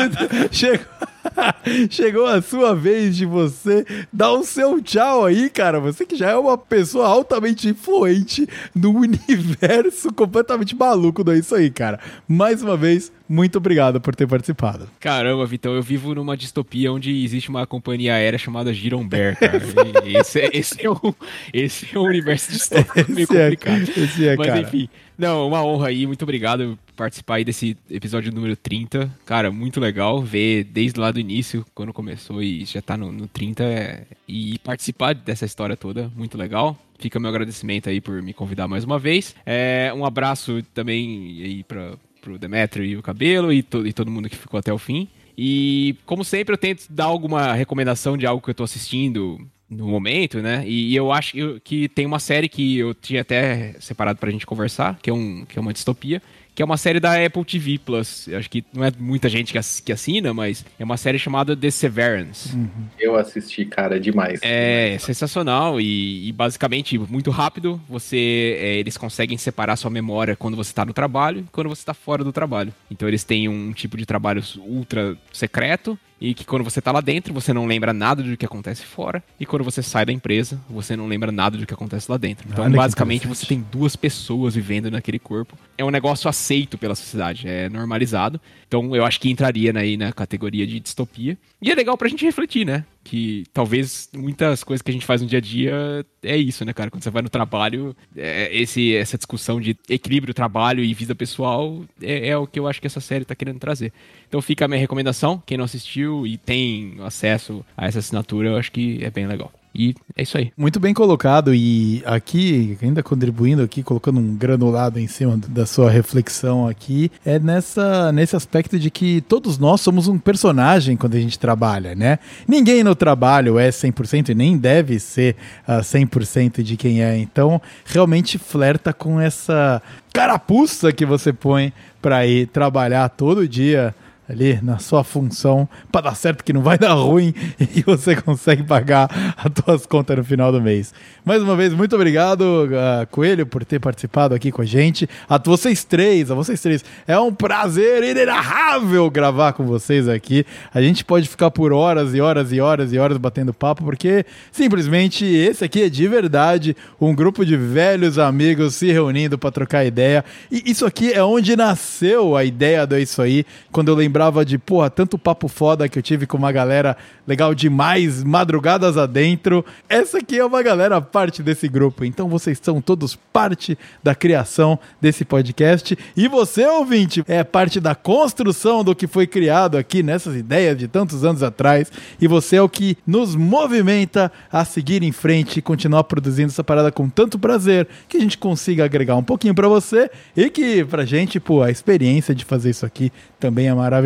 chegou... Chegou a sua vez de você dar o seu tchau aí, cara. Você que já é uma pessoa altamente influente no universo completamente maluco do É Isso Aí, cara. Mais uma vez, muito obrigado por ter participado. Caramba, Vitão, eu vivo numa distopia onde existe uma companhia aérea chamada Giromber, cara. Esse, é, esse, é um, esse é um universo distópico meio Esse é, complicado. esse é, Mas cara. enfim, não, uma honra aí, muito obrigado por participar aí desse episódio número 30. Cara, muito legal ver desde lá do início, quando começou e já tá no, no 30, é, e participar dessa história toda, muito legal. Fica meu agradecimento aí por me convidar mais uma vez. É, um abraço também aí pra, pro Demetrio e o Cabelo e, to- e todo mundo que ficou até o fim. E, como sempre, eu tento dar alguma recomendação de algo que eu tô assistindo no momento, né? E, e eu acho que- que tem uma série que eu tinha até separado pra gente conversar, que é, um, que é uma distopia, que é uma série da Apple TV Plus. Eu acho que não é muita gente que, ass- que assina, mas é uma série chamada The Severance. Eu assisti, cara, demais. É sensacional e, e basicamente muito rápido. Você, é, eles conseguem separar sua memória quando você está no trabalho e quando você está fora do trabalho. Então eles têm um tipo de trabalho ultra secreto e que quando você tá lá dentro você não lembra nada do que acontece fora e quando você sai da empresa você não lembra nada do que acontece lá dentro. Então Olha basicamente você tem duas pessoas vivendo naquele corpo. É um negócio aceito pela sociedade, é normalizado. Então eu acho que entraria aí na categoria de distopia. E é legal pra gente refletir, né? Que talvez muitas coisas que a gente faz no dia a dia é isso, né, cara? Quando você vai no trabalho, é, esse, essa discussão de equilíbrio trabalho e vida pessoal é, é o que eu acho que essa série tá querendo trazer. Então fica a minha recomendação. Quem não assistiu e tem acesso a essa assinatura, eu acho que é bem legal. E é isso aí. Muito bem colocado e aqui, ainda contribuindo aqui, colocando um granulado em cima da sua reflexão aqui, é nessa, nesse aspecto de que todos nós somos um personagem quando a gente trabalha, né? Ninguém no trabalho é 100% e nem deve ser ah, 100% de quem é, então realmente flerta com essa carapuça que você põe para ir trabalhar todo dia ali na sua função para dar certo que não vai dar ruim e você consegue pagar as tuas contas no final do mês. Mais uma vez, muito obrigado, ah, Coelho, por ter participado aqui com a gente. A vocês três, a vocês três, é um prazer inenarrável gravar com vocês aqui. A gente pode ficar por horas e horas e horas e horas batendo papo, porque simplesmente esse aqui é de verdade um grupo de velhos amigos se reunindo para trocar ideia. E isso aqui é onde nasceu a ideia do É Isso Aí, quando eu lembrava de, porra, tanto papo foda que eu tive com uma galera legal demais, madrugadas adentro. Essa aqui é uma galera parte desse grupo, então vocês são todos parte da criação desse podcast. E você, ouvinte, é parte da construção do que foi criado aqui nessas ideias de tantos anos atrás. E você é o que nos movimenta a seguir em frente e continuar produzindo essa parada com tanto prazer que a gente consiga agregar um pouquinho pra você e que pra gente, pô, a experiência de fazer isso aqui também é maravilhosa.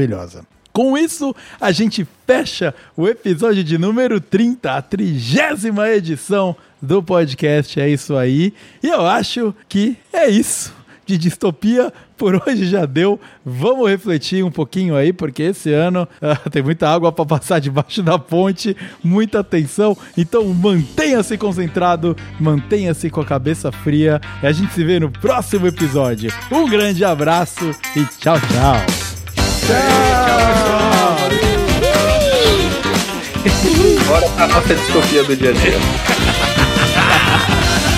Com isso, a gente fecha o episódio de número 30, a trigésima edição do podcast. É isso aí. E eu acho que é isso de distopia. Por hoje já deu. Vamos refletir um pouquinho aí, porque esse ano ah, tem muita água para passar debaixo da ponte, muita tensão. Então mantenha-se concentrado, mantenha-se com a cabeça fria. E a gente se vê no próximo episódio. Um grande abraço e tchau, tchau. Tchau! Bora pra nossa distopia do dia a dia.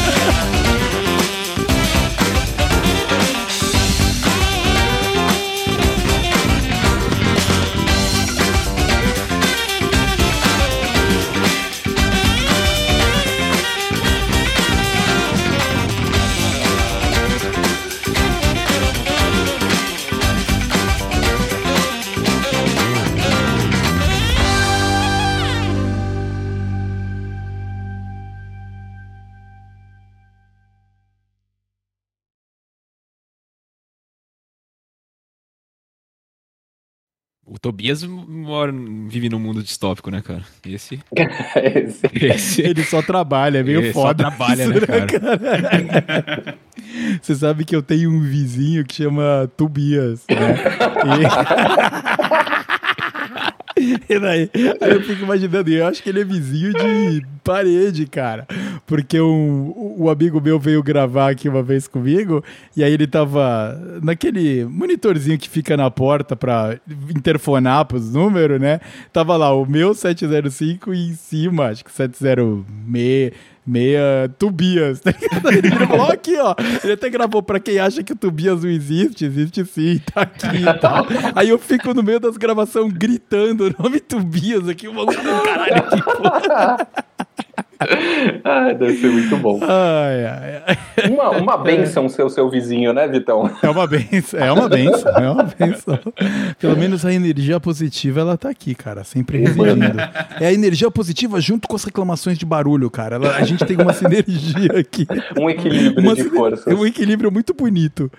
Tobias mora, vive num mundo distópico, né, cara? Esse. Esse- Esse. Ele só trabalha, é meio Ele só foda. trabalha, isso, né, cara? Você sabe que eu tenho um vizinho que chama Tobias, né? E- E daí, aí eu fico imaginando, eu acho que ele é vizinho de parede, cara. Porque um, um amigo meu veio gravar aqui uma vez comigo, e aí ele tava naquele monitorzinho que fica na porta pra interfonar pros números, né? Tava lá o meu 705 e em cima, acho que 706 meia Tubias, tá ligado? Ele falou aqui, ó. Ele até gravou pra quem acha que o Tubias não existe, existe sim, tá aqui e tal. Aí eu fico no meio das gravações gritando o nome Tubias aqui, o maluco do caralho aqui, pô. Ah, deve ser muito bom. Ai, ai, ai. Uma, uma benção ser o seu vizinho, né, Vitão? É uma benção, é uma benção, é uma benção. Pelo menos a energia positiva, ela tá aqui, cara, sempre residindo. É a energia positiva junto com as reclamações de barulho, cara. Ela- a gente tem uma sinergia aqui. Um equilíbrio Uma de forças. Um equilíbrio muito bonito.